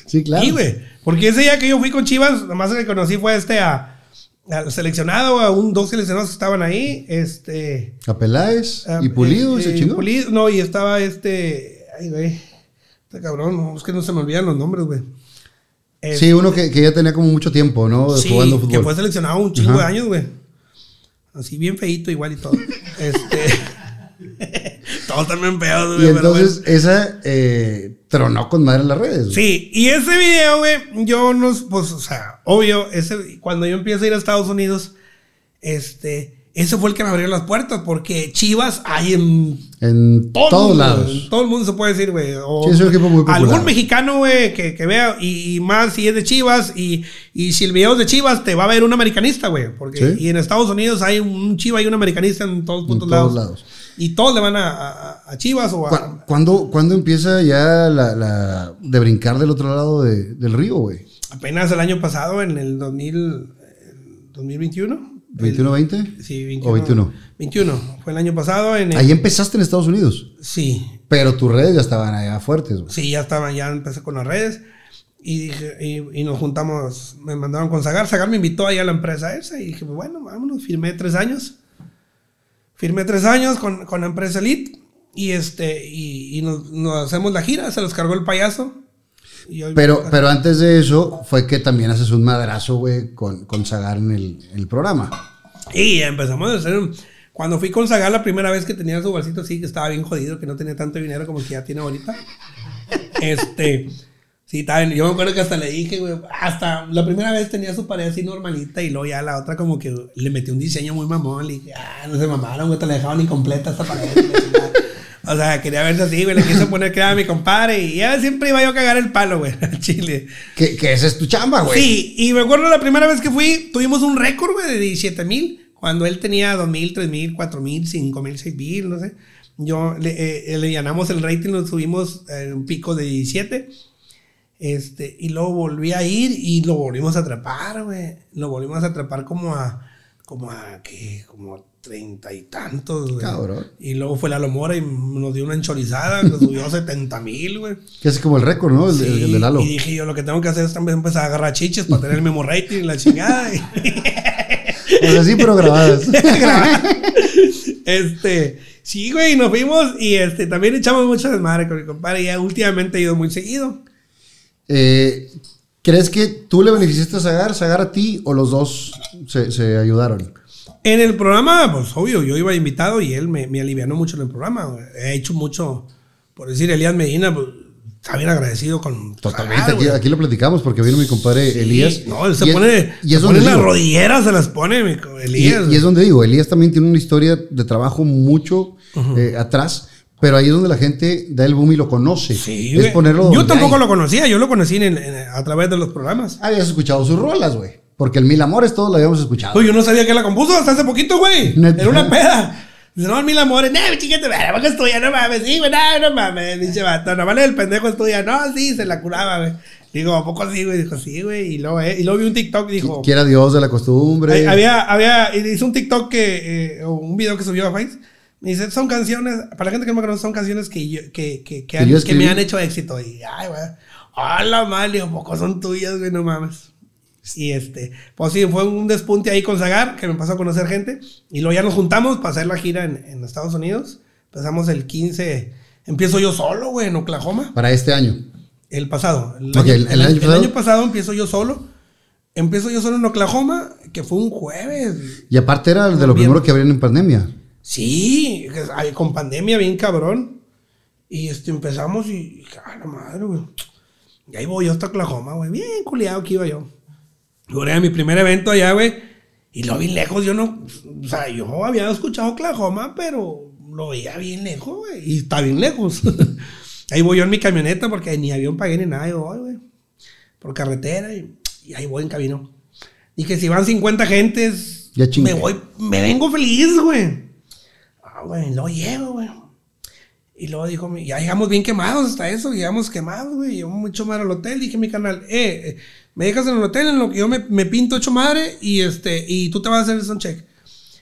Sí, claro. Sí, güey. Porque ese día que yo fui con Chivas, nomás que conocí fue este a, al seleccionado, a un dos seleccionados que estaban ahí. Este. A Peláez ah, y Pulido, eh, ese eh. Pulido, no, y estaba este. Ay, güey. Este cabrón, no, es que no se me olvidan los nombres, güey. Sí, uno que, que ya tenía como mucho tiempo, ¿no? Sí, Jugando que fútbol. fue seleccionado un chingo Ajá. de años, güey. Así bien feito igual y todo. este. Todos también pegados, Y güey. entonces esa eh, tronó con madre en las redes. güey. Sí, y ese video, güey, yo no, pues, o sea, obvio, ese, cuando yo empiezo a ir a Estados Unidos, este, ese fue el que me abrió las puertas, porque Chivas hay en En todo el todos mundo, lados. En todo el mundo se puede decir, güey. Sí, es un equipo muy popular. Algún mexicano, güey, que, que vea, y, y más si es de Chivas, y, y si el video es de Chivas, te va a ver un americanista, güey. Porque, Sí. y en Estados Unidos hay un Chiva y un americanista en todos En puntos todos lados. lados. Y todos le van a, a- a Chivas o a. ¿Cu- ¿Cuándo, cuándo empieza ya la, la de brincar del otro lado de- del río, güey? Apenas el año pasado, en el 2000, el 2021. ¿21-20? Sí, 21. ¿O 21? 21. Fue el año pasado. En el- Ahí empezaste en Estados Unidos, Sí, pero tus redes ya estaban allá fuertes. güey. sí, ya estaba, ya empecé con las redes. Y, dije- y, y nos juntamos, me mandaron con Zagar. Zagar me invitó ahí a la empresa esa. Y dije, pues bueno, vámonos. Firmé tres años. Firmé tres años con, con la empresa Elite. Y, este, y, y nos, nos hacemos la gira. Se los cargó el payaso. Y Pero, pero antes de eso, fue que también haces un madrazo, güey, con, con Zagar en el, el programa. Y empezamos a hacer. Cuando fui con Zagar la primera vez que tenía su bolsito, sí, que estaba bien jodido, que no tenía tanto dinero como el que ya tiene ahorita. Este. Sí, estaba bien. Yo me acuerdo que hasta le dije, güey, hasta la primera vez tenía su pared así normalita y luego ya la otra como que le metí un diseño muy mamón. Le dije, ah, no se mamaron, güey, te la dejaban incompleta esta pared. o sea, quería verse así, güey, le quise poner que era mi compadre y ya siempre iba yo a cagar el palo, güey, al chile. Que, que esa es tu chamba, güey. Sí, y me acuerdo la primera vez que fui, tuvimos un récord, güey, de 17 mil. Cuando él tenía 2 mil, 3 mil, 4 mil, 5 mil, 6 mil, no sé. Yo le, eh, le llenamos el rating, lo subimos a un pico de 17. Este, y luego volví a ir y lo volvimos a atrapar, güey. Lo volvimos a atrapar como a, como a, ¿qué? Como a treinta y tantos, güey. Cabrón. Y luego fue la Lomora y nos dio una enchorizada, nos subió a 70 mil, güey. Que es como el récord, ¿no? El, Sí, el de Lalo. Y dije yo, lo que tengo que hacer es también empezar a agarrar chiches para tener el mismo rating y la chingada. Y- O sea, sí, pero grabadas. este, sí, güey, nos fuimos y este, también echamos mucho desmadre con mi compadre. Y ya últimamente he ido muy seguido. Eh, ¿Crees que tú le beneficiaste a Zagar, Zagar a ti o los dos se, se ayudaron? En el programa, pues obvio, yo iba invitado y él me, me alivianó mucho en el programa. He hecho mucho, por decir, Elías Medina, pues, está bien agradecido con. Totalmente, Zagar, aquí, lo platicamos porque vino mi compadre Sí, Elías. No, él se y es- pone, y se es pone las digo, rodilleras, se las pone mi co- y, Elías. y es donde digo, Elías también tiene una historia de trabajo mucho eh, atrás, pero ahí es donde la gente da el boom y lo conoce. Sí, es ponerlo Yo tampoco hay. lo conocía, yo lo conocí en- en- a través de los programas. Habías escuchado sus rolas, güey. Porque el Mil Amores todos lo habíamos escuchado. Pues yo no sabía que la compuso hasta hace poquito, güey. Era una peda. Dice, no, mil amores, no, chiquete, ¿para qué estudia? No mames, sí, güey, no, no mames, dice vato, no vale el pendejo estudia, no, sí, se la curaba, güey. Digo, ¿a poco sí, güey? Dijo, sí, güey, y luego, eh, y luego vi un TikTok, dijo, Quiera Dios de la costumbre. Había, había, hizo un TikTok que, eh, un video que subió a Face. Me dice, son canciones, para la gente que no me conoce, son canciones que, yo- que, que, que, han- yo que me han hecho éxito. Y, ay, güey, hola, mal, ¿a poco son tuyas, güey? No mames. Y este, pues sí, fue un despunte ahí con Zagar, que me pasó a conocer gente. Y luego ya nos juntamos para hacer la gira en, en Estados Unidos. Empezamos el 15, empiezo yo solo, güey, en Oklahoma. Para este año. El pasado. El, año, el- año año- el pasado. año pasado empiezo yo solo. Empiezo yo solo en Oklahoma, que fue un jueves. Y aparte era de lo primero que abrían en pandemia. Sí, con pandemia bien cabrón. Y este, empezamos y, a la madre, güey. Y ahí voy yo hasta Oklahoma, güey. Bien culiado que iba yo. Era mi primer evento allá, güey. Y lo vi lejos, yo no. O sea, yo había escuchado Oklahoma, pero lo veía bien lejos, güey. Y está bien lejos. ahí voy yo en mi camioneta porque ni avión pagué ni nada. Yo voy, güey. Por carretera y, y ahí voy en camino. Dije, si van 50 gentes, Ya me voy, me vengo feliz, güey. Güey, luego llego, güey. Y luego dijo, ya llegamos bien quemados hasta eso, llegamos quemados, güey. Llegamos mucho madre al hotel. Dije a mi canal, eh, eh, me dejas en el hotel en lo que yo me, me pinto hecho madre y este, y tú te vas a hacer el sound check.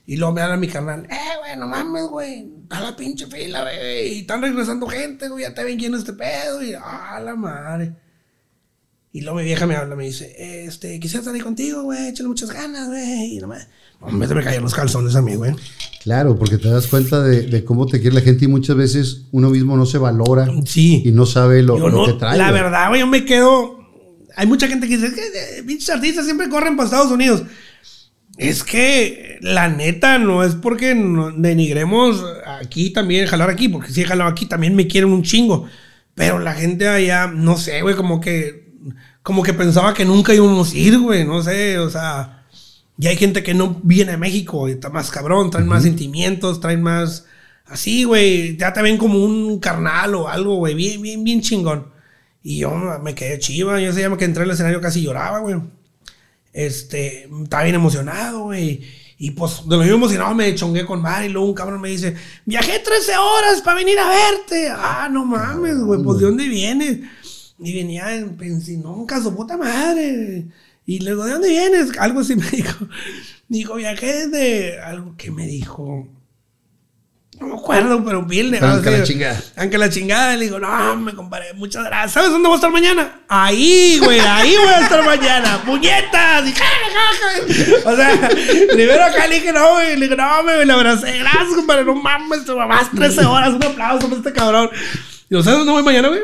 Y luego me habla mi canal, eh, güey, no mames, güey. Está la pinche fila, güey. Y están regresando gente, güey. Ya te ven es este pedo. Y, ah, la madre. Y luego mi vieja me habla, me dice, este, quisiera ahí contigo, güey. Échale muchas ganas, güey. Y no me, hombre, se me caían los calzones a mí, güey. Claro, porque te das cuenta de, de cómo te quiere la gente y muchas veces uno mismo no se valora Sí. y no sabe lo, lo no- que trae. La güey. verdad, güey, yo me quedo. Hay mucha gente que dice, es que eh, pinches artistas siempre corren para Estados Unidos. Es que la neta no es porque no- denigremos aquí también, jalar aquí, porque si he jalado aquí también me quieren un chingo. Pero la gente allá, no sé, güey, como que, como que pensaba que nunca íbamos a ir, güey, no sé, o sea. Y hay gente que no viene a México y está más cabrón, traen más sentimientos, traen más. Así, güey, ya te ven como un carnal o algo, güey, bien, bien, bien chingón. Y yo me quedé chiva, yo se llama que entré al escenario casi lloraba, güey. Este, estaba bien emocionado, güey. Y pues de lo mismo emocionado me chongué con Mari. Y luego un cabrón me dice: Viajé 13 horas para venir a verte. Ah, no mames, güey, pues de dónde vienes. Y venía en Pensinonca, su puta madre. Y le digo, ¿de dónde vienes? Algo así me dijo. Dijo, viajé desde. Algo que me dijo. No me acuerdo, pero bien. Pero aunque la chingada. Aunque la chingada, le digo, no, me comparé, muchas gracias. ¿Sabes dónde voy a estar mañana? Ahí, güey, ahí voy a estar mañana. ¡Puñetas! O sea, primero acá le dije, no, güey, le dije, no, me le abracé. Gracias, compadre, no mames, te mamás 13 horas. Un aplauso para este cabrón. Y ¿sabes dónde voy mañana, güey?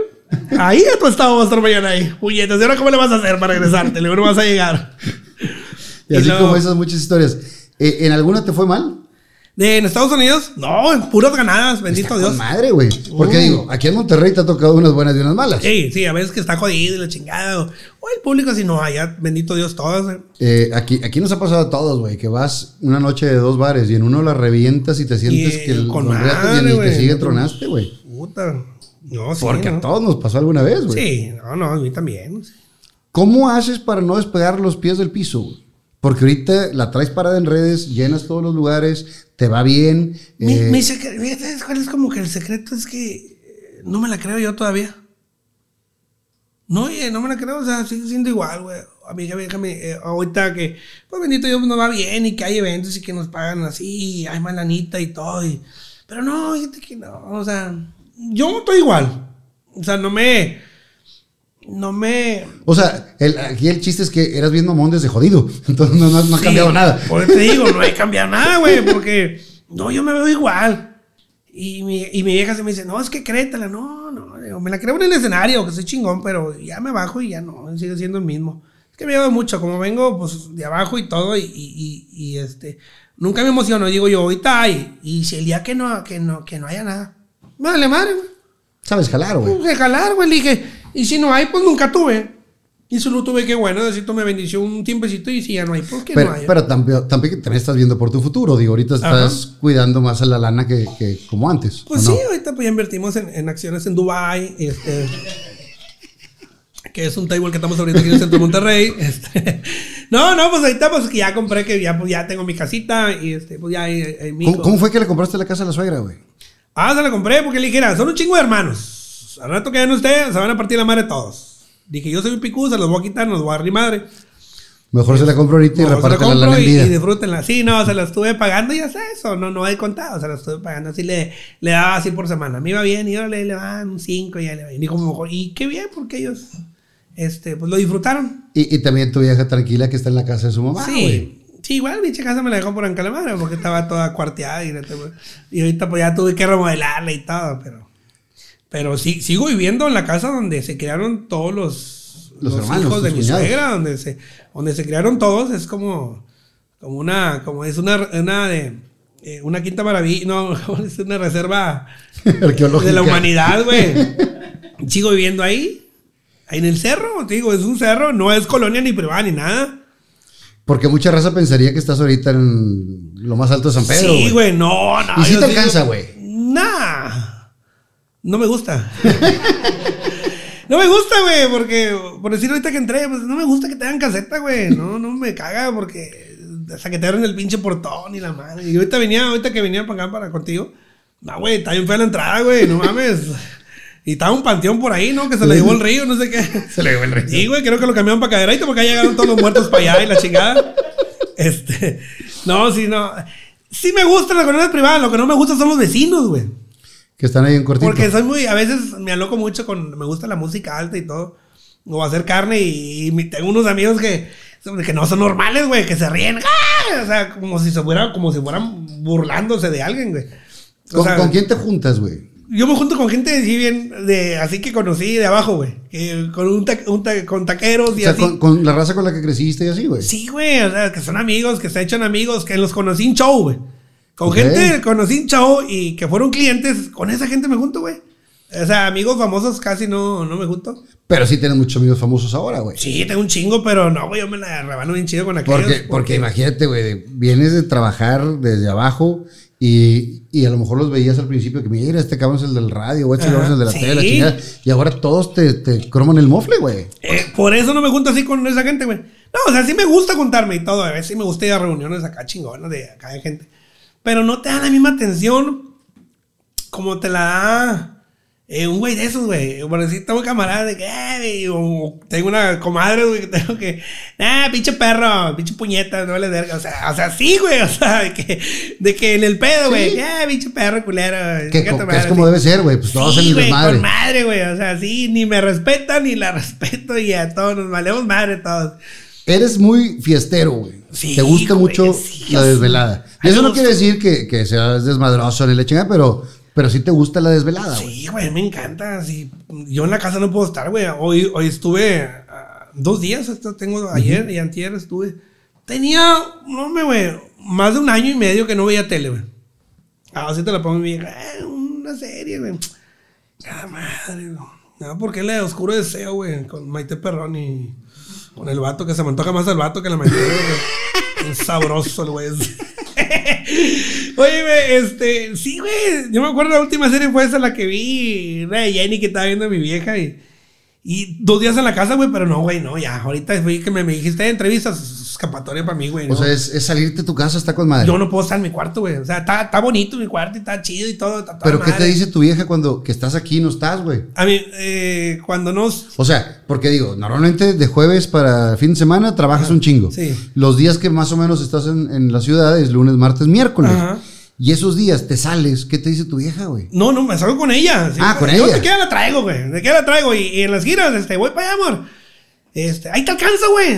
Ahí a tu estado voy a estar mañana ahí. Puñetas, ¿y ahora cómo le vas a hacer para regresarte? Le digo, no vas a llegar. Y así luego- como esas muchas historias. Eh, ¿En alguna te fue mal? De, en Estados Unidos, no, en puras ganadas, bendito Está Dios. madre, güey. Porque Uh. digo, aquí en Monterrey te ha tocado unas buenas y unas malas. Sí, sí, a veces que está jodido y la chingada. O el público, si no, allá, bendito Dios, todos. güey. Eh, aquí, aquí nos ha pasado a todos, güey, que vas una noche de dos bares y en uno la revientas y te sientes Y, que el con y madre, ni te sigue tronaste, güey. Puta. No, sí. Porque ¿no? a todos nos pasó alguna vez, güey. Sí, no, no, a mí también. ¿Cómo haces para no despegar los pies del piso? güey? Porque ahorita la traes parada en redes, llenas todos los lugares, te va bien. Mi, eh, mi secre- mira, ¿Sabes cuál es como que el secreto? Es que eh, no me la creo yo todavía. No, oye, no me la creo, o sea, sigo siendo igual, güey. Amiga, déjame, eh, ahorita que, pues bendito Dios, nos va bien y que hay eventos y que nos pagan así, y hay más lanita y todo. y- pero no, fíjate que no, o sea, yo estoy igual. O sea, no me, no me, O sea, el- aquí el chiste es que eras bien mamón desde jodido. Entonces no, no- no ha Sí, cambiado nada. Por eso te digo, no hay que cambiar nada, güey, porque no, yo me veo igual. Y mi, y mi vieja se me dice, no, es que créetela, no, no, digo, me la creo en el escenario, que soy chingón, pero ya me bajo y ya no, sigue siendo el mismo. Es que me veo mucho, como vengo pues de abajo y todo, y, y, y, y, este, nunca me emociono, digo yo, ahorita hay, y si el día que no, que no, que no haya nada, vale madre, güey. Sabes jalar, güey. Pues jalar, güey. Le dije, y si no hay, pues nunca tuve. Y solo tuve que, bueno, Diosito me bendició un tiempecito y si ya no hay, pues que Pero, no hay. pero también, también estás viendo por tu futuro. Digo, ahorita estás cuidando más a la lana que, que como antes. Pues ¿o sí, no? ahorita pues ya invertimos en, en acciones en Dubai, este, que es un table que estamos abriendo aquí en el centro de Monterrey. Este, no, no, pues ahorita pues ya compré, que ya, pues, ya tengo mi casita y este, pues ya hay, hay mi ¿Cómo, cómo fue que le compraste la casa a la suegra, güey? Ah, se la compré porque le dijera, son un chingo de hermanos. Al rato que no esté, se van a partir la madre todos. Dije, yo soy un picú, se los voy a quitar, nos voy a dar mi madre. Mejor se la compro ahorita y No, la reparte la en y, y disfrútenla. Sí, no, se la estuve pagando y hasta eso. No, no he contado, se la estuve pagando. Así le, le daba así por semana. Me iba bien y ahora le, le van un 5 y ya le va bien. Y como mejor, y qué bien, porque ellos este, pues lo disfrutaron. Y, y también tu vieja tranquila que está en la casa de su mamá, sí. Sí, igual mi casa me la dejó por Ancalamara porque estaba toda cuarteada y, y ahorita pues ya tuve que remodelarla y todo, pero pero sí, sigo viviendo en la casa donde se criaron todos los, Los los hermanos, hijos de mi cuñados. suegra, donde se, donde se criaron todos, es como, como una, como es una, una de eh, una quinta maravilla, no, es una reserva Arqueológica. de la humanidad, güey. Sigo viviendo ahí, ahí en el cerro, te digo, es un cerro, no es colonia ni privada ni nada. Porque mucha raza pensaría que estás ahorita en lo más alto de San Pedro. Sí, güey, no, no. ¿Y si te alcanza, güey? Nah. No me gusta. no me gusta, güey, porque por decir ahorita que entré, pues no me gusta que te hagan caseta, güey. No, no me caga porque hasta que te abren el pinche portón y la madre. Y ahorita venía, ahorita que venía para acá para contigo. No, güey, está bien fea la entrada, güey, no mames. Y estaba un panteón por ahí, ¿no? Que se le llevó el río, no sé qué. Se le llevó el rey. Sí, güey, creo que lo cambiaron para cadereito porque ya llegaron todos los muertos para allá y la chingada. Este, no, sí, no. Sí me gusta la colonia privada, lo que no me gusta son los vecinos, güey. Que están ahí en cortito. Porque soy muy, a veces me aloco mucho con, me gusta la música alta y todo. O hacer carne y, tengo unos amigos que, que no son normales, güey, que se ríen. ¡ah! O sea, como si se fuera, como si fueran burlándose de alguien, güey. O ¿Con, sea, con quién te juntas, güey? Yo me junto con gente así bien, de, así que conocí de abajo, güey. Con, un ta- un ta- con taqueros y O sea, así. con, con la raza con la que creciste y así, güey. Sí, güey, o sea, que son amigos, que se echan amigos, que los conocí en show, güey. Con Ok. gente que conocí en show y que fueron clientes, con esa gente me junto, güey. O sea, amigos famosos casi no, no me junto. Pero sí tienes muchos amigos famosos ahora, güey. Sí, tengo un chingo, pero no, güey, yo me la rebano bien chido con aquellos. Porque, porque imagínate, güey, vienes de trabajar desde abajo y, y a lo mejor los veías al principio que mira, este cabrón es el del radio, o este cabrón es el de la sí. tele, la chingada. Y ahora todos te, te croman el mofle, güey. Eh, por eso no me junto así con esa gente, güey. No, o sea, sí me gusta juntarme y todo. A veces sí me gusta ir a reuniones acá chingonas de acá de gente. Pero no te da la misma atención como te la da Eh, un güey de esos, güey. Por decir, tengo camaradas de que, eh, o tengo una comadre, güey, que tengo que, ah, pinche perro, pinche puñeta, no le verga. O sea, o sea, sí, güey, o sea, de que, de que en el pedo, güey, Sí. ah, pinche perro, culero. Que, madre, es como sí. debe ser, güey. Pues todos Sí, en el desmadre. con madre, güey. O sea, sí, ni me respetan ni la respeto y a todos nos valemos madre todos. Eres muy fiestero, güey. Sí, Te gusta güey, mucho sí, la sí. desvelada. Y eso no quiere decir que, que seas desmadroso ni la chingada, pero, pero sí te gusta la desvelada, güey. Sí, güey, me encanta. Sí. Yo en la casa no puedo estar, güey. Hoy, hoy estuve ah, dos días, esto tengo ayer y antier estuve. Tenía, no me, güey, más de un año y medio que no veía tele, güey. Ahora sí te la pongo mi vieja. "Ah, una serie, güey. Ah, madre, güey. No, porque la de Oscuro Deseo, güey, con Maite Perrón y con el vato que se me antoja más el vato que la Maite, güey. Sabroso el güey. Oye, este, sí, güey. Yo me acuerdo la última serie fue esa la que vi, la de Jenny que estaba viendo a mi vieja y, y dos días en la casa, güey, pero no, güey, no, ya. Ahorita fui que me, me dijiste "Eh, entrevistas, escapatoria para mí, güey. O no. sea, es, es salirte de tu casa, está con madre. Yo no puedo estar en mi cuarto, güey. O sea, está, está bonito mi cuarto y está chido y todo. está pero ¿qué te dice tu vieja cuando que estás aquí y no estás, güey? A mí, eh, cuando nos. O sea, porque digo, normalmente de jueves para fin de semana trabajas un chingo. sí. Los días que más o menos estás en, en la ciudad es lunes, martes, miércoles. Ajá. Y esos días te sales, ¿qué te dice tu vieja, güey? No, no, me salgo con ella. sí. Ah, con Yo ella. de qué la traigo, güey. De qué la traigo. Y, y en las giras, este, voy para allá, amor. Este, ahí te alcanzo, güey.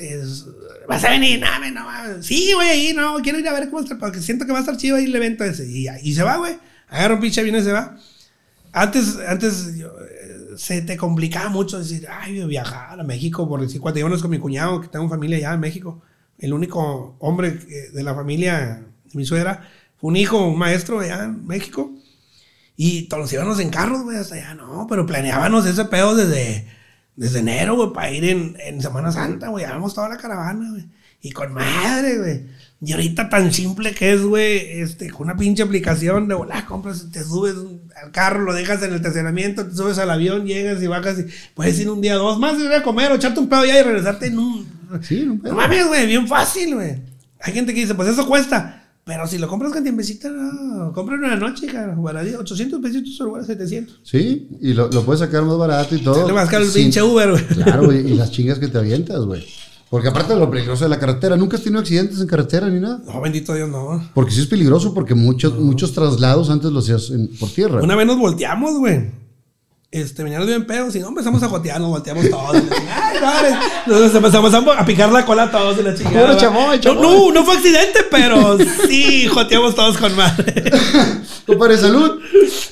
Es- Vas a venir, no, me- no, mames. Sí, güey, ahí, no, quiero ir a ver cómo está, porque siento que va a estar chido ahí el evento ese. Y, y se va, güey. Agarra un pinche avión y se va. Antes, antes yo, eh, se te complicaba mucho decir, ay, voy a viajar a México, por decir, cuando íbamos con mi cuñado, que tengo familia allá en México. El único hombre que- de la familia de mi suegra un hijo, un maestro allá en México. Y todos íbamos en carros, güey, hasta allá, no, pero planeábamos ese pedo desde, desde enero, güey, para ir en, en Semana Santa, güey, llevamos toda la caravana, güey. Y con madre, güey. Y ahorita tan simple que es, güey, este, con una pinche aplicación de volar, compras, te subes al carro, lo dejas en el estacionamiento, te subes al avión, llegas y bajas y puedes ir un día, dos más, ir a comer o echarte un pedo ya y regresarte en un... Sí, no, No mames, güey, bien fácil, güey. Hay gente que dice, pues eso cuesta. Pero si lo compras con tiempecito, no. Compra una noche, cara. Baradía, 800 pesitos o 700. Sí, y lo, lo puedes sacar más barato y todo. Sale más caro el pinche Uber, güey. Claro, güey, y las chingas que te avientas, güey. Porque aparte de lo peligroso de la carretera, nunca has tenido accidentes en carretera ni nada. No, bendito Dios, no. Porque sí es peligroso, porque muchos, muchos traslados antes los hacías en- por tierra. Una vez nos volteamos, güey. Este, veníamos bien pedos y no empezamos a jotear, nos volteamos todos. Ay, madre. Nos empezamos a, a picar la cola a todos y la chingada. Chamoy, No, chamoy. no, no fue accidente, pero sí, joteamos todos con madre. Compadre, salud.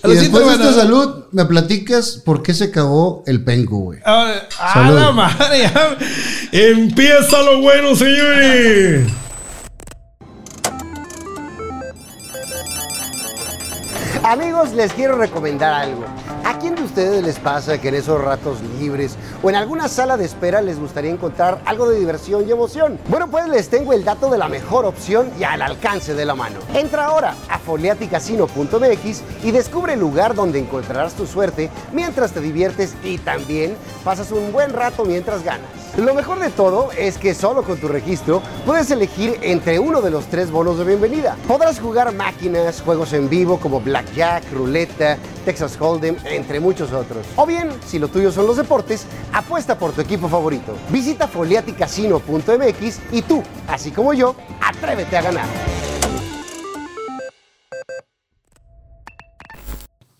y después de esta bueno. salud, me platicas por qué se cagó el penco, güey. Ahora, a Salud. la madre, ya. Empieza lo bueno, señores. Amigos, les quiero recomendar algo. ¿A quién de ustedes les pasa que en esos ratos libres o en alguna sala de espera les gustaría encontrar algo de diversión y emoción? Bueno, pues les tengo el dato de la mejor opción y al alcance de la mano. Entra ahora a foliaticasino.mx y descubre el lugar donde encontrarás tu suerte mientras te diviertes y también pasas un buen rato mientras ganas. Lo mejor de todo es que solo con tu registro puedes elegir entre uno de los tres bonos de bienvenida. Podrás jugar máquinas, juegos en vivo como Blackjack, Ruleta, Texas Hold'em, entre muchos otros. O bien, si lo tuyo son los deportes, apuesta por tu equipo favorito. Visita foliaticasino.mx y tú, así como yo, atrévete a ganar.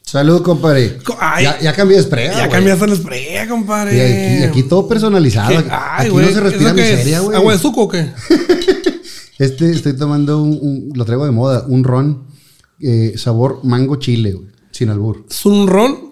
Salud, compadre. Ay. ya, ya cambié de spray. Ya güey. cambiaste el spray, compadre. Y aquí, y aquí todo personalizado. ¿Qué? Aquí, Ay, aquí güey. no se respira miseria, güey. ¿Agua de suco o qué? Este, estoy tomando un, un- lo traigo de moda, un ron eh, sabor mango chile, güey, sin albur. Es un ron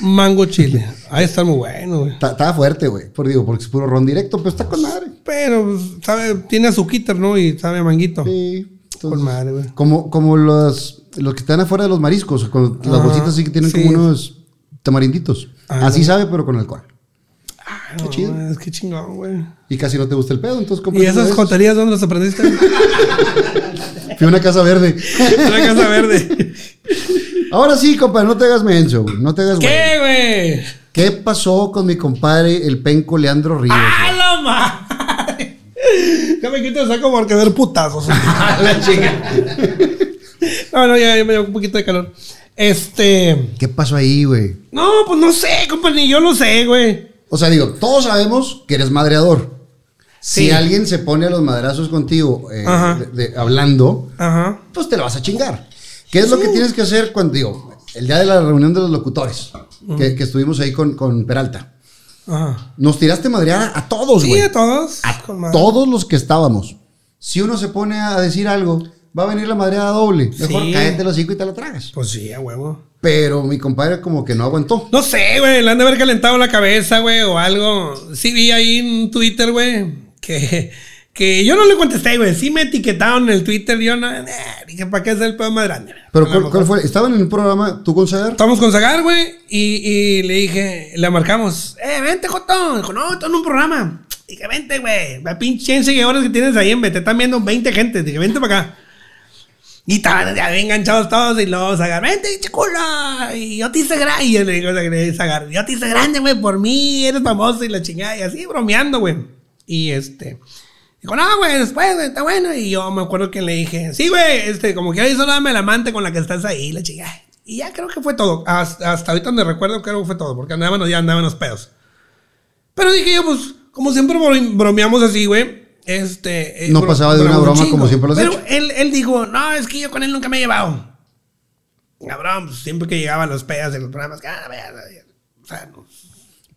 mango chile. Ahí está muy bueno, güey. Ta- Estaba fuerte, güey, por digo, porque es puro ron directo, pero está con madre. Pero, pues, sabe, tiene azuquita, ¿no? Y sabe a manguito. Sí. Con madre, güey. Como, como los, los que están afuera de los mariscos, con las Ajá, bolsitas así que tienen sí. como unos tamarinditos. Ah, así no. sabe, pero con alcohol. Ah, Qué no, chido. Es que chingón, güey. Y casi no te gusta el pedo, entonces ¿Y esas joterías dónde las aprendiste? Fui a una casa verde. En la casa verde. Ahora sí, compadre, no te hagas menso, güey. No te hagas güey. ¿Qué, güey? ¿Qué pasó con mi compadre, el penco Leandro Ríos? ¡A güey? la madre! Ya me quito el saco porque ver putazos. la chica. No, no, ya, ya me dio un poquito de calor. Este. ¿Qué pasó ahí, güey? No, pues no sé, compa, ni yo lo sé, güey. O sea, digo, todos sabemos que eres madreador. Si alguien se pone a los madrazos contigo eh, Ajá. de- de- hablando, Ajá. pues te lo vas a chingar. ¿Qué es lo que tienes que hacer cuando, digo, el día de la reunión de los locutores, que, que estuvimos ahí con, con Peralta? Ajá. Nos tiraste madreada a todos, Sí, güey. a todos. a con todos los que estábamos. Si uno se pone a decir algo, va a venir la madreada doble. Mejor Sí. cállate los hocico y te la tragas. Pues sí, a huevo. Pero mi compadre como que no aguantó. No sé, güey, le han de haber calentado la cabeza, güey, o algo. Sí vi ahí en Twitter, güey, que, que yo no le contesté, güey. Sí me etiquetaron en el Twitter, yo no, eh, dije, ¿para qué es el pedo más grande? Pero ¿cuál, fue? ¿Estaban en un programa tú con Sagar? Estamos con Zagar, güey, y, y le dije, le marcamos, eh, vente, Joto. Dijo, no, estoy en un programa. Dije, vente, güey, la pinche 100 seguidores que tienes ahí, te están viendo 20 gente. Dije, vente para acá. Y estaban ya bien enganchados todos y luego Zagar, vente, chicula. Y yo te hice grande. Y yo le digo a Zagar, yo te hice grande, güey, por mí, eres famoso y la chingada. Y así bromeando, güey. Y este. Dijo, no, güey, después, güey, está bueno. Y yo me acuerdo que le dije, sí, güey, este, como que hizo dame la amante con la que estás ahí, la chingada. Y ya creo que fue todo. Hasta, hasta ahorita me recuerdo creo que fue todo, porque andábamos, ya andaban los pedos. Pero dije yo, pues, como siempre bro- bromeamos así, güey. Este. eh, No bro- pasaba de una un broma como siempre lo Pero hecho. él, él dijo, no, es que yo con él nunca me he llevado. Cabrón, pues, siempre que llegaban los pedas en los programas, ah, o sea, no,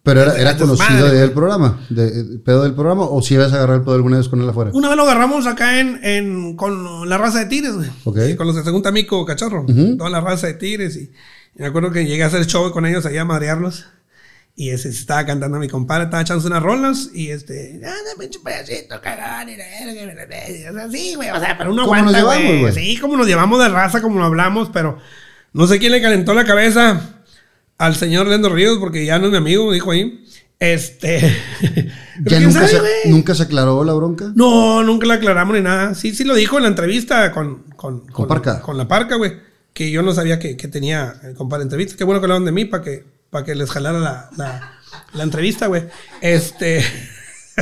Pero era, era conocido madres, del programa, de, de- pedo del programa, o si ibas a agarrar el pedo alguna vez con él afuera. Una vez lo agarramos acá en, en- con la raza de tigres, güey. Ok. Sí, Con los de Segunda Mico, cachorro. Toda la raza de tigres. Y, y me acuerdo que llegué a hacer show con ellos allá a madrearlos. Y ese, se estaba cantando a mi compadre, estaba echándose unas rolas. Y este, ah, no, pinche payasito, cagón, y la verga, y la verga. O sea, sí, güey. O sea, pero uno ¿Cómo nos aguanta, llevamos, güey. güey? Sí, como nos llevamos de raza, como lo hablamos, pero no sé quién le calentó la cabeza al señor Lendo Ríos, porque ya no es mi amigo, me dijo ahí. Este. ¿Ya nunca sabe, se, nunca se aclaró la bronca? No, nunca le aclaramos ni nada. Sí, sí lo dijo en la entrevista con... Con, Con Parca. Con la parca, güey. Que yo no sabía que, que tenía el compadre entrevista. Qué bueno que hablaban de mí para que, para que les jalara la, la, la entrevista, güey. Este...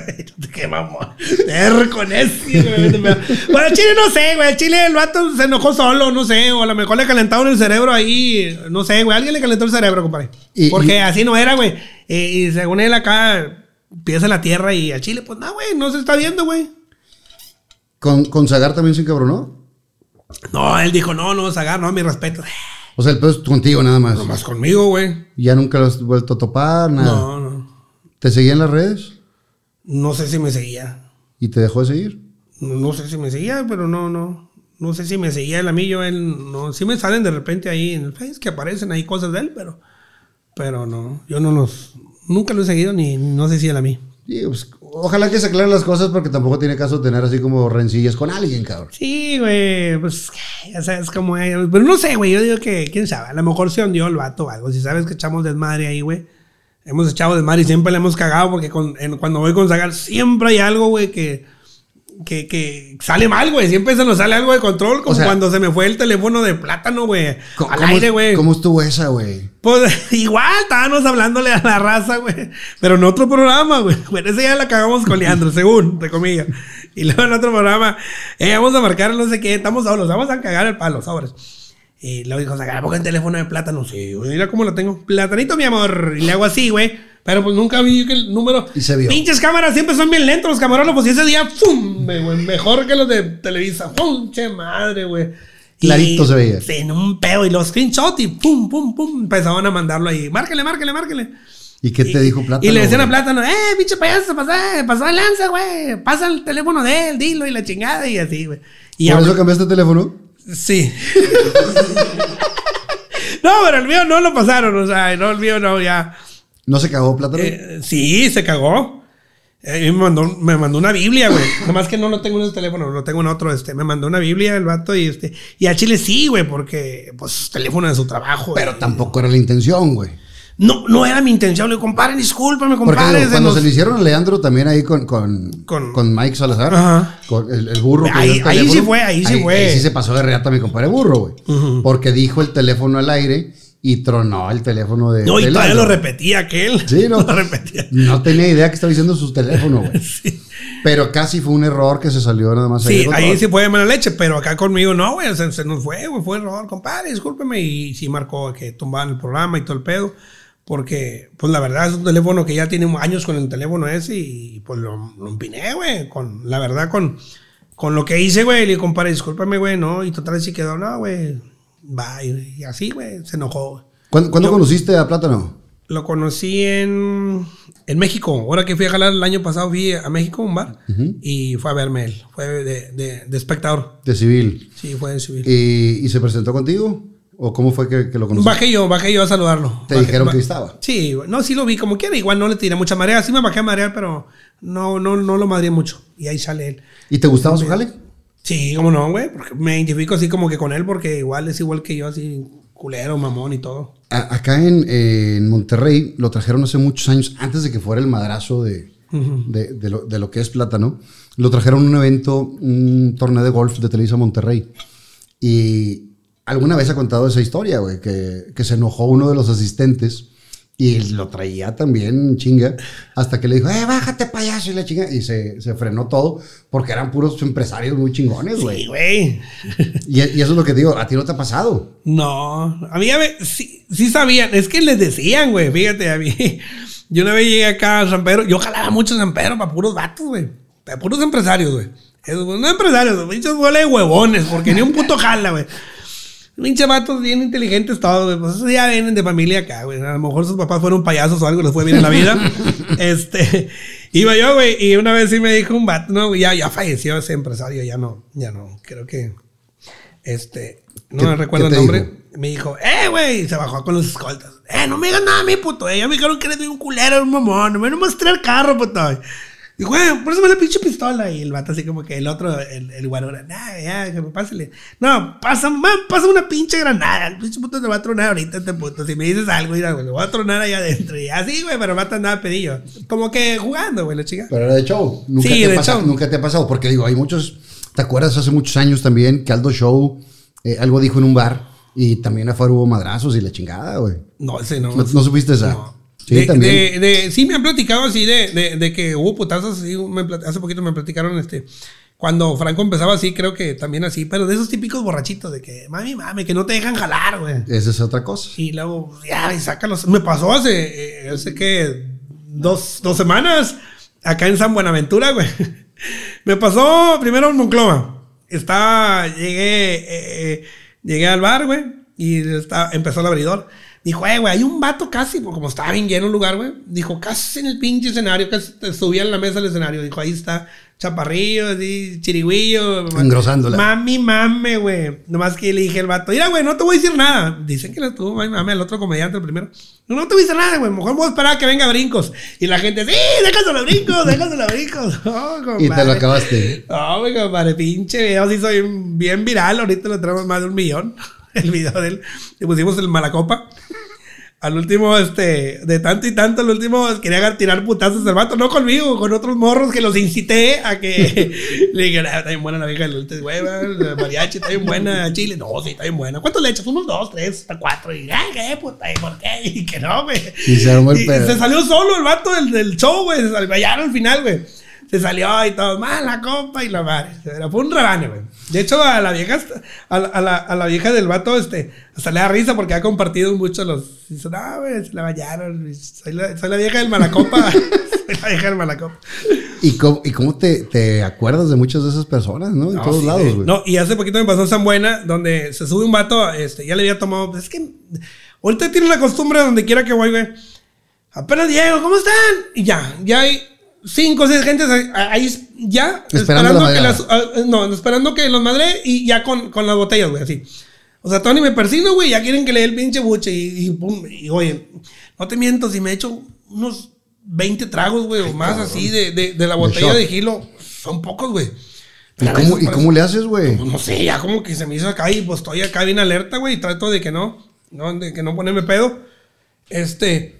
Qué mamón. Terco, necio, güey. Bueno, el Chile no sé, güey. El Chile el vato se enojó solo, no sé. O a lo mejor le calentaron el cerebro ahí. No sé, güey. Alguien le calentó el cerebro, compadre. Y- Porque y- así no era, güey. Y según él acá pieza la tierra y al Chile, pues no, güey. No se está viendo, güey. ¿Con, con Zagar también se encabronó? No, él dijo, no, no, Zagar, no, mi respeto. O sea, el pedo es contigo nada más. Nomás conmigo, güey. Ya nunca lo has vuelto a topar, nada. No, no. ¿Te seguía en las redes? No sé si me seguía. ¿Y te dejó de seguir? No, no sé si me seguía, pero no, no. No sé si me seguía él a mí, yo él. No, sí me salen de repente ahí en el Face que aparecen ahí cosas de él, pero. Pero no. Yo no los. Nunca lo he seguido ni no sé si él a mí. Sí, pues, ojalá que se aclaren las cosas porque tampoco tiene caso tener así como rencillas con alguien, cabrón. Sí, güey, pues, ya sabes cómo es. Pero no sé, güey, yo digo que, quién sabe, a lo mejor se hundió el vato o algo. Si sabes que echamos desmadre ahí, güey. Hemos echado desmadre y siempre le hemos cagado porque con- en- cuando voy con Zagar siempre hay algo, güey, que, que, que sale mal, güey. Siempre se nos sale algo de control, como sea- cuando se me fue el teléfono de plátano, güey. ¿Cómo- Al aire, güey. ¿Cómo estuvo esa, güey? Pues igual, estábamos hablándole a la raza, güey. Pero en otro programa, güey. Bueno, ese ya la cagamos con Leandro, según, entre comillas. Y luego en otro programa, eh, vamos a marcar no sé qué, estamos solos, vamos a cagar el palo, sobres. Y luego dijo, sacar poco el teléfono de plátano. Sí, güey, mira cómo lo tengo. Platanito, mi amor. Y le hago así, güey. Pero pues nunca vi que el número. Y se vio. Pinches cámaras siempre son bien lentos los camarógrafos. Y ese día, ¡fum! me- güey, mejor que los de Televisa. ¡Pum! Che madre, güey. Y- Clarito se veía. Sí, en un pedo. Y los screenshots y pum, pum, pum. Empezaban a mandarlo ahí. Márquele, márquele, márquele. ¿Y qué te dijo Plátano? Y le decían a? Plátano, eh, pinche payaso, pasa, pasa de lanza, güey. Pasa el teléfono de él, dilo y la chingada y así, güey. Y ¿Por ahora- eso cambiaste de teléfono? Sí. no, pero el mío no lo pasaron, o sea, no, el mío no, ya. ¿No se cagó Plátano? Eh, sí, se cagó. Eh, me, mandó, me mandó una Biblia, güey. Nomás que no lo tengo en ese teléfono, lo tengo en otro. Este, me mandó una Biblia el vato y este. Y a Chile sí, güey, porque, pues, teléfono de su trabajo. Pero güey. tampoco era la intención, güey. No, no era mi intención. Le digo, compadre, discúlpame, compadre. cuando se le hicieron a Leandro también ahí con, con, Con- con, Mike Salazar, Ajá. con el, el burro. que Ahí- el ahí teléfono, sí fue, ahí sí fue. Ahí sí se pasó de reata mi compadre burro, güey. Porque dijo el teléfono al aire y tronó el teléfono de. No, y todavía lo repetía aquel. Sí, no. lo repetía. No tenía idea que estaba diciendo su teléfono, güey. Sí. Pero casi fue un error que se salió nada más. Sí, ahí control. sí fue de mala leche, pero acá conmigo no, güey. Se, se nos fue, güey. Fue error, compadre, discúlpeme. Y sí marcó que tumbaban el programa y todo el pedo. Porque, pues la verdad es un teléfono que ya tiene años con el teléfono ese y pues lo, lo empiné, güey. Con, la verdad, con, con lo que hice, güey. Le digo, compadre, discúlpame, güey, no. Y total, sí quedó, no, güey. Va, y, y así, güey, se enojó. ¿Cuándo, cuándo Yo- conociste a Plátano? Lo conocí en, en México. Ahora que fui a jalar el año pasado, fui a México, un bar, y fue a verme él. Fue de, de, de espectador. De civil. Sí, fue de civil. ¿Y, y se presentó contigo? ¿O cómo fue que, que lo conociste? Bajé yo, bajé yo a saludarlo. Te Bajé- dijeron que estaba. Sí, no, sí lo vi como quiera. Igual no le tiré mucha marea. Sí me bajé a marear, pero no, no, no lo madreé mucho. Y ahí sale él. ¿Y te gustaba su jale? Sí, cómo no, güey. Porque me identifico así como que con él, porque igual es igual que yo, así culero, mamón y todo. A- acá en, en Monterrey lo trajeron hace muchos años, antes de que fuera el madrazo de, de, de lo, de lo que es Plátano. Lo trajeron a un evento, un torneo de golf de Televisa Monterrey. Y alguna vez ha contado esa historia, güey, que, que se enojó uno de los asistentes y lo traía también chinga, hasta que le dijo, eh, bájate payaso y la chinga. Y se, se frenó todo porque eran puros empresarios muy chingones, güey. Sí, güey. Y, y eso es lo que digo, a ti no te ha pasado. No, a mí ya me, sí, sí sabían, es que les decían, güey, fíjate, a mí, yo una vez llegué acá a San Pedro, yo jalaba mucho San Pedro para puros vatos, güey, para puros empresarios, güey. No empresarios, pinches de huevones, porque ni un puto jala, güey. Pinches vatos bien inteligentes todos. Pues ya vienen de familia acá, güey. A lo mejor sus papás fueron payasos o algo, les fue bien en la vida. este, iba yo, güey, y una vez sí me dijo un vato, no, ya, ya falleció ese empresario, ya no, ya no, creo que, este, no ¿Qué- me recuerdo el nombre. dijo? Me dijo, eh, güey, y se bajó con los escoltas. Eh, no me digas nada a mí, puto. Eh, ya me dijeron que eres un culero, un mamón. No me mostré el carro, puto. Y güey, por eso me la pinche pistola. Y el vato así como que el otro, el, el guarura, nah, ya, que me pásale. No, pasa, man, pasa una pinche granada. El pinche puto te va a tronar ahorita este puto. Si me dices algo, mira, güey, lo voy a tronar allá adentro. Y así, güey, pero va a andaba pedillo. Como que jugando, güey, la chica. Pero era de show. Nunca, Sí, te, de pasa- show. nunca te ha pasado. Porque digo, hay muchos. ¿Te acuerdas hace muchos años también que Aldo Show eh, algo dijo en un bar y también afuera hubo madrazos y la chingada, güey? No, ese no. ¿No, no supiste esa? No. Sí, de, de- de- sí me han platicado así de, de, que hubo putazos, sí, me hace poquito me platicaron este, cuando Franco empezaba así, creo que también así, pero de esos típicos borrachitos de que, mami, mami, que no te dejan jalar, güey. Esa es otra cosa. Y luego, ya, y sácalos. Me pasó hace, eh, hace que dos, dos semanas, acá en San Buenaventura, güey. Me pasó primero en Monclova. Estaba, llegué, eh, eh, llegué al bar, güey, y estaba- empezó el abridor. Dijo, eh, güey, hay un vato casi, porque como estaba bien lleno el lugar, güey. Dijo, casi en el pinche escenario, casi te subía en la mesa del escenario. Dijo, ahí está, chaparrillo, así, chirigüillo. Engrosándola. Mami, mame, güey. Nomás que le dije al vato, mira, güey, no te voy a decir nada. Dicen que la tuvo, mami, mame, al otro comediante, el primero. No, no te voy a decir nada, güey. Mejor voy a esperar a que venga brincos. Y la gente, sí, déjaselo brincos, déjaselo brincos. Oh, Y te lo acabaste. No, güey, compadre, pinche video, sí soy bien viral. Ahorita lo tenemos más de un millón. El video de él. Le pusimos el malacopa. Al último, este, de tanto y tanto, al último quería tirar putazos al vato, no conmigo, con otros morros que los incité a que le dije, "Ah, está bien buena la vieja del la mariachi, está bien buena, chile. No, sí, está bien buena. ¿Cuántos le echas? Unos dos, tres, hasta cuatro. Y, ay, qué puta, ¿y por qué? Y que no, güey. Y se armó el pedo. se salió solo el vato del, del show, güey. Se salió allá al final, güey. Se salió y todo, más la copa y la madre. Pero fue un rebane, güey. De hecho, a la vieja, a la, a la, a la vieja del vato, este, hasta le da risa porque ha compartido mucho los. Dice, no, güey, se la bañaron. Soy la, soy la vieja del malacopa. soy la vieja del malacopa. ¿Y cómo, y cómo te, te acuerdas de muchas de esas personas, no? En No, todos sí, lados, güey. No, y hace poquito me pasó en San Buena, donde se sube un vato, este, ya le había tomado. es que ahorita tiene la costumbre donde quiera que voy, güey. Apenas llego, ¿cómo están? Y ya, ya hay cinco o seis gentes ahí, ya Esperando la que las. ah, no, esperando que los madre y ya con, con las botellas, güey, así. O sea, Tony me persino, güey, ya quieren que le dé el pinche buche y, y pum, y oye, no te miento, si me echo unos 20 tragos, güey, o más así de, de, de la botella de gilo, son pocos, güey. ¿Y cómo, ¿Y cómo le haces, güey? pues no sé, ya como que se me hizo acá y pues estoy acá bien alerta, güey, y trato de que no, no, de que no ponerme pedo. Este.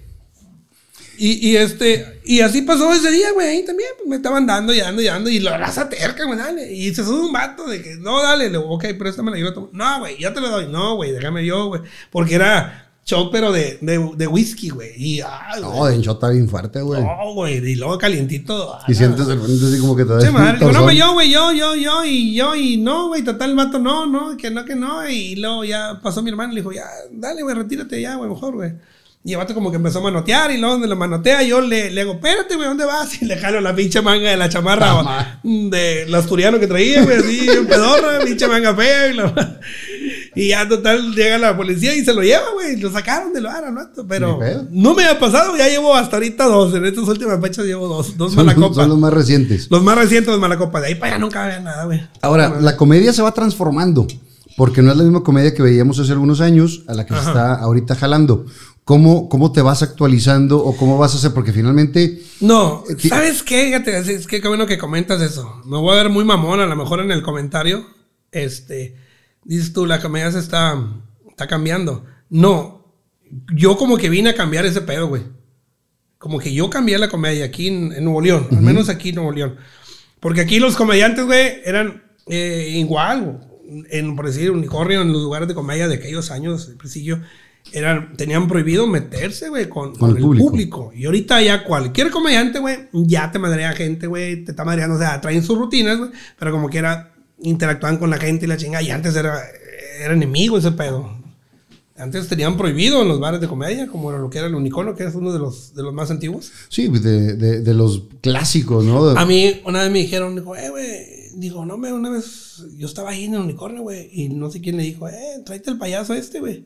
Y, y este, y así pasó ese día, güey, ahí también, pues me estaban dando y dando y dando, y la raza terca, güey, dale. Y se sube un vato de que, no, dale, le digo, ok, préstamela, yo la tomo. No, güey, ya te lo doy. No, güey, déjame yo, güey. Porque era shot, pero de, de, de whisky, güey. Y, ah, No, de está bien fuerte, güey. No, güey. Y luego calientito. ah, Y sientes de repente así como que te da madre, digo, no, güey, yo, güey, yo, yo, yo, y yo, y no, güey, total, el vato, no, no, que no, que no, y luego ya pasó mi hermano, le dijo, ya, dale, güey, retírate ya, güey, mejor, güey. Y el vato como que empezó a manotear, y luego donde lo manotea, yo le, le digo, espérate, güey, ¿dónde vas? Y le jalo la pinche manga de la chamarra de el asturiano que traía, güey, así, en pedorra, pinche manga fea, y, lo- y ya, total, llega la policía y se lo lleva, güey, lo sacaron del bar, ¿no? Pero no me ha pasado, ya llevo hasta ahorita dos, en estas últimas fechas llevo dos, dos Son, malacopas. son los más recientes. Los más recientes, los Malacopa. De ahí para allá nunca había nada, güey. Ahora, la comedia se va transformando, porque no es la misma comedia que veíamos hace algunos años a la que se está ahorita jalando. ¿Cómo, ¿Cómo te vas actualizando o cómo vas a hacer? Porque finalmente, No, Eh, ¿sabes qué? Es que qué bueno que comentas eso. Me voy a ver muy mamón, a lo mejor en el comentario. Este, dices tú, la comedia se está, está cambiando. No, yo como que vine a cambiar ese pedo, güey. Como que yo cambié la comedia aquí en, en Nuevo León, al menos aquí en Nuevo León. Porque aquí los comediantes, güey, eran eh, igual, en, por decir, unicornio, en los lugares de comedia de aquellos años, el principio, eran, tenían prohibido meterse, güey, con, con el público. público. Y ahorita ya cualquier comediante, güey, ya te madrea gente, güey, te está madreando, o sea, traen sus rutinas, güey, pero como quiera interactúan con la gente y la chinga. Y antes era, era enemigo ese pedo. Antes tenían prohibido en los bares de comedia, como era lo que era el unicornio, que es uno de los, de los más antiguos. sí, de, de- de los clásicos, ¿no? A mí una vez me dijeron, dijo, eh, güey, digo, no, me, una vez yo estaba ahí en el unicornio, güey, y no sé quién le dijo, eh, tráete el payaso este, güey.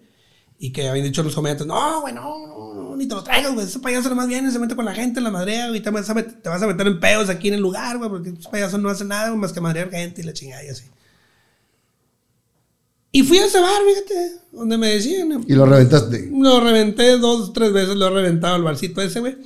Y que habían dicho los comediantes, no, güey, no, no, no, ni te lo traigas, güey, ese payaso nomás viene, se mete con la gente, la madrea, güey, te vas a, met- te vas a meter en pedos aquí en el lugar, güey, porque ese payaso no hace nada güey, más que madrear gente y la chingada y así. Y fui a ese bar, fíjate, donde me decían, Y lo reventaste. lo reventé dos, tres veces, lo he reventado el barcito ese, güey.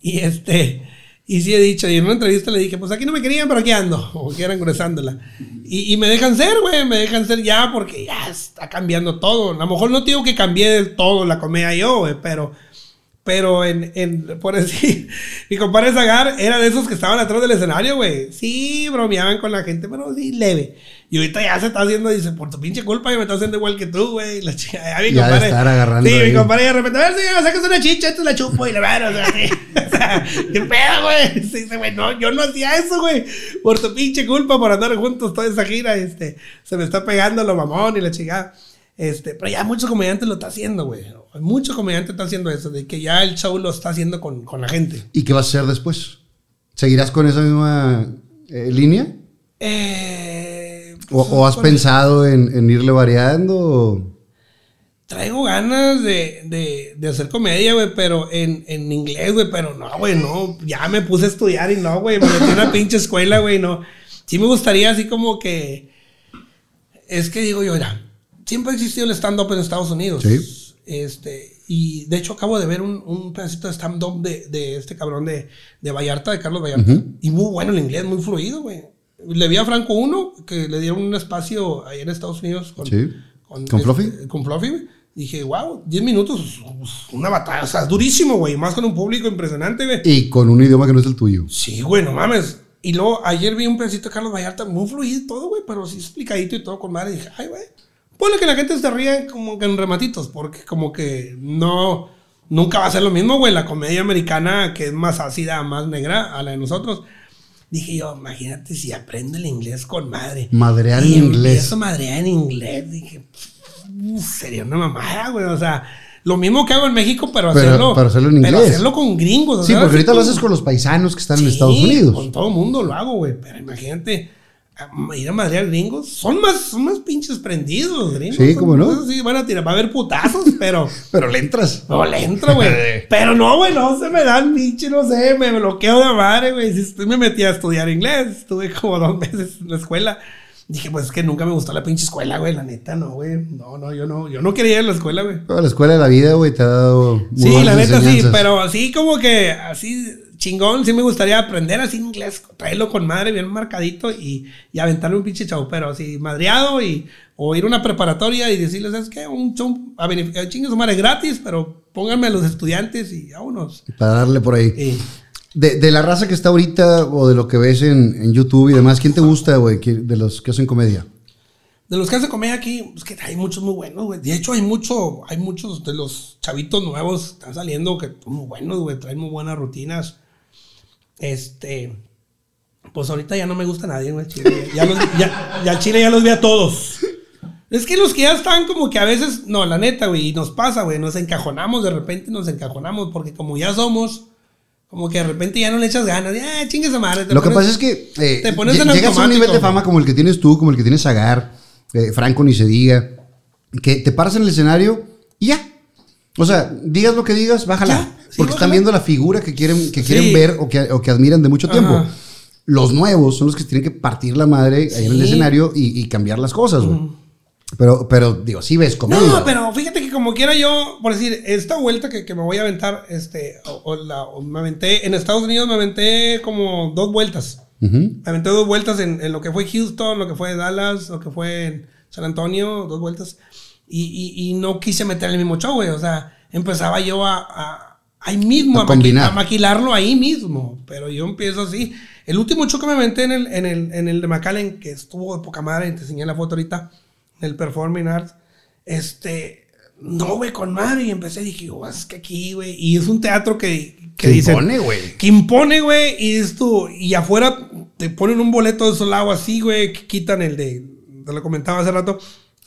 Y este, y sí he dicho, y en una entrevista le dije, pues aquí no me querían, pero aquí ando, como quieran cruzándola. Y, y me dejan ser, güey, me dejan ser ya, porque ya está cambiando todo. A lo mejor no digo que cambié del todo la comedia yo, güey, pero, pero en, en, por decir, mi compadre Zagar era de esos que estaban atrás del escenario, güey. Sí, bromeaban con la gente, pero sí, leve. Y ahorita ya se está haciendo, dice, por tu pinche culpa, yo me está haciendo igual que tú, güey. La chica, ya mi Ya de compadre. estar agarrando Sí, ahí. mi compadre de repente, a ver, señor, sacas una chicha, esto la chupo y la verdad, o sea, sí. Sea, qué pedo, güey. Sí, dice, güey, no, yo no hacía eso, güey. Por tu pinche culpa, por andar juntos toda esa gira, este, se me está pegando lo mamón y la chingada. Este, pero ya muchos comediantes lo está haciendo, güey. Muchos comediantes están haciendo eso, de que ya el show lo está haciendo con, con la gente. ¿Y qué vas a hacer después? ¿Seguirás con esa misma eh, línea? Eh, ¿O, pues, o has pensado en, en irle variando? o- Traigo ganas de, de, de hacer comedia, güey, pero en, en inglés, güey, pero no, güey, no. Ya me puse a estudiar y no, güey, me metí una pinche escuela, güey, no. Sí me gustaría así como que... Es que digo yo, mira, siempre ha existido el stand-up en Estados Unidos. Sí. Este, y de hecho acabo de ver un, un pedacito de stand-up de, de este cabrón de, de Vallarta, de Carlos Vallarta. Y muy bueno el inglés, muy fluido, güey. Le vi a Franco Uno, que le dieron un espacio ahí en Estados Unidos con, Sí. con, ¿Con Fluffy? este, con Fluffy, güey. Dije, wow, 10 minutos, una batalla, o sea, es durísimo, güey. Más con un público impresionante, güey. Y con un idioma que no es el tuyo. Sí, güey, no mames. Y luego ayer vi un pedacito de Carlos Vallarta, muy fluido y todo, güey, pero sí explicadito y todo con madre. Y dije, ay, güey, ponle que la gente se ríe como que en rematitos, porque como que no, nunca va a ser lo mismo, güey. La comedia americana, que es más ácida, más negra, a la de nosotros. Dije yo, imagínate si aprendo el inglés con madre. Madrear en inglés. A madrear en inglés. Dije, "Uf, sería una mamada, güey. O sea, lo mismo que hago en México, pero, Pero- hacerlo, pero hacerlo en pero inglés. hacerlo con gringos. Sí, porque ahorita lo haces con los paisanos que están en Sí, Estados Unidos. Con todo el mundo lo hago, güey. Pero imagínate, a- ir a madrear gringos. Son más, son más pinches prendidos gringos. Sí, ¿cómo no? Sí, van a tirar, va a haber putazos, pero. Pero le entras. No le entro, güey. Pero no, güey, no se me dan pinche, no sé, me bloqueo de madre, güey. Si me metí a estudiar inglés, estuve como dos meses en la escuela. Dije, pues es que nunca me gustó la pinche escuela, güey, la neta, no, güey. No, no, yo no, yo no quería ir a la escuela, güey. Toda la escuela de la vida, güey, te ha dado. Sí, la neta sí, pero así como que así chingón, sí me gustaría aprender así inglés, traerlo con madre bien marcadito y, y aventarle un pinche show, pero así madreado y o ir a una preparatoria y decirles, ¿sabes qué? Un show a beneficio, chingue su madre gratis, pero pónganme a los estudiantes y vámonos. Para darle por ahí. Y, De, de la raza que está ahorita o de lo que ves en, en YouTube y demás, ¿quién te gusta, güey, de los que hacen comedia? De los que hace comedia aquí, es que hay muchos muy buenos, güey. De hecho, hay mucho, hay muchos de los chavitos nuevos que están saliendo que son muy buenos, güey. Traen muy buenas rutinas. Este. Pues ahorita ya no me gusta nadie, güey. Chile. Ya, los- ya, ya Chile ya los vi a todos. Es que los que ya están como que a veces, no, la neta, güey, y nos pasa, güey, nos encajonamos, de repente nos encajonamos, porque como ya somos, como que de repente ya no le echas ganas, ya, chingue esa madre. te Lo que pasa es que eh, te pones lle- en llegas a un nivel de fama como el que tienes tú, como el que tienes Zagar, eh, Franco ni se diga, que te paras en el escenario y ya. O sea, digas lo que digas, bájala. Ya, sí, porque están viendo la figura que quieren, que quieren Sí. ver o que, o que admiran de mucho tiempo. Ajá. Los nuevos son los que tienen que partir la madre ahí en el escenario y, y cambiar las cosas, güey. Pero, pero, digo, sí ves comedia. No, pero fíjate que como quiera yo, por decir, esta vuelta que, que me voy a aventar, este, o, o la- o me aventé, en Estados Unidos me aventé como dos vueltas. Ujú. Me aventé dos vueltas en, en lo que fue Houston, lo que fue Dallas, lo que fue en San Antonio, dos vueltas. Y, y- y no quise meter el mismo show, güey. O sea, empezaba yo a, a- ahí mismo, A a, a maquilarlo ahí mismo. Pero yo empiezo así. El último show que me aventé en el, en el, en el de McAllen, que estuvo de poca madre, te enseñé la foto ahorita, el Performing Arts, este, no, güey, con madre. Y empecé, dije, "Oh, es que aquí, güey. Y es un teatro que, que Que dicen- impone, güey. que impone, güey, y esto, y afuera te ponen un boleto de solado así, güey, que quitan el de, te lo comentaba hace rato,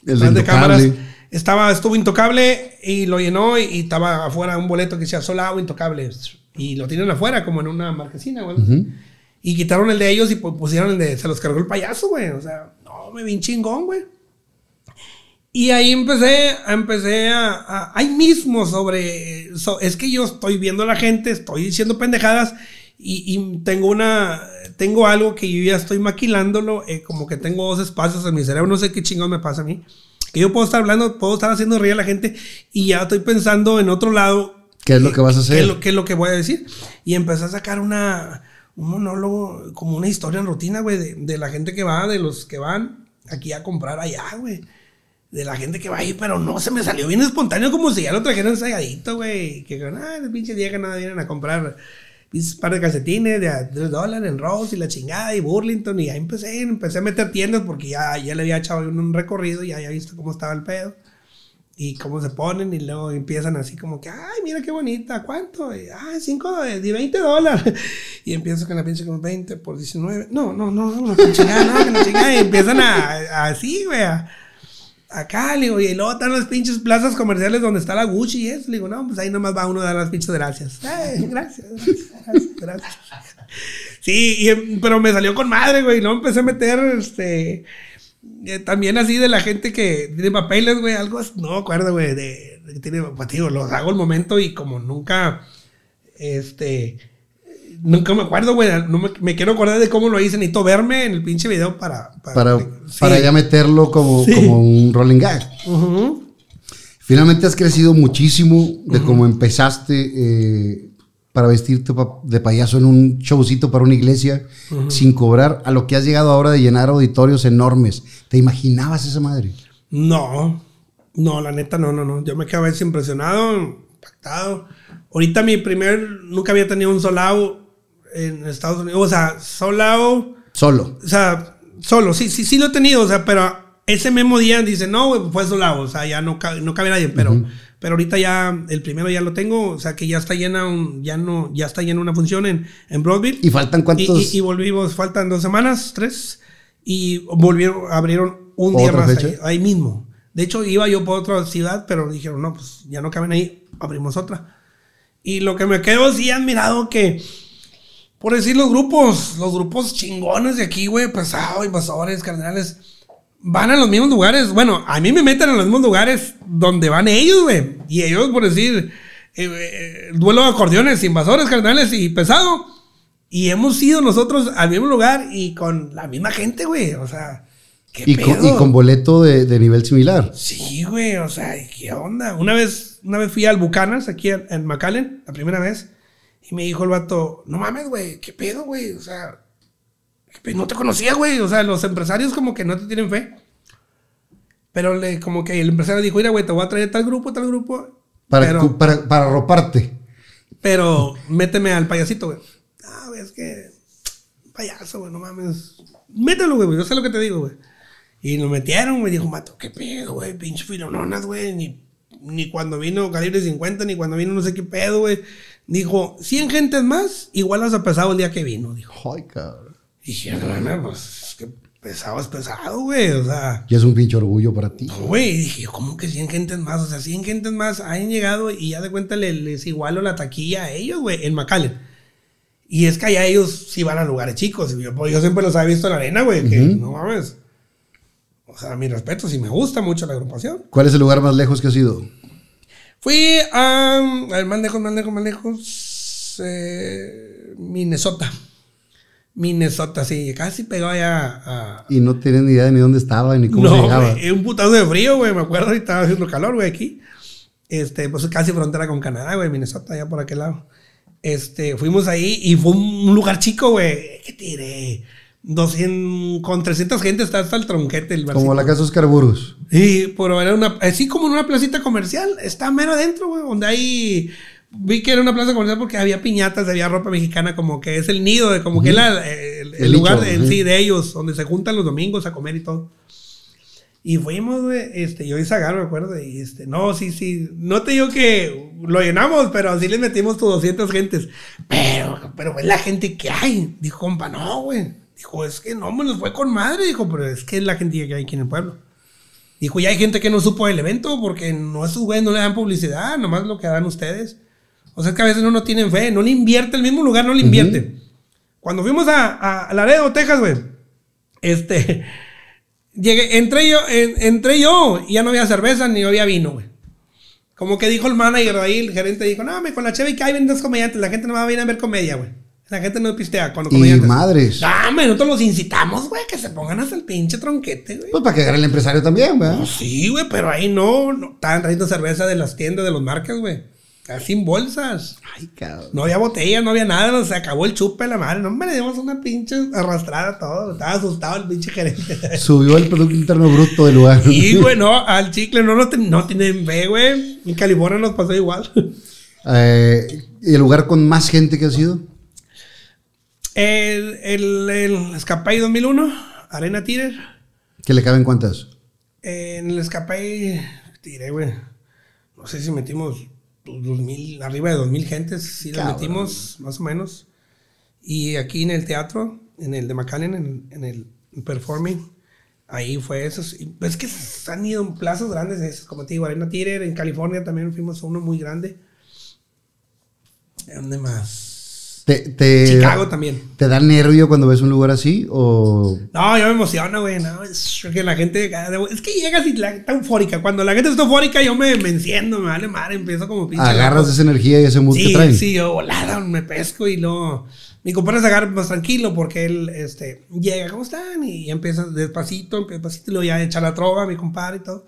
El de detrás Intocable. Estaba, estuvo intocable y lo llenó y, y estaba afuera un boleto que decía solado intocable. Y lo tienen afuera, como en una marquesina, güey. Y quitaron el de ellos y pu- pusieron el de, se los cargó el payaso, güey. O sea, no, me vi chingón, güey. Y ahí empecé, empecé a, a- ahí mismo sobre, so- es que yo estoy viendo a la gente, estoy diciendo pendejadas y, y tengo una, tengo algo que yo ya estoy maquilándolo, eh, como que tengo dos espacios en mi cerebro, no sé qué chingón me pasa a mí, que yo puedo estar hablando, puedo estar haciendo reír a la gente y ya estoy pensando en otro lado. ¿Qué es lo que vas a hacer? ¿Qué es lo, qué es lo que voy a decir? Y empecé a sacar una, un monólogo, como una historia en rutina, güey, de, de la gente que va, de los que van aquí a comprar allá, güey de la gente que va ahí, pero no se me salió bien espontáneo, como si ya lo trajeran ensayadito, güey. Que ah, el pinche día que nada vienen a comprar un par de calcetines de a 3 dólares en Rose y la chingada y Burlington. Y ahí empecé, empecé a meter tiendas porque ya, ya le había echado un, recorrido ya había visto cómo estaba el pedo. Y cómo se ponen y luego empiezan así como que, ay, mira qué bonita, ¿cuánto? Y, ah, 5 de, de 20 dólares. Y empiezo con la pinche como 20 por 19. No, no, no, no, la chingada, no, que la chingada. Y empiezan a, a- así, güey, acá, le digo, y luego están las pinches plazas comerciales donde está la Gucci y eso. Le digo, no, pues ahí nomás va uno a dar las pinches gracias. Gracias, gracias. Sí, y, pero me salió con madre, güey. Luego empecé a meter, este, eh, también así de la gente que tiene papeles, güey, algo, así, no acuerdo, güey, de, de tiene, pues digo, los hago al momento y como nunca, este, nunca me acuerdo, güey, no me, me quiero acordar de cómo lo hice, necesito verme en el pinche video para... Para, sí. para ya meterlo como, Sí. como un rolling gag. Finalmente has crecido muchísimo de cómo empezaste eh, para vestirte de payaso en un showcito para una iglesia sin cobrar a lo que has llegado ahora de llenar auditorios enormes. ¿Te imaginabas esa madre? No, no, la neta, no, no, no. Yo me quedé a veces impresionado, impactado. Ahorita mi primer, nunca había tenido un solao en Estados Unidos. O sea, solao, Solo. o sea, solo, sí, sí, sí lo he tenido, o sea, pero ese mismo día dice, no, güey, fue solao, o sea, ya no, cabe- no cabe nadie, pero, pero ahorita ya, el primero ya lo tengo, o sea, que ya está llena, un- ya no, ya está llena una función en, en Broadview. ¿Y faltan cuántos? Y, y- y volvimos, faltan dos semanas, tres, y volvieron, abrieron un día ¿Otra más ahí, ahí mismo. De hecho, iba yo por otra ciudad, pero dijeron, no, pues ya no caben ahí, abrimos otra. Y lo que me quedo así admirado que, por decir los grupos, los grupos chingones de aquí, güey, pesado, invasores, cardenales, van a los mismos lugares. Bueno, a mí me meten en los mismos lugares donde van ellos, güey. Y ellos, por decir, eh, eh, duelo de acordeones, invasores, cardenales y pesado. Y hemos ido nosotros al mismo lugar y con la misma gente, güey. O sea, ¿qué Y con, pedo? y con boleto de, de nivel similar. Sí, güey, o sea, ¿qué onda? Una vez, una vez fui al Bucanas, aquí en, en McAllen, la primera vez, y me dijo el vato, no mames, güey, ¿qué pedo, güey? O sea, ¿qué pedo? no te conocía, güey. O sea, los empresarios como que no te tienen fe. Pero le, como que el empresario dijo, mira, güey, te voy a traer tal grupo, tal grupo. Para, pero, para, para arroparte. pero méteme al payasito, güey. Ah, güey, es que payaso, güey, no mames. Mételo, güey, yo sé lo que te digo, güey. Y nos metieron, güey. Dijo, mato, qué pedo, güey. Pinche filononas, güey. Ni, ni cuando vino calibre 50, ni cuando vino no sé qué pedo, güey. Dijo, 100 gentes más, igual las ha pesado el día que vino, dijo. Ay, cabrón. Y dije, no, no, pues, es que pesado es pesado, güey. O sea, Y es un pinche orgullo para ti. güey. Y dije, ¿cómo que 100 gentes más? O sea, 100 gentes más han llegado y ya de cuenta le- les, igualo la taquilla a ellos, güey, en McAllen. Y es que allá ellos sí van a lugares chicos. Yo, yo siempre los había visto en la arena, güey. Que no mames. O sea, mi respeto, sí me gusta mucho la agrupación. ¿Cuál es el lugar más lejos que has ido? Fui a. A ver, más lejos, más lejos, más lejos. eh, Minnesota. Minnesota, sí. Casi pegó allá a. Y no tienes ni idea de ni dónde estaba ni cómo se no, llegaba. güey, un putazo de frío, güey. Me acuerdo, y estaba haciendo calor, güey, aquí. Este, pues casi frontera con Canadá, güey, Minnesota, allá por aquel lado. Este, fuimos ahí y fue un lugar chico, güey. ¿Qué tiré? 200, con 300 gente está hasta el tronquete. El Como la casa Oscar Burgos. Y por era una, así como en una placita comercial, está mero adentro, güey, donde hay, vi que era una plaza comercial porque había piñatas, había ropa mexicana, como que es el nido, de como que la- el, el El lugar de, ujú. sí, de ellos, donde se juntan los domingos a comer y todo. Y fuimos, güey, este, yo y Zagar, me acuerdo, y este, no, sí, sí, no te digo que lo llenamos, pero sí les metimos tus 200 gentes. Pero, pero es la gente que hay. Dijo, compa, no, güey. Dijo, es que no, me nos fue con madre. Dijo, pero es que es la gente que hay aquí en el pueblo. Dijo, ya hay gente que no supo del evento porque no esos güeyes no le dan publicidad, nomás lo que dan ustedes. O sea, es que a veces no, no tienen fe, no le invierte el mismo lugar, no le invierte. Cuando fuimos a, a, Laredo, Texas, güey, este, llegué, entré yo, en- entré yo y ya no había cerveza ni había vino, güey. Como que dijo el manager ahí, el gerente dijo, no, me con la cheve que hay ven dos comediantes, la gente no va a venir a ver comedia, güey. La gente no pistea los Y comediantes. madres. Dame, nosotros los incitamos, güey, que se pongan hasta el pinche tronquete, güey. Pues para que agarre el empresario también, ¿verdad? Pues sí, güey, pero ahí no, no estaban trayendo cerveza de las tiendas de los marcas, güey. Casi en bolsas. Ay, cabrón. No había botella, no había nada, no, se acabó el chupe la madre. No, me le dimos una pinche arrastrada todo. Estaba asustado el pinche gerente. Subió el Producto Interno Bruto del lugar. Y, güey, no, al chicle no, no, ten- no tienen fe, güey. En California nos pasó igual. Eh, ¿Y el lugar con más gente que ha sido? El, el, el Escapay 2001, Arena Tire. ¿Que le caben cuántas? En el Escapay, tiré, güey. No sé si metimos pues, dos mil, arriba de dos mil gentes. Sí, la Cabrón. metimos, más o menos. Y aquí en el teatro, en el de McAllen, en, en el Performing, ahí fue eso. Es que se han ido en plazas grandes, esas, como te digo, Arena Tire. En California también fuimos a uno muy grande. ¿Dónde más? ¿Te, te, Chicago también. ¿Te da nervio cuando ves un lugar así? ¿O No, yo me emociono, güey. No, es que la gente. Es que llegas y la, está eufórica. Cuando la gente está eufórica, yo me, me enciendo, me vale madre. Empiezo como pinche. agarras loco. esa energía y ese mood que Sí, traen? sí, yo volada, me pesco y luego. Mi compadre se agarra más tranquilo porque él este, llega, ¿cómo están? Y empieza despacito, despacito, y luego ya echa la trova, mi compadre y todo.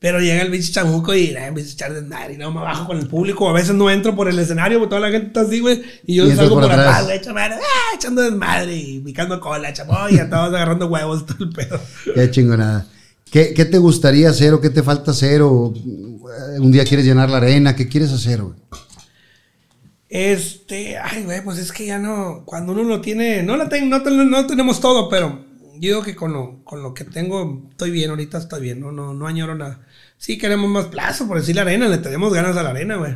Pero llega el bicho chamuco y eh, empieza a echar desmadre y no me bajo con el público. A veces no entro por el escenario porque toda la gente está así, güey. Y yo Y salgo por por, atrás. güey, ah, echando desmadre y picando cola, chamoy, y a todos agarrando huevos, todo el pedo. Qué chingonada. ¿Qué, ¿Qué te gustaría hacer o qué te falta hacer? ¿O eh, un día quieres llenar la arena? ¿Qué quieres hacer, güey? Este, ay, güey, pues es que ya no, cuando uno lo tiene, no la tengo, no, ten- no tenemos todo, pero yo digo que con lo, con lo que tengo estoy bien, ahorita estoy bien, no, no, no añoro nada. Sí queremos más plazo, por decir la arena, le tenemos ganas a la arena, güey.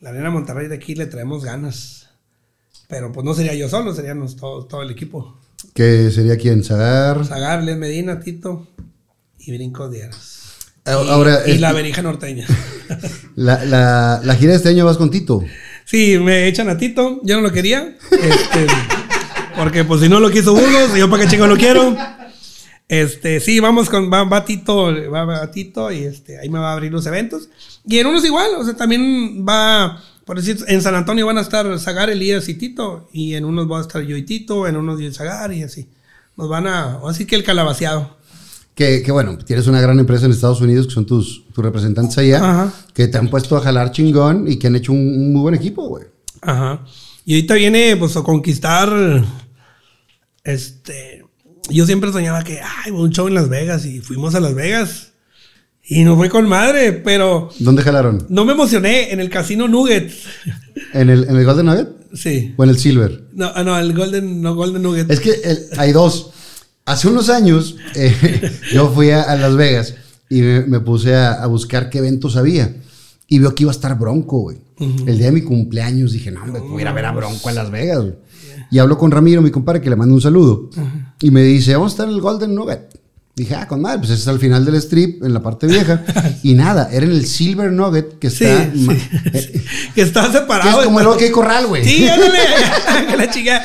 La arena Monterrey de aquí le traemos ganas. Pero pues no sería yo solo, seríamos todo, todo el equipo. ¿Qué sería quién? ¿Zagar? Zagar, Les Medina, Tito y Brinco Dieras. Ah, Y, ahora, y la verija norteña. La, la, la gira de este año vas con Tito. Sí, me echan a Tito. Yo no lo quería. este, porque pues si no lo quiso Burgos, yo para qué chingo lo quiero. Este, sí, vamos con, va, va Tito, va, va Tito y este, ahí me va a abrir los eventos. Y en unos igual, o sea, también va, por decir, en San Antonio van a estar Zagar, Elías y Tito. Y en unos va a estar yo y Tito, en unos yo y Zagar y así. Nos van a, así que el calabaceado. Que, que bueno, tienes una gran empresa en Estados Unidos que son tus, tus representantes allá. Ajá. Que te han puesto a jalar chingón y que han hecho un, un muy buen equipo, güey. Ajá. Y ahorita viene pues a conquistar este yo siempre soñaba que ay, un show en Las Vegas y fuimos a Las Vegas y nos fue con madre, pero ¿Dónde jalaron? no me emocioné en el casino Nuggets. ¿En el, en el Golden Nugget? Sí. ¿O en el Silver? No, ah, no, el Golden no Golden Nugget. Es que el- hay dos. Hace unos años eh, yo fui a, a Las Vegas y me, me puse a, a buscar qué eventos había. Y veo que iba a estar Bronco, güey. El día de mi cumpleaños dije, no, hombre, voy a ir a ver a Bronco a Las Vegas, güey. Y hablo con Ramiro, mi compadre, que le mando un saludo. Y me dice, vamos a estar en el Golden Nugget. Dije, ah, con madre, pues ese es al final del strip, en la parte vieja. y nada, era en el Silver Nugget, que está... sí, eh, sí. Que está que separado. es como el OK Corral, güey. Sí, ándale. que la chica.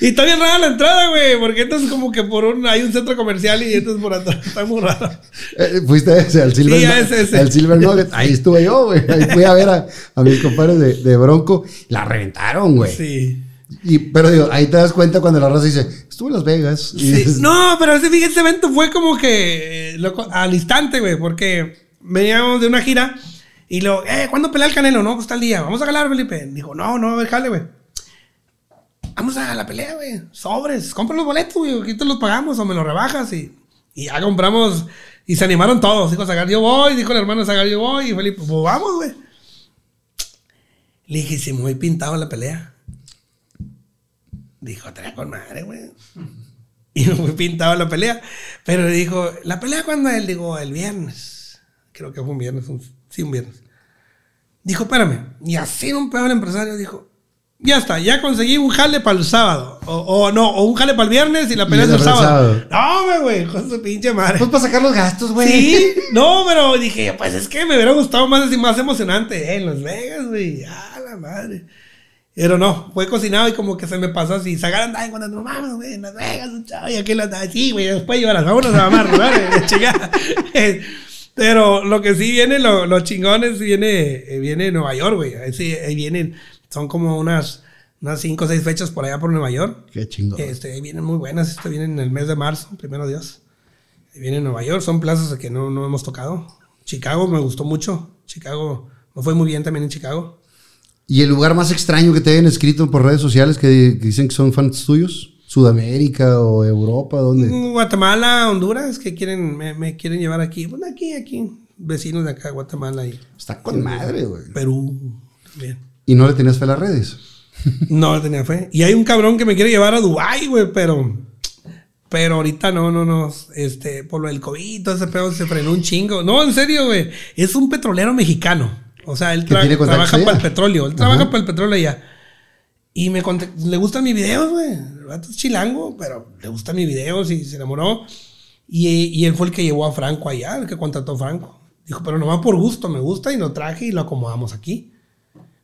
Y está bien rara la entrada, güey. Porque entonces como que por un hay un centro comercial y entonces por atrás. Está muy raro. Eh, Fuiste a ese, al Silver, Sí, a Nu- ese, ese. al Silver Nugget. Ahí estuve yo, güey. Ahí fui a ver a, a mis compadres de, de Bronco. La reventaron, güey. Sí. Y, pero digo, ahí te das cuenta cuando la raza dice, estuve en Las Vegas. Y Sí, dices, No, pero ese, evento fue como que eh, loco, al instante, güey, porque veníamos de una gira y lo, eh, ¿cuándo pelea el Canelo? No, pues tal día, vamos a ganar, Felipe. Dijo, no, no, a ver, jale, güey. Vamos a la pelea, güey. Sobres, compra los boletos, güey, aquí te los pagamos o me los rebajas y, y ya compramos y se animaron todos. Dijo Zagar, yo voy, dijo el hermano Zagar, yo voy y Felipe, pues vamos, güey. Le dije, se me voy pintado la pelea. Dijo, trae con madre, güey. Y me fui pintado la pelea. Pero dijo, ¿la pelea cuándo es? Digo, el viernes. Creo que fue un viernes, un- sí, un viernes. Dijo, espérame. Y así un peor empresario dijo, ya está, ya conseguí un jale para el sábado. O, o no, o un jale para el viernes y la pelea es el el sábado. No, güey, con su pinche madre. Pues para sacar los gastos, güey. Sí, no, pero dije, pues es que me hubiera gustado más así, más emocionante eh, en Las Vegas, güey. Ah, la madre. Pero no, fue cocinado y como que se me pasó así. Sacar andaba cuando no mames, güey, en Las Vegas, un chavo, y aquí la andaba así, güey. Después llevar vámonos a mamar, güey, chingada. Pero lo que sí viene, lo, los chingones, viene, eh, viene Nueva York, güey. Ahí sí, ahí vienen, son como unas, unas cinco o seis fechas por allá por Nueva York. Qué chingón. Este, ahí vienen muy buenas, este vienen en el mes de marzo, primero Dios. Ahí viene Nueva York, son plazas que no, no hemos tocado. Chicago me gustó mucho. Chicago, me fue muy bien también en Chicago. ¿Y el lugar más extraño que te hayan escrito por redes sociales que, que dicen que son fans tuyos? ¿Sudamérica o Europa? ¿Dónde? Mm, Guatemala, Honduras, que quieren, me, me quieren llevar aquí. Bueno, aquí, aquí, vecinos de acá, Guatemala y Está con madre, güey. Perú también. ¿Y no le tenías fe a las redes? No le tenía fe. Y hay un cabrón que me quiere llevar a Dubái, güey, pero. Pero ahorita no, no, no. Este, por lo del COVID, todo ese pedo se frenó un chingo. No, en serio, güey. Es un petrolero mexicano. O sea, él tra- trabaja para el petróleo. Él Ajá. trabaja para el petróleo allá. Y me le gustan mis videos, güey. El vato es chilango, pero le gustan mis videos y se enamoró. Y, y él fue el que llevó a Franco allá, el que contrató a Franco. Dijo, pero nomás por gusto, me gusta y lo traje y lo acomodamos aquí.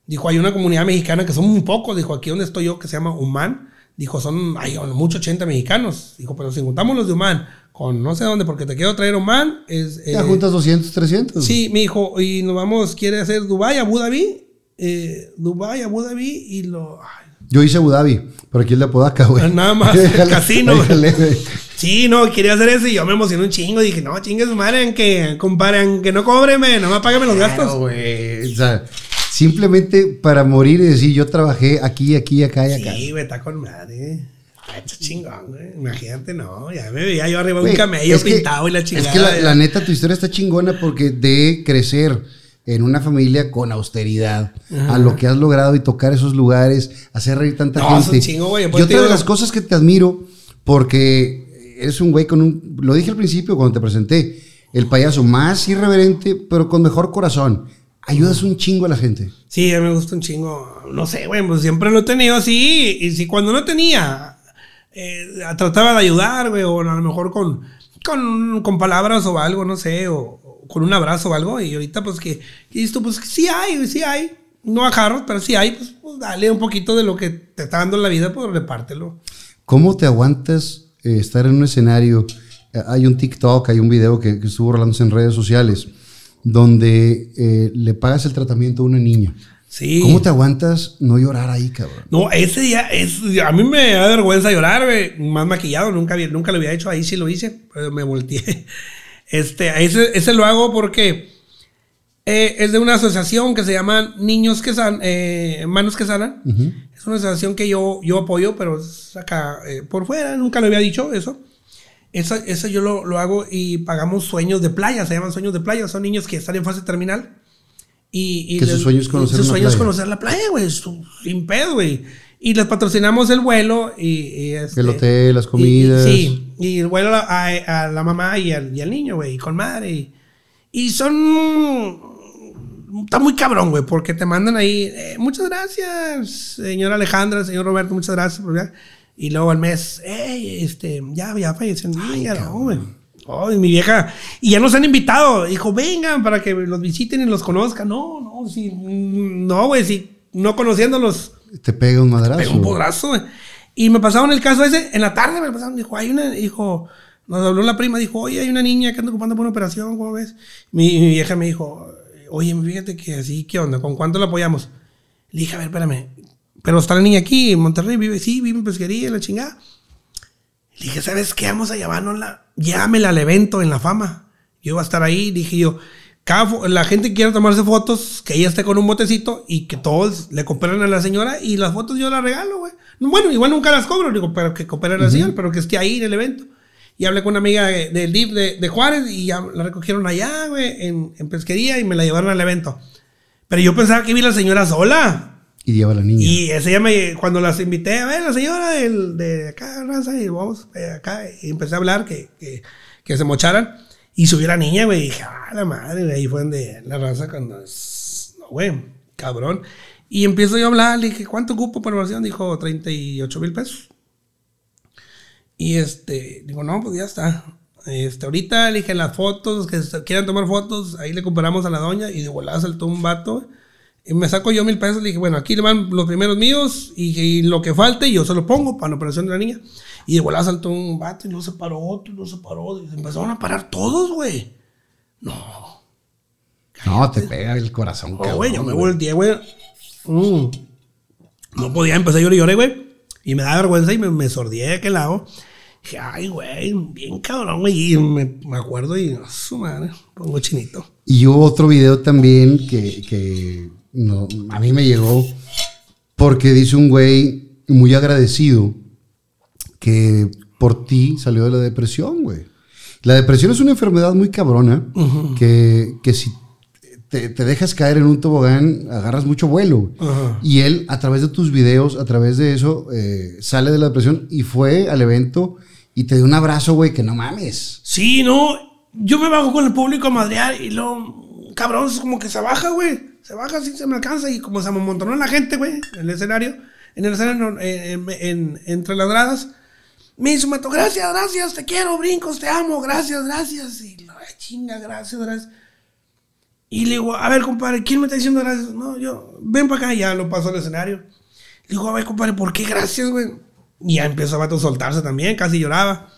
Dijo, hay una comunidad mexicana que son muy pocos. Dijo, aquí donde estoy yo, que se llama Humán. Dijo, son, hay muchos 80 mexicanos. Dijo, pero si juntamos los de Humán con no sé dónde, porque te quiero traer Humán, es... Ya eh, juntas 200, 300. Sí, me dijo, y nos vamos, quiere hacer Dubai, Abu Dhabi. Eh, Dubai, Abu Dhabi y lo... ay, Yo hice Abu Dhabi, pero aquí el de Apodaca, güey. Nada más, el casino, güey. déjale, güey. Sí, no, quería hacer eso y yo me emocioné un chingo. Dije, no, chingue su madre, que, compadre, en que no cóbreme, nomás págame los Claro, gastos. güey. O sea, simplemente para morir y decir, yo trabajé aquí, aquí, acá y acá. Sí, güey, está con madre. Está hecho chingón, güey. Imagínate, no. Ya me veía yo arriba de un camello que- pintado y la chingada. Es que la, la neta, tu historia está chingona porque de crecer en una familia con austeridad, a lo que has logrado y tocar esos lugares, hacer reír tanta No, gente. chingo, güey. Y te otra de las cosas que te admiro, porque eres un güey con un, lo dije al principio cuando te presenté, el payaso más irreverente, pero con mejor corazón. Ayudas un chingo a la gente. Sí, a mí me gusta un chingo. No sé, güey, pues siempre lo he tenido así. Y si cuando no tenía, eh, trataba de ayudar, güey, o a lo mejor con, con, con palabras o algo, no sé, o, o con un abrazo o algo. Y ahorita, pues que, y esto, pues sí hay, sí hay. No a jarros, pero sí hay, pues, pues, dale un poquito de lo que te está dando la vida, pues repártelo. ¿Cómo te aguantas eh, estar en un escenario? Eh, hay un TikTok, hay un video que, que estuvo rolándose en redes sociales, donde eh, le pagas el tratamiento a una niña. Sí. ¿Cómo te aguantas no llorar ahí, cabrón? No, ese día, es, a mí me da vergüenza llorar, güey. Más maquillado, nunca, nunca lo había hecho. Ahí sí lo hice, pero me volteé. Este, ese, ese lo hago porque eh, es de una asociación que se llama Niños que Sanan, eh, Manos que Sanan. Es una asociación que yo, yo apoyo, pero es acá eh, por fuera, nunca lo había dicho eso. Eso, eso yo lo, lo hago y pagamos sueños de playa, se llaman sueños de playa. Son niños que están en fase terminal. Y, y Que su les- sueño es conocer su sueño es conocer la playa, güey, su- sin pedo, güey. Y les patrocinamos el vuelo y, y, este, El hotel, las comidas. Y, sí, y el vuelo a, a- la mamá y al, y al niño, güey, con madre. Y, y son... Está muy cabrón, güey, porque te mandan ahí, eh, muchas gracias, señora Alejandra, señor Roberto, muchas gracias. por ya". Y luego al mes, hey, este, ya, ya falleció el niño, ya no, güey. Ay, mi vieja. Y ya nos han invitado. Dijo, vengan para que los visiten y los conozcan. No, no, sí. No, güey, sí. No conociéndolos. Te pega un madrazo. Pegó un podrazo, güey. Y me pasaron el caso ese. En la tarde me pasaron. Dijo, hay una. Dijo, nos habló la prima. Dijo, oye, hay una niña que anda ocupando por una operación. ¿Cómo ves? Mi, mi vieja me dijo, oye, fíjate que así, ¿qué onda? ¿Con cuánto la apoyamos? Le dije, a ver, espérame. Pero está la niña aquí en Monterrey. Vive, sí, vive en pesquería, la chingada. Le dije, ¿sabes qué? Vamos a llevárnosla. Llámela al evento en la fama. Yo iba a estar ahí. Dije yo, cada la gente quiere tomarse fotos, que ella esté con un botecito y que todos le cooperen a la señora y las fotos yo las regalo, güey. Bueno, igual nunca las cobro, digo, pero que cooperen a la señora, pero que esté ahí en el evento. Y hablé con una amiga de- del DIF de, de Juárez y ya la recogieron allá, güey, en, en pesquería y me la llevaron al evento. Pero yo pensaba que vi a la señora sola. Y lleva a la niña. Y ese día me, cuando las invité a ver, la señora del, de acá, raza, y vamos acá, y empecé a hablar que, que, que se mocharan. Y subió la niña, güey, y dije, ah, la madre, ahí fue donde la raza cuando, no, güey, cabrón. Y empiezo yo a hablar, le dije, ¿cuánto cupo por oración? Dijo, 38 mil pesos. Y este, digo, no, pues ya está. Este, ahorita le dije las fotos, que quieran tomar fotos, ahí le compramos a la doña y de volada saltó un vato. Y me saco yo mil pesos, le dije, bueno, aquí le van los primeros míos y, y lo que falte yo se lo pongo para la operación de la niña. Y de volada saltó un vato y luego se paró otro y luego se paró. Y se empezaron a parar todos, güey. No. No, te pega el corazón, cabrón, güey, yo me volteé, güey. Mm. No podía, empecé a llorar y lloré, güey. Y me da vergüenza y me, me sordié de aquel lado. Dije, ay, güey, bien cabrón, güey. Y me, me acuerdo y, a su madre, pongo chinito. Y hubo otro video también que, que no, a mí me llegó porque dice un güey muy agradecido que por ti salió de la depresión, güey. La depresión es una enfermedad muy cabrona que, que si te, te dejas caer en un tobogán, agarras mucho vuelo. Y él, a través de tus videos, a través de eso, eh, sale de la depresión y fue al evento y te dio un abrazo, güey, que no mames. Sí, no. Yo me bajo con el público a madrear y luego, cabrón, es como que se baja, güey. Se baja así, se me alcanza y como se amontonó la gente, güey, en el escenario, en el escenario, eh, en- en- entre las gradas. Me hizo, me to- gracias, gracias, te quiero, brincos, te amo, gracias, gracias. Y la chinga, gracias, gracias. Y le digo, a ver, compadre, ¿quién me está diciendo gracias? No, yo, ven para acá, ya lo paso al escenario. Le digo, a ver, compadre, ¿por qué gracias, güey? Y ya empezó a soltarse también, casi lloraba.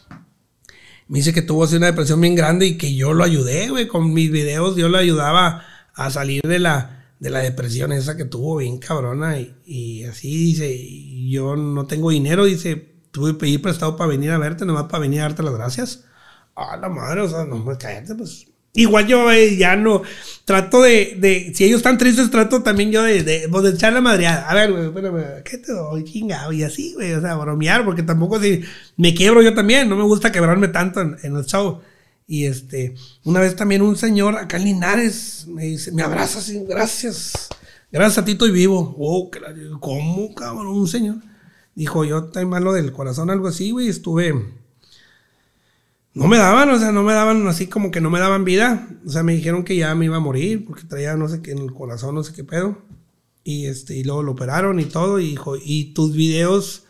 Me dice que tuvo así una depresión bien grande y que yo lo ayudé, güey, con mis videos, yo lo ayudaba a salir de la, de la depresión esa que tuvo bien cabrona. Y, y así dice, yo no tengo dinero, dice, tuve que pedir prestado para venir a verte, nomás para venir a darte las gracias. A la madre, o sea, no me cállate, pues. Igual yo eh, ya no trato de, de, si ellos están tristes, trato también yo de, de, pues, de echar la madreada. A ver, güey, ¿qué te doy? Chingado, y así, güey, o sea, bromear, porque tampoco si me quiebro yo también, no me gusta quebrarme tanto en, en el show. Y este, una vez también un señor acá en Linares me dice, me abraza así, gracias, gracias a ti estoy vivo. Oh, ¿cómo, cabrón? Un señor. Dijo, yo estoy malo del corazón, algo así, güey, estuve no me daban, o sea, no me daban así como que no me daban vida. O sea, me dijeron que ya me iba a morir porque traía no sé qué en el corazón, no sé qué pedo. Y este, y luego lo operaron y todo. Y dijo, y tus videos,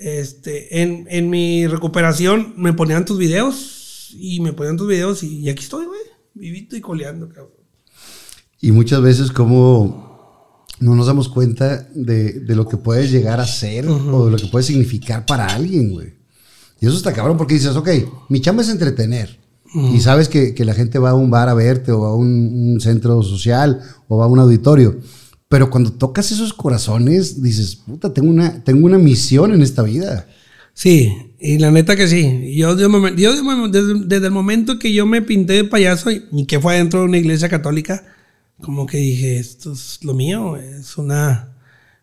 este, en, en mi recuperación me ponían tus videos. Y me ponían tus videos y, y aquí estoy, güey. Vivito y coleando, cabrón. Y muchas veces como no nos damos cuenta de, de lo que puedes llegar a ser o de lo que puede significar para alguien, güey. Y eso está cabrón porque dices, ok, mi chamba es entretener. Y sabes que, que la gente va a un bar a verte o a un, un centro social o va a un auditorio. Pero cuando tocas esos corazones, dices, puta, tengo una, tengo una misión en esta vida. Sí, y la neta que sí. Yo, yo me- yo desde, desde el momento que yo me pinté de payaso y, que fue dentro de una iglesia católica, como que dije, esto es lo mío, es una...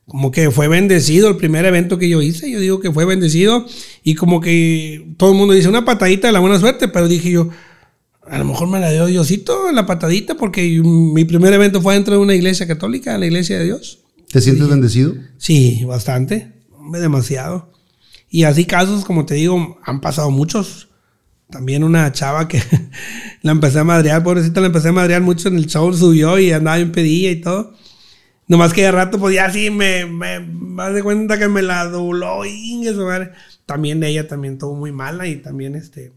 Como que fue bendecido el primer evento que yo hice, yo digo que fue bendecido y como que todo el mundo dice una patadita de la buena suerte, pero dije yo, a lo mejor me la dio Diosito la patadita porque mi primer evento fue dentro de una iglesia católica, la iglesia de Dios. ¿Te sientes bendecido? Sí, bastante. Demasiado. Y así casos, como te digo, han pasado muchos. También una chava que la empecé a madrear, pobrecita, la empecé a madrear mucho en el show, subió y andaba en pedilla y todo. Nomás que de rato, pues ya sí me, me, me de cuenta que me la dobló y. También ella también estuvo muy mala y también este.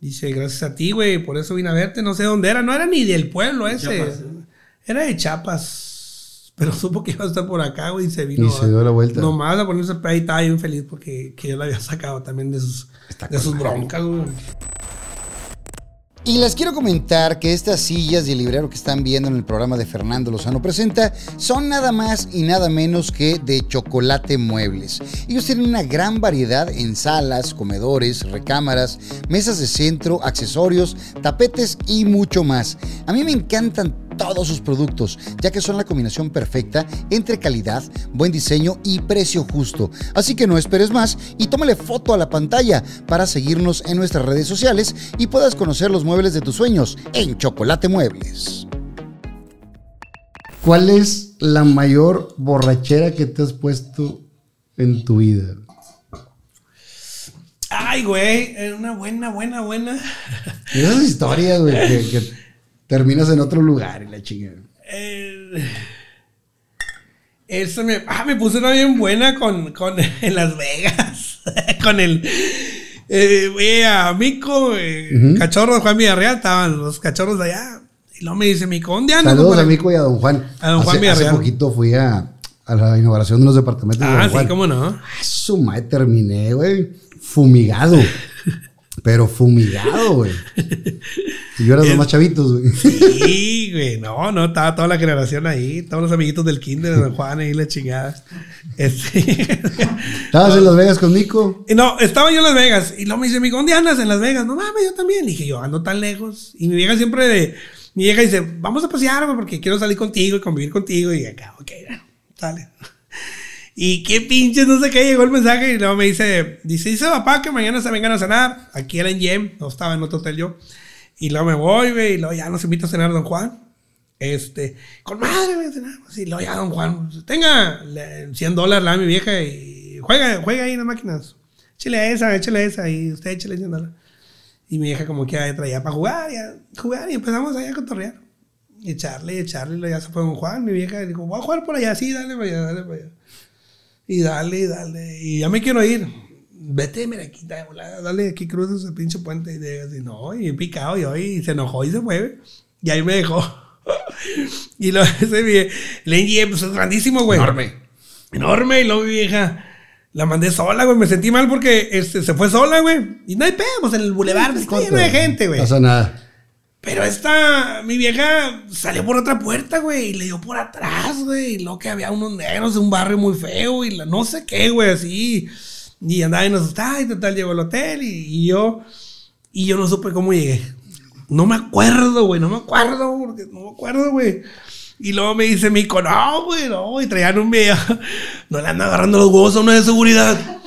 Dice, gracias a ti, güey, por eso vine a verte. No sé dónde era, no era ni del pueblo ese. Era de Chapas. Pero supo que iba a estar por acá, güey, y se vino. Y se dio la vuelta. Nomás a ponerse ahí, estaba bien feliz porque que yo la había sacado también de sus, de sus broncas, güey. Y les quiero comentar que estas sillas y el librero que están viendo en el programa de Fernando Lozano Presenta son nada más y nada menos que de chocolate muebles. Ellos tienen una gran variedad en salas, comedores, recámaras, mesas de centro, accesorios, tapetes y mucho más. A mí me encantan todos sus productos, ya que son la combinación perfecta entre calidad, buen diseño y precio justo. Así que no esperes más y tómale foto a la pantalla para seguirnos en nuestras redes sociales y puedas conocer los muebles de tus sueños en Chocolate Muebles. ¿Cuál es la mayor borrachera que te has puesto en tu vida? Ay, güey, es una buena, buena, buena. Esas historias, güey, que, que terminas en otro lugar y la chingada. Eh, eso me, ah, me puse una bien buena con, con en Las Vegas. con el. Eh, a Mico, eh, cachorro de Juan Villarreal, estaban los cachorros de allá. Y luego me dice Mico, ¿dónde andas? Saludos a Mico y a Don Juan. A Don Juan hace, Villarreal. Hace poquito fui a, a la inauguración de los departamentos de Ah, Don sí, Juan. cómo no. Ah, Su madre terminé, güey. Fumigado. Pero fumigado, güey. Y yo era de los más chavitos, güey. Sí, güey, no, no, estaba toda la generación ahí, todos los amiguitos del kinder de Don Juan ahí, la chingada. Este, ¿Estabas en Las Vegas con Nico? Y no, estaba yo en Las Vegas. Y luego me dice, amigo, ¿dónde andas? En Las Vegas. No mames, yo también. dije, yo ando tan lejos. Y mi vieja siempre de. Mi vieja dice, vamos a pasear, güey, porque quiero salir contigo y convivir contigo. Y acá, ok, ya, sale. Y qué pinches, no sé qué, llegó el mensaje. Y luego me dice, dice, dice papá que mañana se vengan a cenar. Aquí era en Yem, no estaba en otro hotel yo. Y luego me voy, güey, y luego ya nos invita a cenar Don Juan. Este, con madre, güey, cenamos. Y luego ya Don Juan, tenga le- 100 dólares la mi vieja y juega, juega ahí en las máquinas. Échale esa, échale esa y usted échale 100 dólares. Y mi vieja como que ya traía para jugar, ya, jugar y empezamos allá a cotorrear. Y echarle, y echarle, y luego ya se fue Don Juan. Mi vieja dijo, voy a jugar por allá, sí, dale para allá, dale para allá. Y dale, y dale. Y ya me quiero ir. Vete, mira, aquí, dale, aquí cruzas el pinche puente. Y, de, así, no, y picado, y hoy y se enojó y se fue. Y ahí me dejó. y lo ese mi- le envié, pues es grandísimo, güey. Enorme. Enorme. Y luego mi vieja la mandé sola, güey. Me sentí mal porque este, se fue sola, güey. Y no hay pedo, pues en el bulevar está lleno de gente, güey. No pasa nada. Pero esta, mi vieja salió por otra puerta, güey, y le dio por atrás, güey. Y luego que había unos negros de un barrio muy feo y la, no sé qué, güey, así. Y andaba y nos estaba y total llegó al hotel y, yo, y yo no supe cómo llegué. No me acuerdo, güey, no me acuerdo, porque no me acuerdo, güey. Y luego me dice Mico, no, güey, no, y traían un video. No le andan agarrando los huevos a uno de seguridad.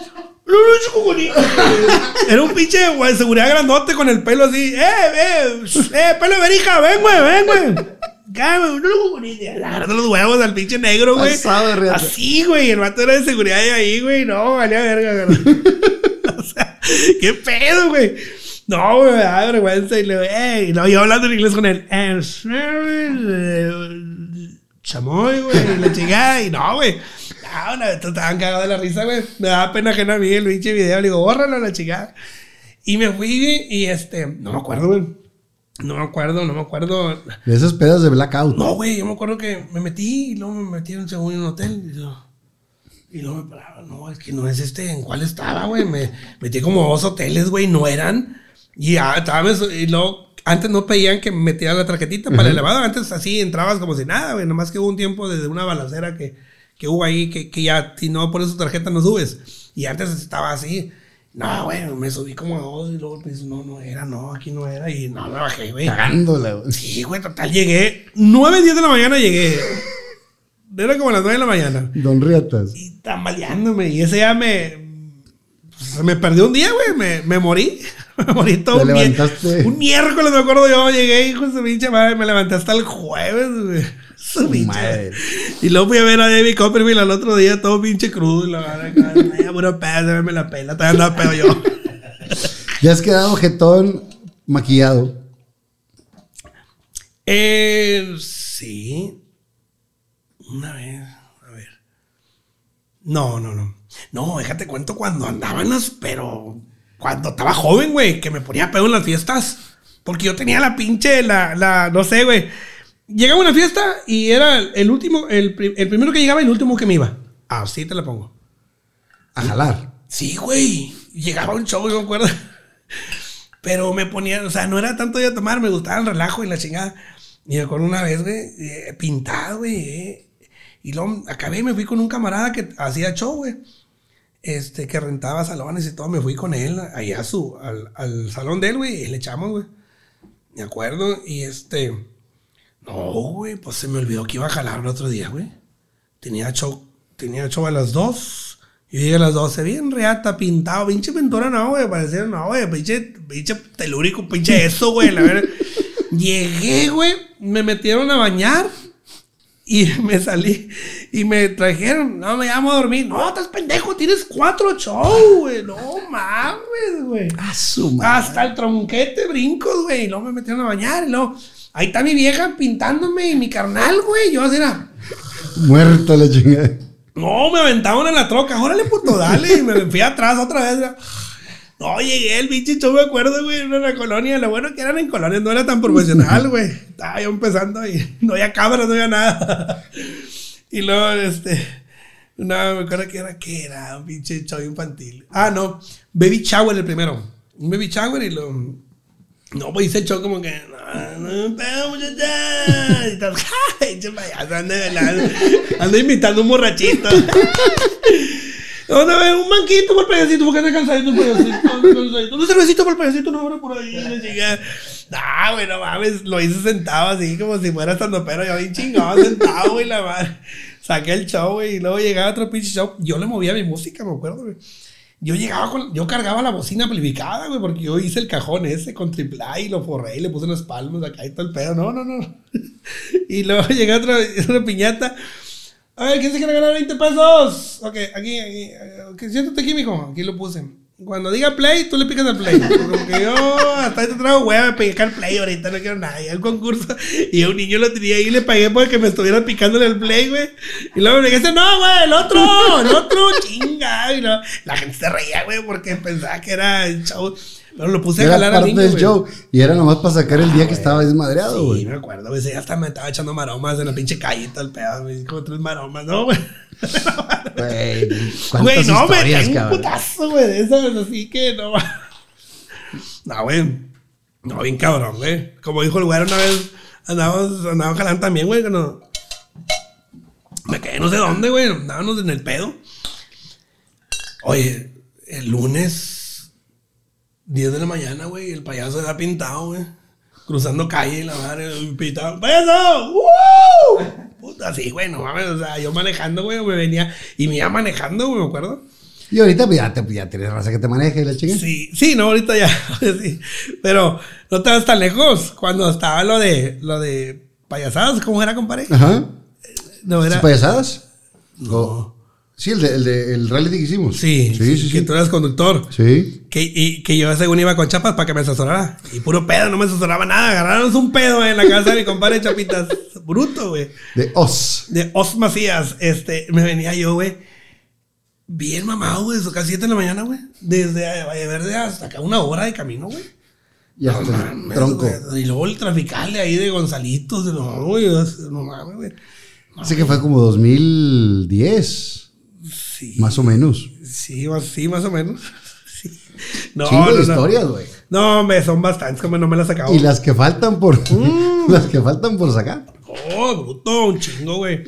Era un pinche güey, de seguridad grandote con el pelo así. ¡Eh, eh! ¡Eh, pelo de verija! ¡Ven, güey, ven, güey! Güey, no lo agarrando los huevos al pinche negro, güey. Así, güey. El vato era de seguridad de ahí, güey. No, valía verga, güey. o sea, ¿qué pedo, güey? No, güey, me da vergüenza. Y le digo, ¡eh! Y luego yo hablando en inglés con él. "Eh, eh, Chamoy, güey, y la chingada, y no, güey. No, no, estos estaban cagados de la risa, güey. Me daba pena ajena a mí el pinche video. Le digo, bórralo a la chingada. Y me fui, güey, y este, no me acuerdo, güey. No me acuerdo, no me acuerdo. De esas pedas de blackout. No, güey, yo me acuerdo que me metí y luego me metieron según en un hotel. Y, yo- y luego me paraba, no, es que no es este, ¿en cuál estaba, güey? Me metí como dos hoteles, güey, no eran. Y ya, estaba, mes- y luego, antes no pedían que me metiera la tarjetita para el elevador. Antes así entrabas como si nada, güey. Nomás que hubo un tiempo desde una balacera que, que hubo ahí que, que ya, si no pones tu tarjeta, no subes. Y antes estaba así. No, güey, me subí como a dos y luego pues, no, no era, no, aquí no era. Y no, me bajé, güey. Cagándola, güey. Sí, güey, total, llegué. 9, 10 de la mañana llegué. Era como las 9 de la mañana. Don Riatas. Y tambaleándome. Y ese ya me. Se me perdió un día, güey. Me, me morí. Me morí todo un, levantaste. un miércoles, me acuerdo yo. Llegué, hijo de su pinche madre. Me levanté hasta el jueves, güey. Su pinche- madre. Y luego fui a ver a David Copperfield al otro día, todo pinche crudo. Y la verdad, acá, pura pedo, me la pela, todavía andaba pedo yo. Ya has quedado jetón maquillado. Eh, sí. Una vez, a ver. No, no, no. No, déjate cuento cuando andábamos, pero cuando estaba joven, güey, que me ponía pedo en las fiestas. Porque yo tenía la pinche, la, la, no sé, güey. Llegaba a una fiesta y era el último, el, el primero que llegaba y el último que me iba. Así te la pongo. A jalar. Sí, güey. Llegaba un show, yo me acuerdo. Pero me ponía, o sea, no era tanto de tomar, me gustaba el relajo y la chingada. Y acuerdo una vez, güey, eh, pintado, güey. eh. Y luego acabé y me fui con un camarada que hacía show, güey. Este, que rentaba salones y todo. Me fui con él allá a su, al, al salón de él, güey. Y le echamos, güey. Me acuerdo. Y este. No, güey, pues se me olvidó que iba a jalar el otro día, güey. Tenía show, tenía show a las 2. Y llegué a las 12, bien reata, pintado, pinche pintura, no, güey, parecía, no, güey, pinche, pinche telúrico, pinche eso, güey, la verdad. Llegué, güey, me metieron a bañar y me salí y me trajeron, no, me llamo a dormir. No, estás pendejo, tienes cuatro shows, güey, no mames, güey. A su madre. Hasta el tronquete brincos, güey. Y luego me metieron a bañar. Y luego, ahí está mi vieja pintándome y mi carnal, güey. Yo así era. Muerto la chingada. No, me aventaban en la troca. Órale, puto, dale. Y me fui atrás otra vez. ya. No, llegué el pinche show, me acuerdo, güey, en una colonia. Lo bueno que eran en colonias, no era tan profesional, güey. Estaba yo empezando y no había cámaras, no había nada. Y luego, este. No, me acuerdo que era, que era? Un pinche show infantil. Ah, no. Baby Shower el primero. Un Baby Shower y lo. No, pues hice el show como que. No, no, pero muchacha. Y tal. Pinche payaso, anda, anda, anda imitando un borrachito. Una vez, un manquito por el payasito, porque anda cansadito el payasito. Un cervecito por el payasito, no abra por ahí, la chingada. Nah, güey, no mames, lo hice sentado así como si fuera estando pero yo bien chingado, sentado, güey, la madre. Saqué el show, güey, y luego llegaba otro pinche show. Yo le movía mi música, me acuerdo, güey. Yo llegaba con, yo cargaba la bocina amplificada, güey, porque yo hice el cajón ese con triple A y lo forré y le puse unas palmas acá y todo el pedo. No, no, no. Y luego llega otra, otra piñata. A ver, ¿quién se quiere ganar 20 pesos? Ok, aquí, aquí. siéntate aquí, mijo. Aquí lo puse. Cuando diga play, tú le picas al play. Porque yo hasta ahí te traigo hueva de picar play ahorita, no quiero nada. El concurso. Y un niño lo tenía ahí y le pagué porque me estuviera picándole el play, güey. Y luego me dijiste, no, güey, el otro, el otro, chinga. Y no, la gente se reía, güey, porque pensaba que era el show. Pero lo puse a jalar al parte niño, del güey. show. Y era nomás para sacar el día que estaba desmadreado, Sí, güey. me acuerdo, güey. sí, hasta me estaba echando maromas en la pinche calle el pedo, güey. Como tres maromas, ¿no, güey? Güey, Güey, no, tengo un putazo, güey, de esas, así que no. No, güey. No, bien cabrón, güey. Como dijo el güey una vez, andábamos, andábamos jalando también, güey, cuando me quedé no sé dónde, güey. Andábamos en el pedo. Oye, el lunes, 10 de la mañana, güey, el payaso se ha pintado, güey. Cruzando calle, la madre, pintado. ¡Payaso! ¡Woo! Puta, sí, güey, no mames. O sea, yo manejando, güey, me venía. Y me iba manejando, güey, me acuerdo. Y ahorita pues, ya, te, ya tienes raza que te maneja y la chinga. Sí, sí, no, ahorita ya. sí. Pero no te vas tan lejos. Cuando estaba lo de, lo de payasadas, ¿cómo era, compadre? Ajá. No, ¿Sí, era. payasadas? O- Sí, el, de, el, de- el rally que hicimos. Sí, sí, sí. que sí. tú eras conductor. Sí. Que, y, que yo según iba con chapas para que me asesorara. Y puro pedo, no me asesoraba nada. Agarraron un pedo en la casa de mi compadre Chapitas. Bruto, güey. De Oz. De Os Macías. Este, me venía yo, güey. Bien mamado, güey. Casi 7 de la mañana, güey. Desde Valle Verde hasta acá, una hora de camino, güey. Y hasta No el mames, tronco. güey. Y luego el trafical de ahí de Gonzalitos. No, güey. No mames, güey. Ese que fue como 2010, Sí. más o menos. Sí, más, sí, más o menos. Sí. No, Chingo no, de no. historias, güey. No, me son bastantes, como no me las acabo. Y las que faltan por. Mm. las que faltan por sacar. Oh, bruto, un chingo, güey.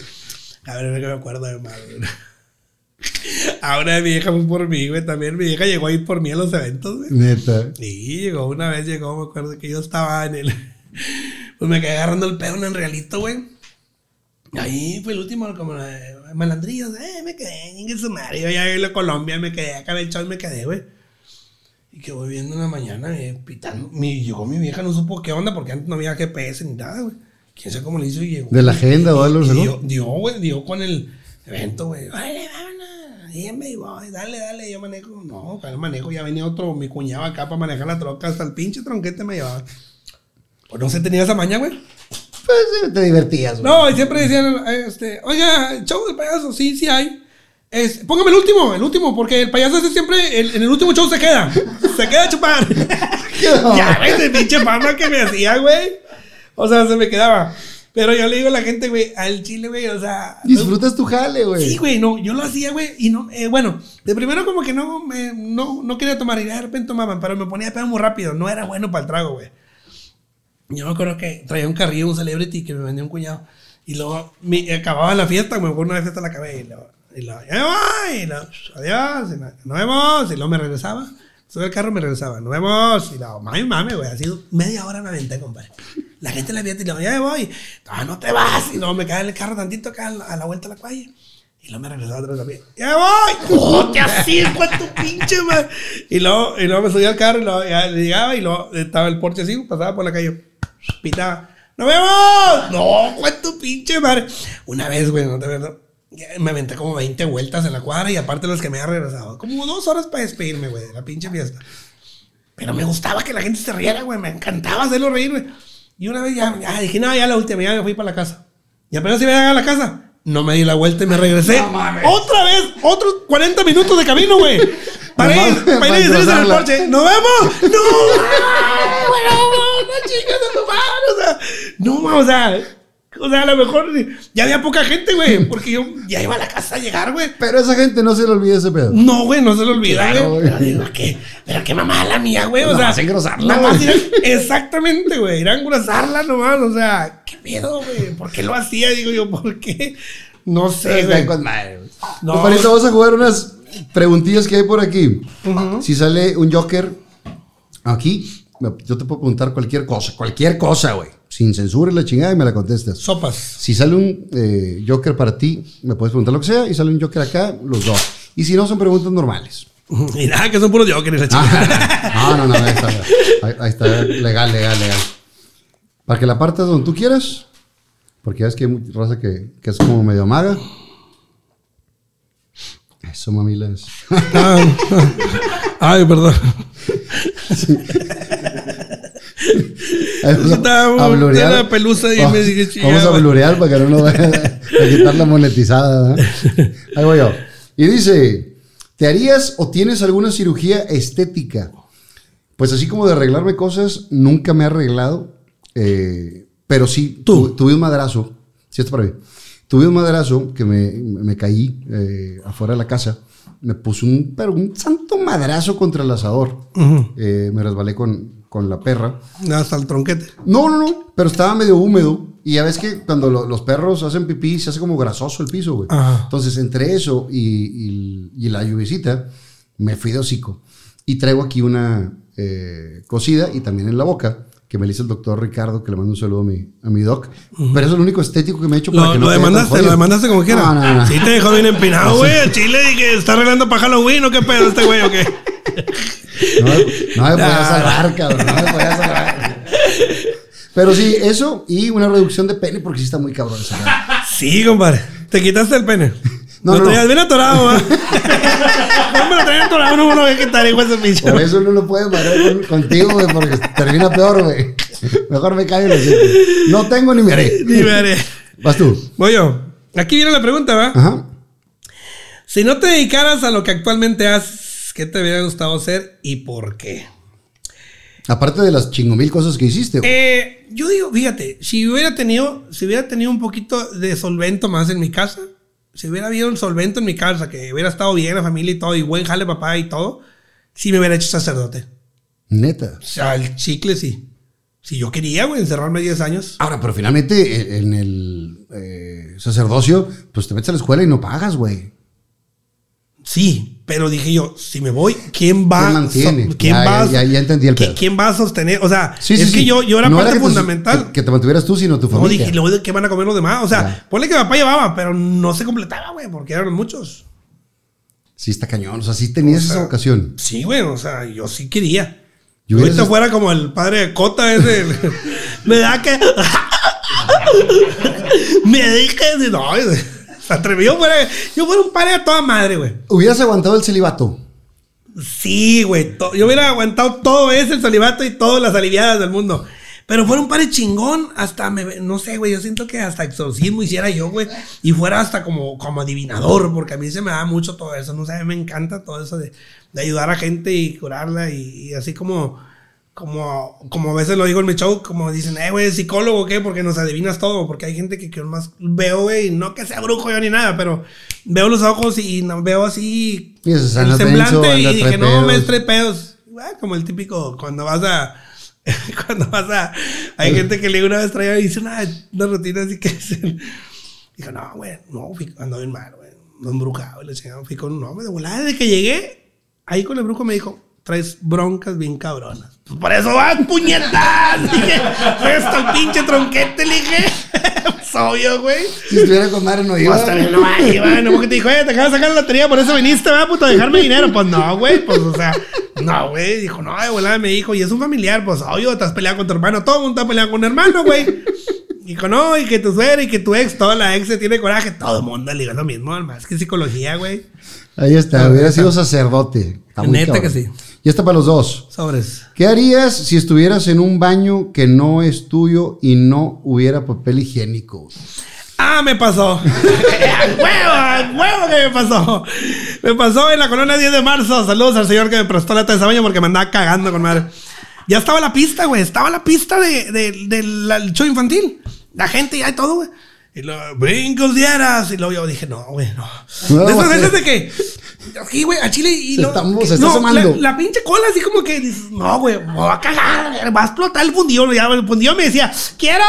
A ver, que me acuerdo de más. Ahora mi vieja fue por mí, güey. También mi vieja llegó a ir por mí a los eventos, güey. Neta. Sí, llegó una vez, llegó, me acuerdo que yo estaba en el. Pues me quedé agarrando el pedo en el realito, güey. Ahí fue el último, como eh, malandrillos, eh, me quedé en su madre. Yo ya en la Colombia me quedé, acá el show y me quedé, güey. Y que voy viendo en la mañana, eh, pitando. Mi, llegó mi vieja, no supo qué onda, porque antes no había GPS ni nada, güey. quién sabe cómo le hizo y llegó. ¿De la agenda o algo, sacó? Dio, güey, dio con el evento, güey. Dale, vámonos. Dígame, voy, dale, dale, yo manejo. No, para el manejo ya venía otro, mi cuñado acá para manejar la troca, hasta el pinche tronquete me llevaba. Pues no se tenía esa maña, güey. Pues eh, te divertías, güey. No, y siempre decían, este, oiga, show del payaso, sí, sí hay. Es, póngame el último, el último, porque el payaso ese siempre, el- en el último show se queda. Se queda a chupar. ya, ves, el pinche fama que me hacía, güey. O sea, se me quedaba. Pero yo le digo a la gente, güey, al chile, güey, o sea. Disfrutas tu jale, güey. Sí, güey, no, yo lo hacía, güey, y no, eh, bueno, de primero como que no, me, no, no quería tomar, y de repente tomaban, pero me ponía pedo muy rápido, no era bueno para el trago, güey. Yo me acuerdo que traía un carrillo, un celebrity que me vendió un cuñado, y luego mi- acababa la fiesta, me acuerdo una fiesta la acabé, y luego, y luego, y adiós, y nos vemos, y luego me regresaba, subí al carro, me regresaba, nos vemos, y luego, mami, mami, güey, sido media hora me aventé, compadre. La gente la vieta y luego, ya me voy, no, no te vas, y luego me cae en el carro tantito acá a la, a la vuelta de la calle. Y luego me regresaba otra vez a pie. ¡Ya voy! ¡Oh, te así, con tu pinche madre! Y luego, y luego me subí al carro y luego ya llegaba y luego estaba el porche así, pasaba por la calle, pitaba. ¡Nos vemos! ¡No, con tu pinche madre! Una vez, güey, no te verdad. Me aventé como 20 vueltas en la cuadra y aparte las que me había regresado. Como dos horas para despedirme, güey, de la pinche fiesta. Pero me gustaba que la gente se riera, güey. Me encantaba hacerlo reír, güey. Y una vez ya, ya dije, no, ya la última, ya me fui para la casa. Y apenas iba a llegar a la casa, no me di la vuelta y me regresé. Otra vez, otros 40 minutos de camino, güey. Para ir, para ir decirles en el porche, ¡nos vemos! ¡No! Chingas de tu madre! O sea, no, o sea, o sea, a lo mejor ya había poca gente, güey, porque yo ya iba a la casa a llegar, güey. Pero a esa gente no se le olvida ese pedo. No, güey, no se lo olvida, güey. Pero digo, ¿qué? Pero qué mamá la mía, güey. O sea, engrosarla, nada más güey. ir a- exactamente, güey. Ir a engrosarla nomás. O sea, ¿qué pedo, güey? ¿Por qué lo hacía? Digo yo, ¿por qué? No sé, güey. con madre, güey. No. Compadrito, vamos a jugar unas preguntillas que hay por aquí. Si sale un Joker aquí, yo te puedo preguntar cualquier cosa, cualquier cosa, güey. Sin censura y la chingada y me la contestas. Sopas. Si sale un eh, Joker para ti, me puedes preguntar lo que sea. Y sale un Joker acá, los dos. Y si no, son preguntas normales. Y nada, que son puros jokers la chica. No, no, no, ahí está, ahí, está, legal, legal, legal. Para que la partas donde tú quieras, porque ya ves que hay mucha raza que, que es como medio maga. Eso, mamilas. Ah, Ay, perdón. Vamos A blurear. pelusa y Vamos- me dije, Vamos a blurear para que no nos vayan a quitar la monetizada. ¿verdad? Ahí voy yo. Y dice, ¿te harías o tienes alguna cirugía estética? Pues así como de arreglarme cosas, nunca me he arreglado. eh, pero sí, Tú. tu- tuve un madrazo. Sí, está para mí. Tuve un madrazo que me, me caí eh, afuera de la casa. Me puse un, pero un santo madrazo contra el asador. Eh, me resbalé con, con la perra. Hasta el tronquete. No, no, no, pero estaba medio húmedo. Y ya ves que cuando lo- los perros hacen pipí, se hace como grasoso el piso, güey. Ajá. Entonces, entre eso y, y- y la lluviecita, me fui de hocico. Y traigo aquí una eh, cosida y también en la boca, que me le hizo el doctor Ricardo, que le mando un saludo a mi, a mi doc. Pero eso es lo único estético que me he hecho para Lo, que no lo demandaste, lo demandaste como quiera. No, no, no. Sí te dejó bien empinado, güey. Chile y que está arreglando para Halloween o qué pedo este güey o qué. No, no me podía salvar, cabrón. No me podía salvar. Pero sí, eso y una reducción de pene porque sí está muy cabrón madre. Sí, compadre. Te quitaste el pene. No, lo no, traías no. bien atorado, ¿va? No me lo traías atorado, no me lo voy a quitar, hijo ese pinche. Por eso no lo puede marear con- contigo, güey, porque termina peor, güey. Mejor me callo y lo siento. No tengo ni me haré. Ni me haré. Vas tú. Voy yo. Aquí viene la pregunta, ¿va? Ajá. Si no te dedicaras a lo que actualmente haces, ¿qué te hubiera gustado hacer y por qué? Aparte de las chingomil cosas que hiciste, güey. Eh, yo digo, fíjate, si hubiera tenido, si hubiera tenido un poquito de solvento más en mi casa, si hubiera habido un solvento en mi casa, que hubiera estado bien la familia y todo, y buen jale papá y todo, sí me hubiera hecho sacerdote. Neta. O sea, el chicle sí. Si yo quería, güey, encerrarme 10 años. Ahora, pero finalmente en- en el eh, sacerdocio, pues te metes a la escuela y no pagas, güey. Sí, pero dije yo, si me voy, ¿quién va, ¿Quién mantiene? so- ¿quién Ya, va, ya, ya entendí el ¿qui- pedo. ¿quién va a sostener? O sea, Sí, es sí, que yo, yo era No parte que fundamental. que, que te mantuvieras tú, sino tu No, familia. dije, luego, ¿qué van a comer los demás? O sea, Ya. ponle que papá llevaba, pero no se completaba, güey, porque eran muchos. Sí, está cañón. O sea, sí tenías O sea, esa vocación. Sí, güey, o sea, yo sí quería. Yo ahorita fuera como el padre de Cota ese. me da que. Me dije, no, se atrevió, fuera, yo fuera un padre a toda madre, güey. ¿Hubieras aguantado el celibato? Sí, güey. Yo hubiera aguantado todo ese el salivato y todas las aliviadas del mundo. Pero fuera un padre chingón, hasta me, no sé, güey, yo siento que hasta exorcismo hiciera yo, güey, y fuera hasta como, como adivinador, porque a mí se me da mucho todo eso, no sé, a mí me encanta todo eso de, de ayudar a gente y curarla y, y así como, como, como a veces lo digo en mi show, como dicen, eh, güey, psicólogo, ¿qué? Porque nos adivinas todo, porque hay gente que, que más veo, güey, no que sea brujo yo ni nada, pero veo los ojos y no, veo así Y el semblante tenso, y dije, no, pedos". me trae pedos. Ah, como el típico, cuando vas a. cuando vas a. Hay gente que le una vez traía y hizo una, una rutina así que. Dijo, no, güey, no, fui, ando bien mal, güey. No embrujado. Y le chingaba, fui con un hombre de volada. Desde que llegué, ahí con el brujo me dijo, traes broncas bien cabronas. Pues por eso vas, puñetas. dije, hasta el pinche tronquete, le dije. pues obvio, güey. Si estuviera con madre no iba. Pues también no va, iba, no porque te dijo, eh, te acabas de sacar la lotería, por eso viniste, va, puto, a dejarme dinero. Pues no, güey, pues, o sea, no, güey. Dijo, no, de volada me dijo, y es un familiar, pues, obvio, estás peleado con tu hermano, todo el mundo está peleado con un hermano, güey. Dijo, no, y que tu suegra y que tu ex, toda la ex se tiene coraje, todo el mundo le digo lo mismo, más que psicología, güey. Ahí está, hubiera sido sacerdote. Está Neta que sí. Y está para los dos. Sobres. ¿Qué harías si estuvieras en un baño que no es tuyo y no hubiera papel higiénico? Ah, me pasó. ¡A huevo! ¡A huevo que me pasó! Me pasó en la colonia 10 de marzo. Saludos al señor que me prestó la taza de baño porque me andaba cagando con madre. Ya estaba la pista, güey. Estaba la pista de, de- del del show infantil. La gente ya y todo, güey. Y lo brincos dieras. Y luego yo dije, no, güey, no. No, de esas güey. veces de que. Aquí, güey, a Chile y Se lo- estamos- que- se está no, asomando. La, la pinche cola, así como que dices, no, güey, me va a cagar, va a explotar el fundillo. Ya, el fundillo me decía, quiero,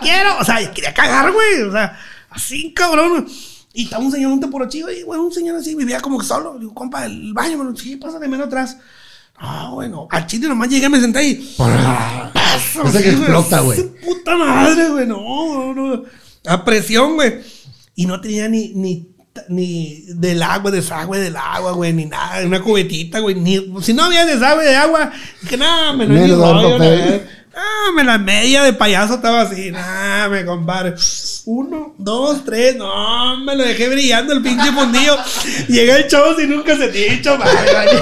quiero. O sea, quería cagar, güey. O sea, así, cabrón. Y estaba un señor, un teporochillo, y güey, un señor así, vivía como que solo. Digo, compa, el baño, bueno, sí, pásale menos atrás. No, bueno, al chile nomás llegué, me senté y. Paso, Ese que así, explota, güey. Puta madre, güey, no, no, no. A presión, güey. Y no tenía ni, ni, ni del agua, desagüe del agua, güey, ni nada, una cubetita, güey. Ni, si no había desagüe de agua, que nada, me no rollo, papel. nada. Ah, me la media de payaso estaba así, nah, me compadre. Uno, dos, tres, no, me lo dejé brillando el pinche fundillo. Llegué el chavo sin nunca se dicho, madre. vaya.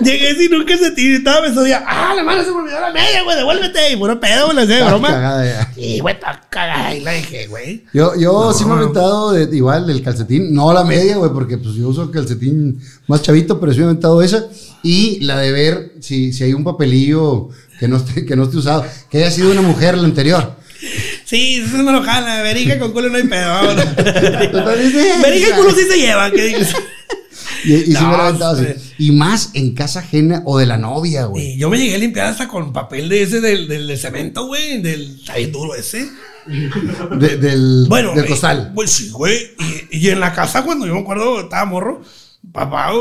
Llegué sin nunca se y estaba me subía. Ah, la mano se me olvidó la media, güey, devuélvete. Y puro pedo, güey, de Está broma. cagada ya. Y, güey, está cagada. Y la dije, güey. Yo, yo sí me he aventado de- igual del calcetín, no la media, güey, porque pues yo uso calcetín más chavito, pero sí me he aventado esa. Y la de ver si, si hay un papelillo que no, esté, que no esté usado, que haya sido una mujer la anterior. Sí, eso no lo jala. Verija con culo no hay pedo. Verija y culo sí se llevan. ¿qué dices? Y, y sí me la he No, aventado así. sí. Y más en casa ajena o de la novia, güey. Y yo me llegué a limpiar hasta con papel de ese del, del, de cemento, güey. Del. Bien duro ese. De- del, Bueno, del eh, costal. Pues sí, güey. Y, y en la casa, cuando yo me acuerdo, estaba morro, papá,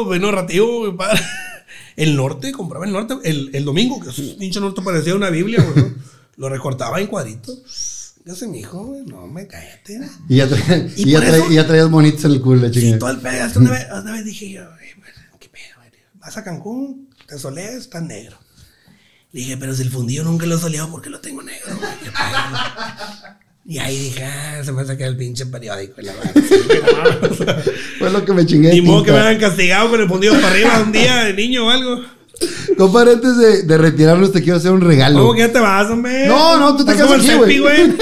mi padre. El norte, compraba el norte, el, el domingo, que ese pinche norte parecía una Biblia, güey. ¿no? Lo recortaba en cuadritos. ¿Qué hace mi hijo, güey? No, me cállate. Y ya, tra- ¿Y y ya por tra- eso? y ya traías bonitos en el culo, la chingada. todo el pedo. Hasta una vez, una vez dije yo, "Ey, güey, ¿qué pedo, güey? Vas a Cancún, te soleas, estás negro. Le dije, pero si el fundido nunca lo he soleado, ¿por qué lo tengo negro, güey? ¿Qué pedo?" Y ahí dije, ah, se me saca el pinche periódico. y la Fue lo que me chingué. Ni modo que me hayan castigado con el fundido para arriba un día de niño o algo. Compadre, antes de, de retirarnos, te quiero hacer un regalo. ¿Cómo que ya te vas, hombre? No, no, tú te quedas aquí, Cepi, güey.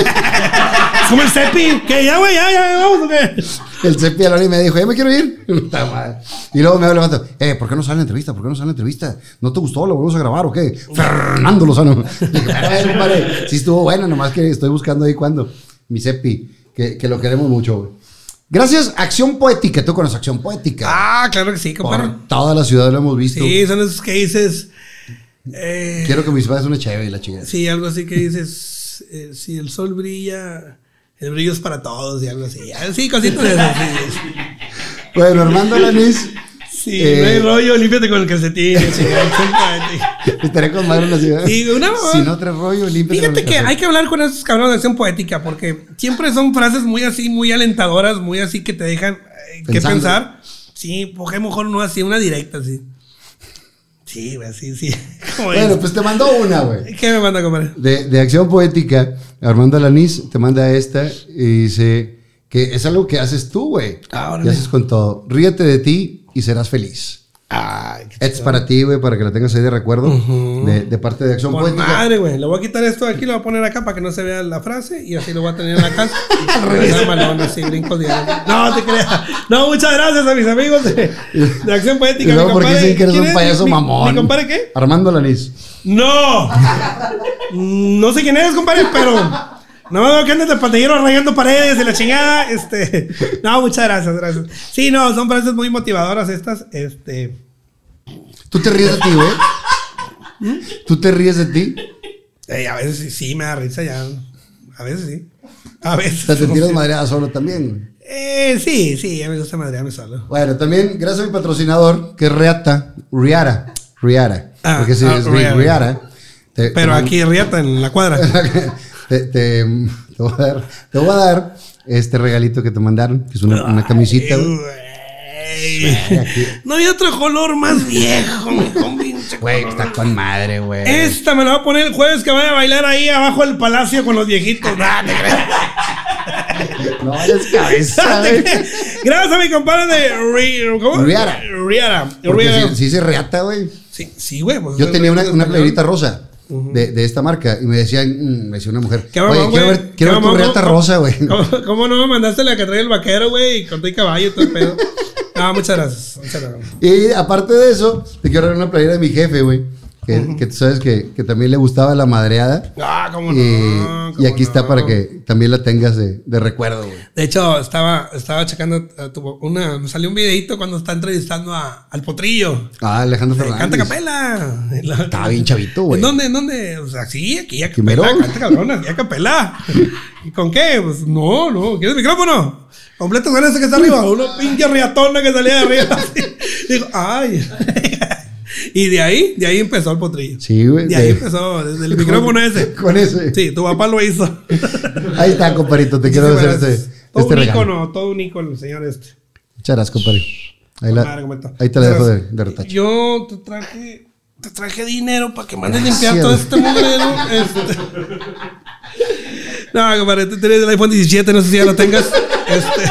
Como el Cepi. Que ya, güey, ya, ya, vamos, ¿o? El Cepi a la hora y me dijo, ya me quiero ir. Y luego me vato, eh, ¿por qué no sale la entrevista? ¿Por qué no sale la entrevista? ¿No te gustó? ¿Lo volvemos a grabar o qué? Fernando Lozano. Dije, compadre, sí estuvo buena, nomás que estoy buscando ahí cuando. Mi Cepi, que, que lo queremos mucho, güey. Gracias, Acción Poética. Tú conoces Acción Poética. Ah, claro que sí, compadre. Por toda la ciudad lo hemos visto. Sí, son esos que dices. eh, Quiero que mis padres una chévere y la chingada. Sí, algo así que dices. eh, si el sol brilla, el brillo es para todos y algo así. Ah, Sí, cositas de esas. Bueno, Armando Lanís. Sí, Eh, no hay rollo, límpiate con el calcetín. Estaré con madre en la ciudad. Sí, una- Si no traes rollo, límpiate Fíjate con el que hay que hablar con esos cabrones de acción poética porque siempre son frases muy así, muy alentadoras, muy así que te dejan eh, que pensar. Sí, porque mejor no así, una directa así. Sí, güey, sí, sí. Bueno, pues te mandó una, güey. ¿Qué me manda, compadre? De, de Acción Poética, Armando Alanís te manda esta y dice que es algo que haces tú, güey. Ah, Y órale. haces con todo. Ríete de ti y serás feliz. Ay, qué Es para ti, güey, para que la tengas ahí de recuerdo. de, de parte de Acción Con Poética. madre, güey. Le voy a quitar esto de aquí, lo voy a poner acá para que no se vea la frase y así lo voy a tener en la casa. Malón, así, brincos diarios. No, te creas. No, muchas gracias a mis amigos de, de Acción Poética. mi porque compadre. dicen que eres ¿Quién un payaso ¿Mi- mamón. ¿Mi compadre qué? Armando Alanís. ¡No! No sé quién eres, compadre, pero. No veo que andes de pantallero rayando paredes y la chingada. Este. No, muchas gracias, gracias. Sí, no, son frases muy motivadoras estas. Este. ¿Tú te ríes de ti, güey? ¿Mm? ¿Tú te ríes de ti? eh, a veces sí, sí, me da risa ya. A veces sí. A veces. Te no tiras madreada solo también, güey. Eh, sí, sí, ya me gusta madrearme solo. Bueno, también gracias a mi patrocinador, que es Reata, Riara, Riara. Ah, porque si ah, es Riara. Riara. te- Pero te- aquí riata en la cuadra. te, te- te voy a dar, te voy a dar este regalito que te mandaron, que es una, una camisita. güey. No había otro color más viejo, Güey, está con madre, güey. Esta me la voy a poner el jueves que vaya a bailar ahí abajo del palacio con los viejitos. Te creas. No eres cabeza. Gracias a mi compadre de Ri- ¿cómo? Riara. Riara. Riara. si, si dice Reata, güey. Sí, sí, güey. pues, Yo tenía una, una playerita rosa de, de esta marca y me decían, mm, me decía una mujer, ¿Qué oye, mamón, quiero ver, ¿Qué quiero ver tu mamón? Reata ¿Cómo- rosa, güey. ¿Cómo, cómo no me mandaste la que trae el vaquero, güey? Y con todo y caballo y todo el pedo. Ah, muchas gracias. Muchas gracias. Y aparte de eso, te quiero dar una playera de mi jefe, güey. Que, que tú sabes que, que también le gustaba la madreada. Ah, cómo no. Y, cómo y aquí está para que también la tengas de, de recuerdo, güey. De hecho, estaba, estaba checando a tu- una, me salió un videito cuando está entrevistando a, al potrillo. Ah, Alejandro Eh, Fernández. Canta capela. Estaba bien chavito, güey. ¿En dónde? ¿En dónde? O sea, sí, aquí a capela, canta cabrón, aquí a capela. ¿Y con qué? Pues no, no. ¿Quieres micrófono? Completo con ese que está arriba. Una pinche riatona que salía de arriba. Digo, ay. Y de ahí, de ahí empezó el potrillo. Sí, güey. De ahí empezó, desde el micrófono ese. Con ese. Sí, tu papá lo hizo. Ahí está, comparito. Te quiero hacer gracias. este, Todo este un regalo. ícono, todo un ícono, el señor este. Muchas gracias, compadre. Ahí, la, ahí te la dejo de, de retacho. Yo te traje, te traje dinero para que mandes limpiar todo este mugrero. Este. No, compadre, tú tienes el iPhone 17, no sé si ya lo tengas. Este.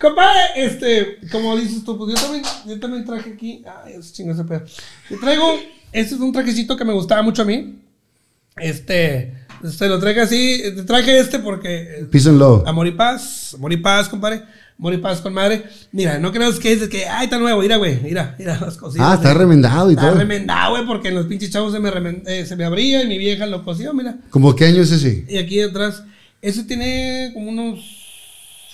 Compadre, este, como dices tú, pues yo también, yo también traje aquí. Ay, es chingo ese pedo. Yo traigo, este es un trajecito que me gustaba mucho a mí. Este, te lo traje así, te traje este porque eh, Peace and love. Amor y paz, amor y paz, compadre. Amor y paz con madre. Mira, no creas que dices que, ay, está nuevo. Mira, güey, mira, mira las cositas. Ah, está remendado y Está todo. remendado, güey, porque en los pinches chavos se me, remen- eh, se me abría y mi vieja lo cosió, mira. ¿Cómo qué año es ese? Y aquí detrás, ese tiene como unos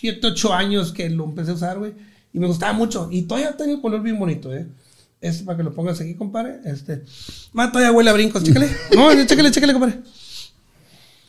7, 8 años que lo empecé a usar, güey. Y me gustaba mucho. Y todavía tiene el color bien bonito, ¿eh? Este para que lo pongas aquí, compadre. Este. Más todavía huele a brincos, chécale. No, chécale, chécale, compadre.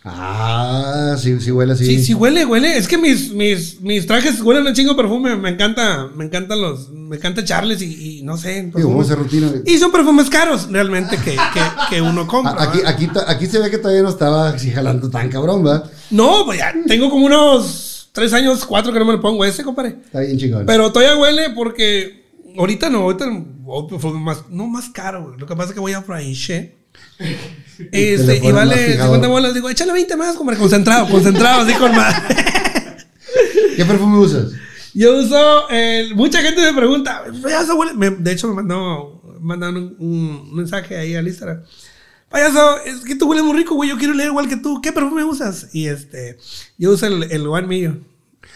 Ah, sí, sí huele así. Sí, sí huele, huele. Es que mis, mis, mis trajes huelen un chingo de perfume. Me encanta, me encantan los, me encanta echarles y, y no sé. Digo, a rutina. Y son perfumes caros, realmente, que, que, que uno compra. A- Aquí, aquí, aquí se ve que todavía no estaba así jalando tan cabrón, ¿va? No, pues ya tengo como unos tres años, cuatro que no me lo pongo ese, compadre. Está bien chingón. Pero todavía huele porque ahorita no, ahorita oh, fue más, no más caro. Lo que pasa es que voy a Fraiche. te Este, y vale fijador. 50 bolas. Digo, échale 20 más, compadre, concentrado, concentrado, así con más. ¿Qué perfume usas? Yo uso, el- mucha gente me pregunta, payaso huele. me- de hecho, me mandó, mandaron un, un mensaje ahí al Instagram. Payaso, es que tú hueles muy rico, güey. Yo quiero leer igual que tú. ¿Qué perfume usas? Y este, yo uso el, el One Million.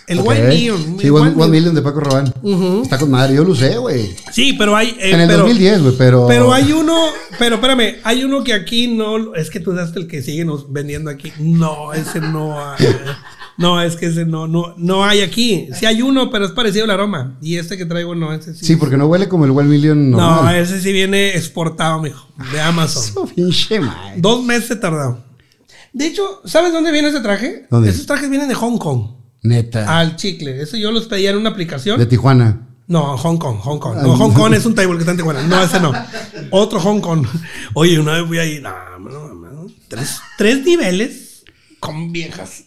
El. One Million. Sí, One, Million. De Paco Rabanne. Está con madre. Yo lo usé, güey. Sí, pero hay. eh, En el pero, 2010, güey, pero. Pero hay uno, pero espérame, hay uno que aquí no, es que tú daste el que siguen nos vendiendo aquí. No, ese no. No, es que ese no, no, no hay aquí. Sí hay uno, pero es parecido al aroma. Y este que traigo no, ese sí. Sí, porque no huele como el One Million no, normal. ese sí viene exportado, mijo, de Amazon. Dos meses tardado. De hecho, ¿sabes dónde viene ese traje? ¿Dónde? Esos trajes vienen de Hong Kong. Neta. Al chicle. Eso yo los pedía en una aplicación. De Tijuana. No, Hong Kong, Hong Kong. No, Hong Kong es un table que está en Tijuana. No, ese no. Otro Hong Kong. Oye, una vez fui ahí. No, no, no. Tres, tres niveles con viejas.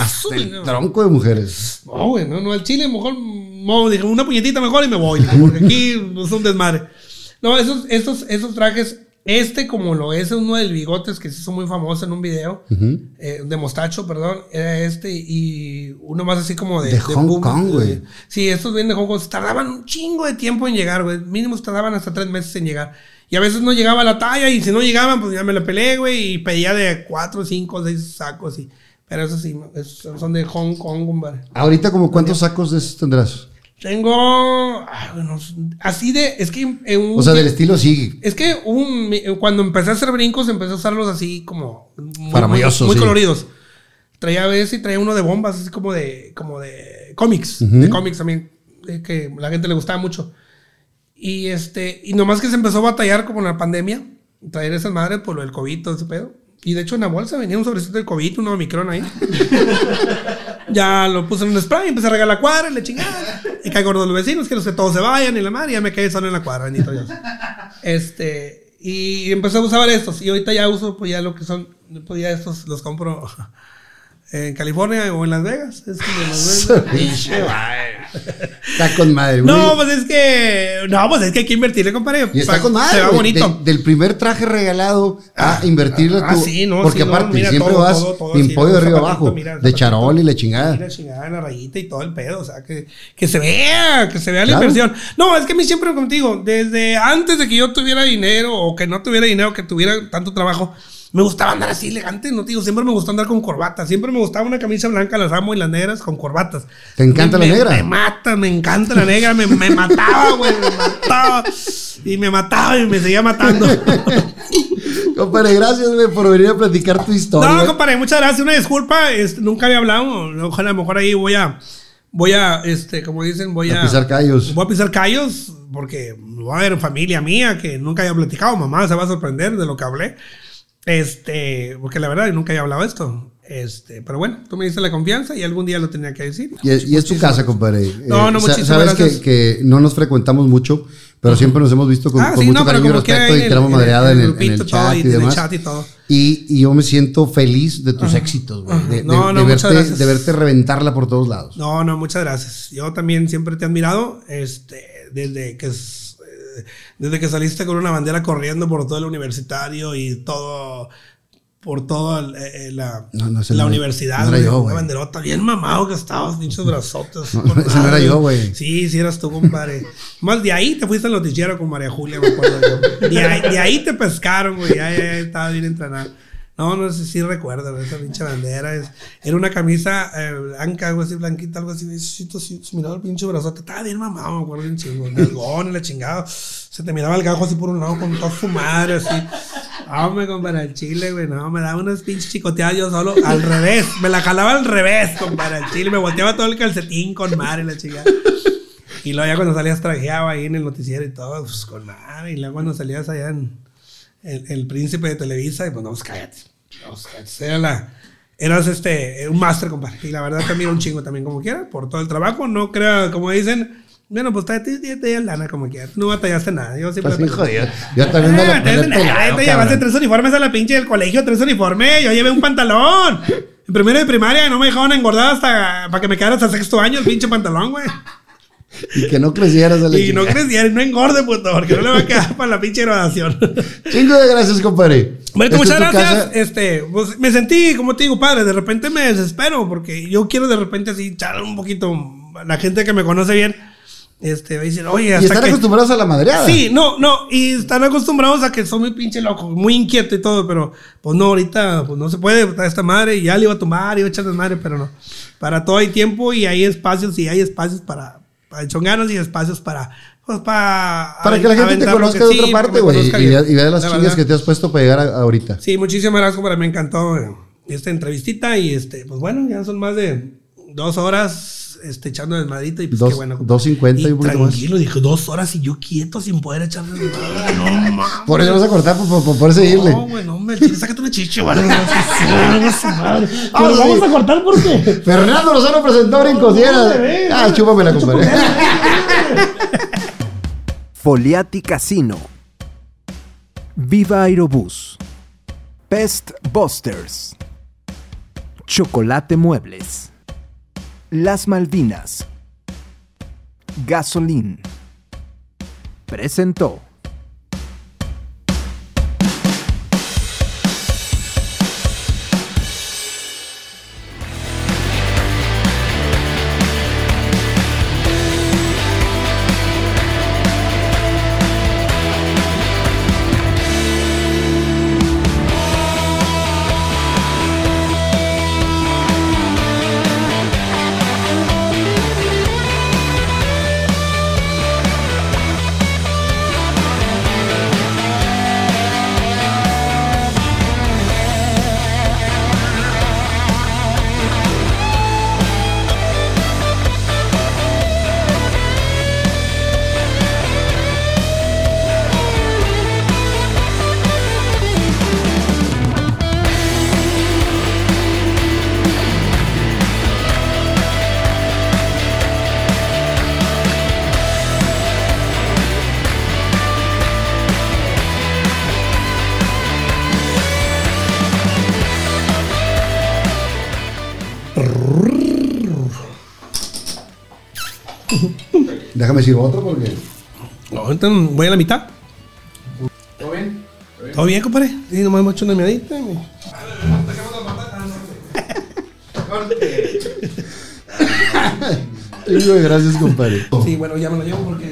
Hasta el No, tronco de mujeres. güey, no, no, al chile mejor, no, dije, una puñetita mejor y me voy. Porque aquí es un desmadre. No, esos, esos, esos trajes, este como lo es uno del bigotes que se hizo muy famoso en un video, eh, de mostacho, perdón, era este y uno más así como de... De Hong boom, Kong, eh, güey. Sí, estos vienen de Hong Kong, tardaban un chingo de tiempo en llegar, güey. Mínimo tardaban hasta tres meses en llegar. Y a veces no llegaba la talla y si no llegaban, pues ya me la peleé, güey, y pedía de cuatro, cinco, seis sacos y... Pero eso sí, son de Hong Kong, compadre. Ahorita, como ¿cuántos sacos de esos tendrás? Tengo. ay, bueno, así de. Es que. un- O sea, del estilo sí. Es que un- cuando empecé a hacer brincos, empecé a usarlos así como. Muy, muy- muy sí. coloridos. Traía a veces y traía uno de bombas, así como de. Como de cómics. De cómics también. eh, que la gente le gustaba mucho. Y este. Y nomás que se empezó a batallar como en la pandemia. Traer esas madres por lo del COVID, todo ese pedo. Y de hecho en la bolsa venía un sobrecito de COVID, un Omicron ahí. ya lo puse en un spray, empecé a regar la cuadra y le chingada. Y caigo gordo los vecinos, quiero que todos se vayan y la madre, y ya me quedé solo en la cuadra, bendito Dios. Este, y empecé a usar estos. Y ahorita ya uso, pues ya lo que son, pues ya estos los compro en California o en Las Vegas. Es en Las Vegas. Está con madre, güey. No, pues es que, no, pues es que hay que invertirle, compadre. Y está con madre. Se va bonito. De- del primer traje regalado a invertirle ah, tú. sí, no, Porque sí, no, aparte, mira, siempre todo, vas todo, todo, sin sí, pollo no, de arriba abajo. mira, de charol y la chingada. Mira, chingada, la rayita y todo el pedo. O sea, que, que se vea, que se vea la inversión. No, es que a mí siempre, digo, desde antes de que yo tuviera dinero o que no tuviera dinero, que tuviera tanto trabajo, me gustaba andar así elegante. No te digo, siempre me gustó andar con corbata. Siempre me gustaba una camisa blanca, las amo y las negras con corbatas. ¿Te encanta Me- la me- negra? Me mata, me encanta la negra. Me, me mataba, güey, me mataba. Y me mataba y me seguía matando. Compadre, gracias, güey, por venir a platicar tu historia. No, compadre, muchas gracias. Una disculpa, nunca había hablado. Ojalá a lo mejor ahí voy a, voy a, este, como dicen, voy a, A pisar callos. Voy a pisar callos porque va a haber familia mía que nunca haya platicado. Mamá se va a sorprender de lo que hablé. Este, porque la verdad yo nunca había hablado esto. Este, pero bueno, tú me diste la confianza y algún día lo tenía que decir. Y es, y es tu casa, compadre. No, no, sa- muchísimas Sabes gracias. que, que no nos frecuentamos mucho, pero siempre nos hemos visto con, Ah, con sí, mucho no, cariño y respeto y el- madreada en el, en chat y demás. chat y todo. Y, y yo me siento feliz de tus éxitos, güey. De, de- No, de no, muchas verte, de verte reventarla por todos lados. No, no, muchas gracias. Yo también siempre te he admirado, este, desde que es- eh, desde que saliste con una bandera corriendo por todo el universitario y todo por toda eh, la, No, no, ese la no era- universidad, no era yo, una banderota bien mamado que estabas, pinches brazotes. No, no era yo, güey. Sí, sí eras tú, compadre. Más de ahí te fuiste al noticiero con María Julia, me acuerdo yo. De ahí, de ahí te pescaron, güey, ya, ya, ya estaba bien entrenado. No, no sé si recuerdo esa pinche bandera. Era una camisa eh, blanca, algo así, blanquita, algo así. Miraba el pinche brazote. Estaba bien mamado, me acuerdo bien chingo. Nalgón, la chingada. Se te miraba el gajo así por un lado con toda su madre, así. Me compadre, el chile, güey. No, me daba unas pinches chicoteadas yo solo al revés. Me la jalaba al revés, compadre, el chile. Me volteaba todo el calcetín con madre, la chingada. Y luego ya cuando salías trajeado ahí en el noticiero y todo, pues con madre. Y luego cuando salías allá en el, el príncipe de Televisa, y pues no, pues cállate. No, pues, cállate. Era la, eras este, un máster, compadre. Y la verdad admiro un chingo también como quiera, por todo el trabajo. No crea, como dicen, bueno, pues te te lana como quiera. No batallaste nada. Yo siempre. Estás bien jodido. Yo también me Ah, pelado, te llevaste tres uniformes a la pinche del colegio, tres uniformes. Yo llevé un pantalón. En primero de primaria no me dejaban engordar hasta para que me quedara hasta sexto año el pinche pantalón, güey. Y que no crecieras a la Y no chingada. creciera, y no engorde, puto, porque no le va a quedar para la pinche graduación. Chingo de gracias, compadre. Bueno, Esta muchas gracias. casa. Este, pues, me sentí, como te digo, padre, de repente me desespero porque yo quiero de repente así echar un poquito la gente que me conoce bien. Este, decir, oye, Y hasta están que... acostumbrados a la madreada. Sí, no, no, y están acostumbrados a que soy muy pinche loco, muy inquieto y todo, pero pues no, ahorita pues no se puede, está esta madre, y ya le iba a tomar, iba a echar desmadre, pero no. Para todo hay tiempo y hay espacios y hay espacios para, para chonganos y espacios para, pues para... Para que la gente te conozca de sí, otra parte, güey. Y, y vea las La chingas que te has puesto para llegar a- ahorita. Sí, muchísimas gracias, para me encantó esta entrevistita y este, pues bueno, ya son más de dos horas este, echando desmadrito y pues Dos- qué bueno. 2.50 y un poquito más. Tranquilo, dije dos horas y yo quieto sin poder echar desmadre. No, mames. Por eso vas a cortar, por, por, por seguirle. No, güey, no, chile, sácate una. Pero Ah, vamos a cortar porque. Fernando Lozano presentó Brincosieras. bebé, Ah, chúpamela, compadre. Foliati Casino. Viva Aerobús. Pest Busters. Chocolate Muebles. Las Malvinas. Gasolín. Presentó. Déjame decir otro porque. No, entonces voy a la mitad. ¿Todo bien? ¿Todo bien, compadre? Sí, nomás hemos hecho una miadita. y- Gracias, compadre. Sí, bueno, ya me lo llevo porque.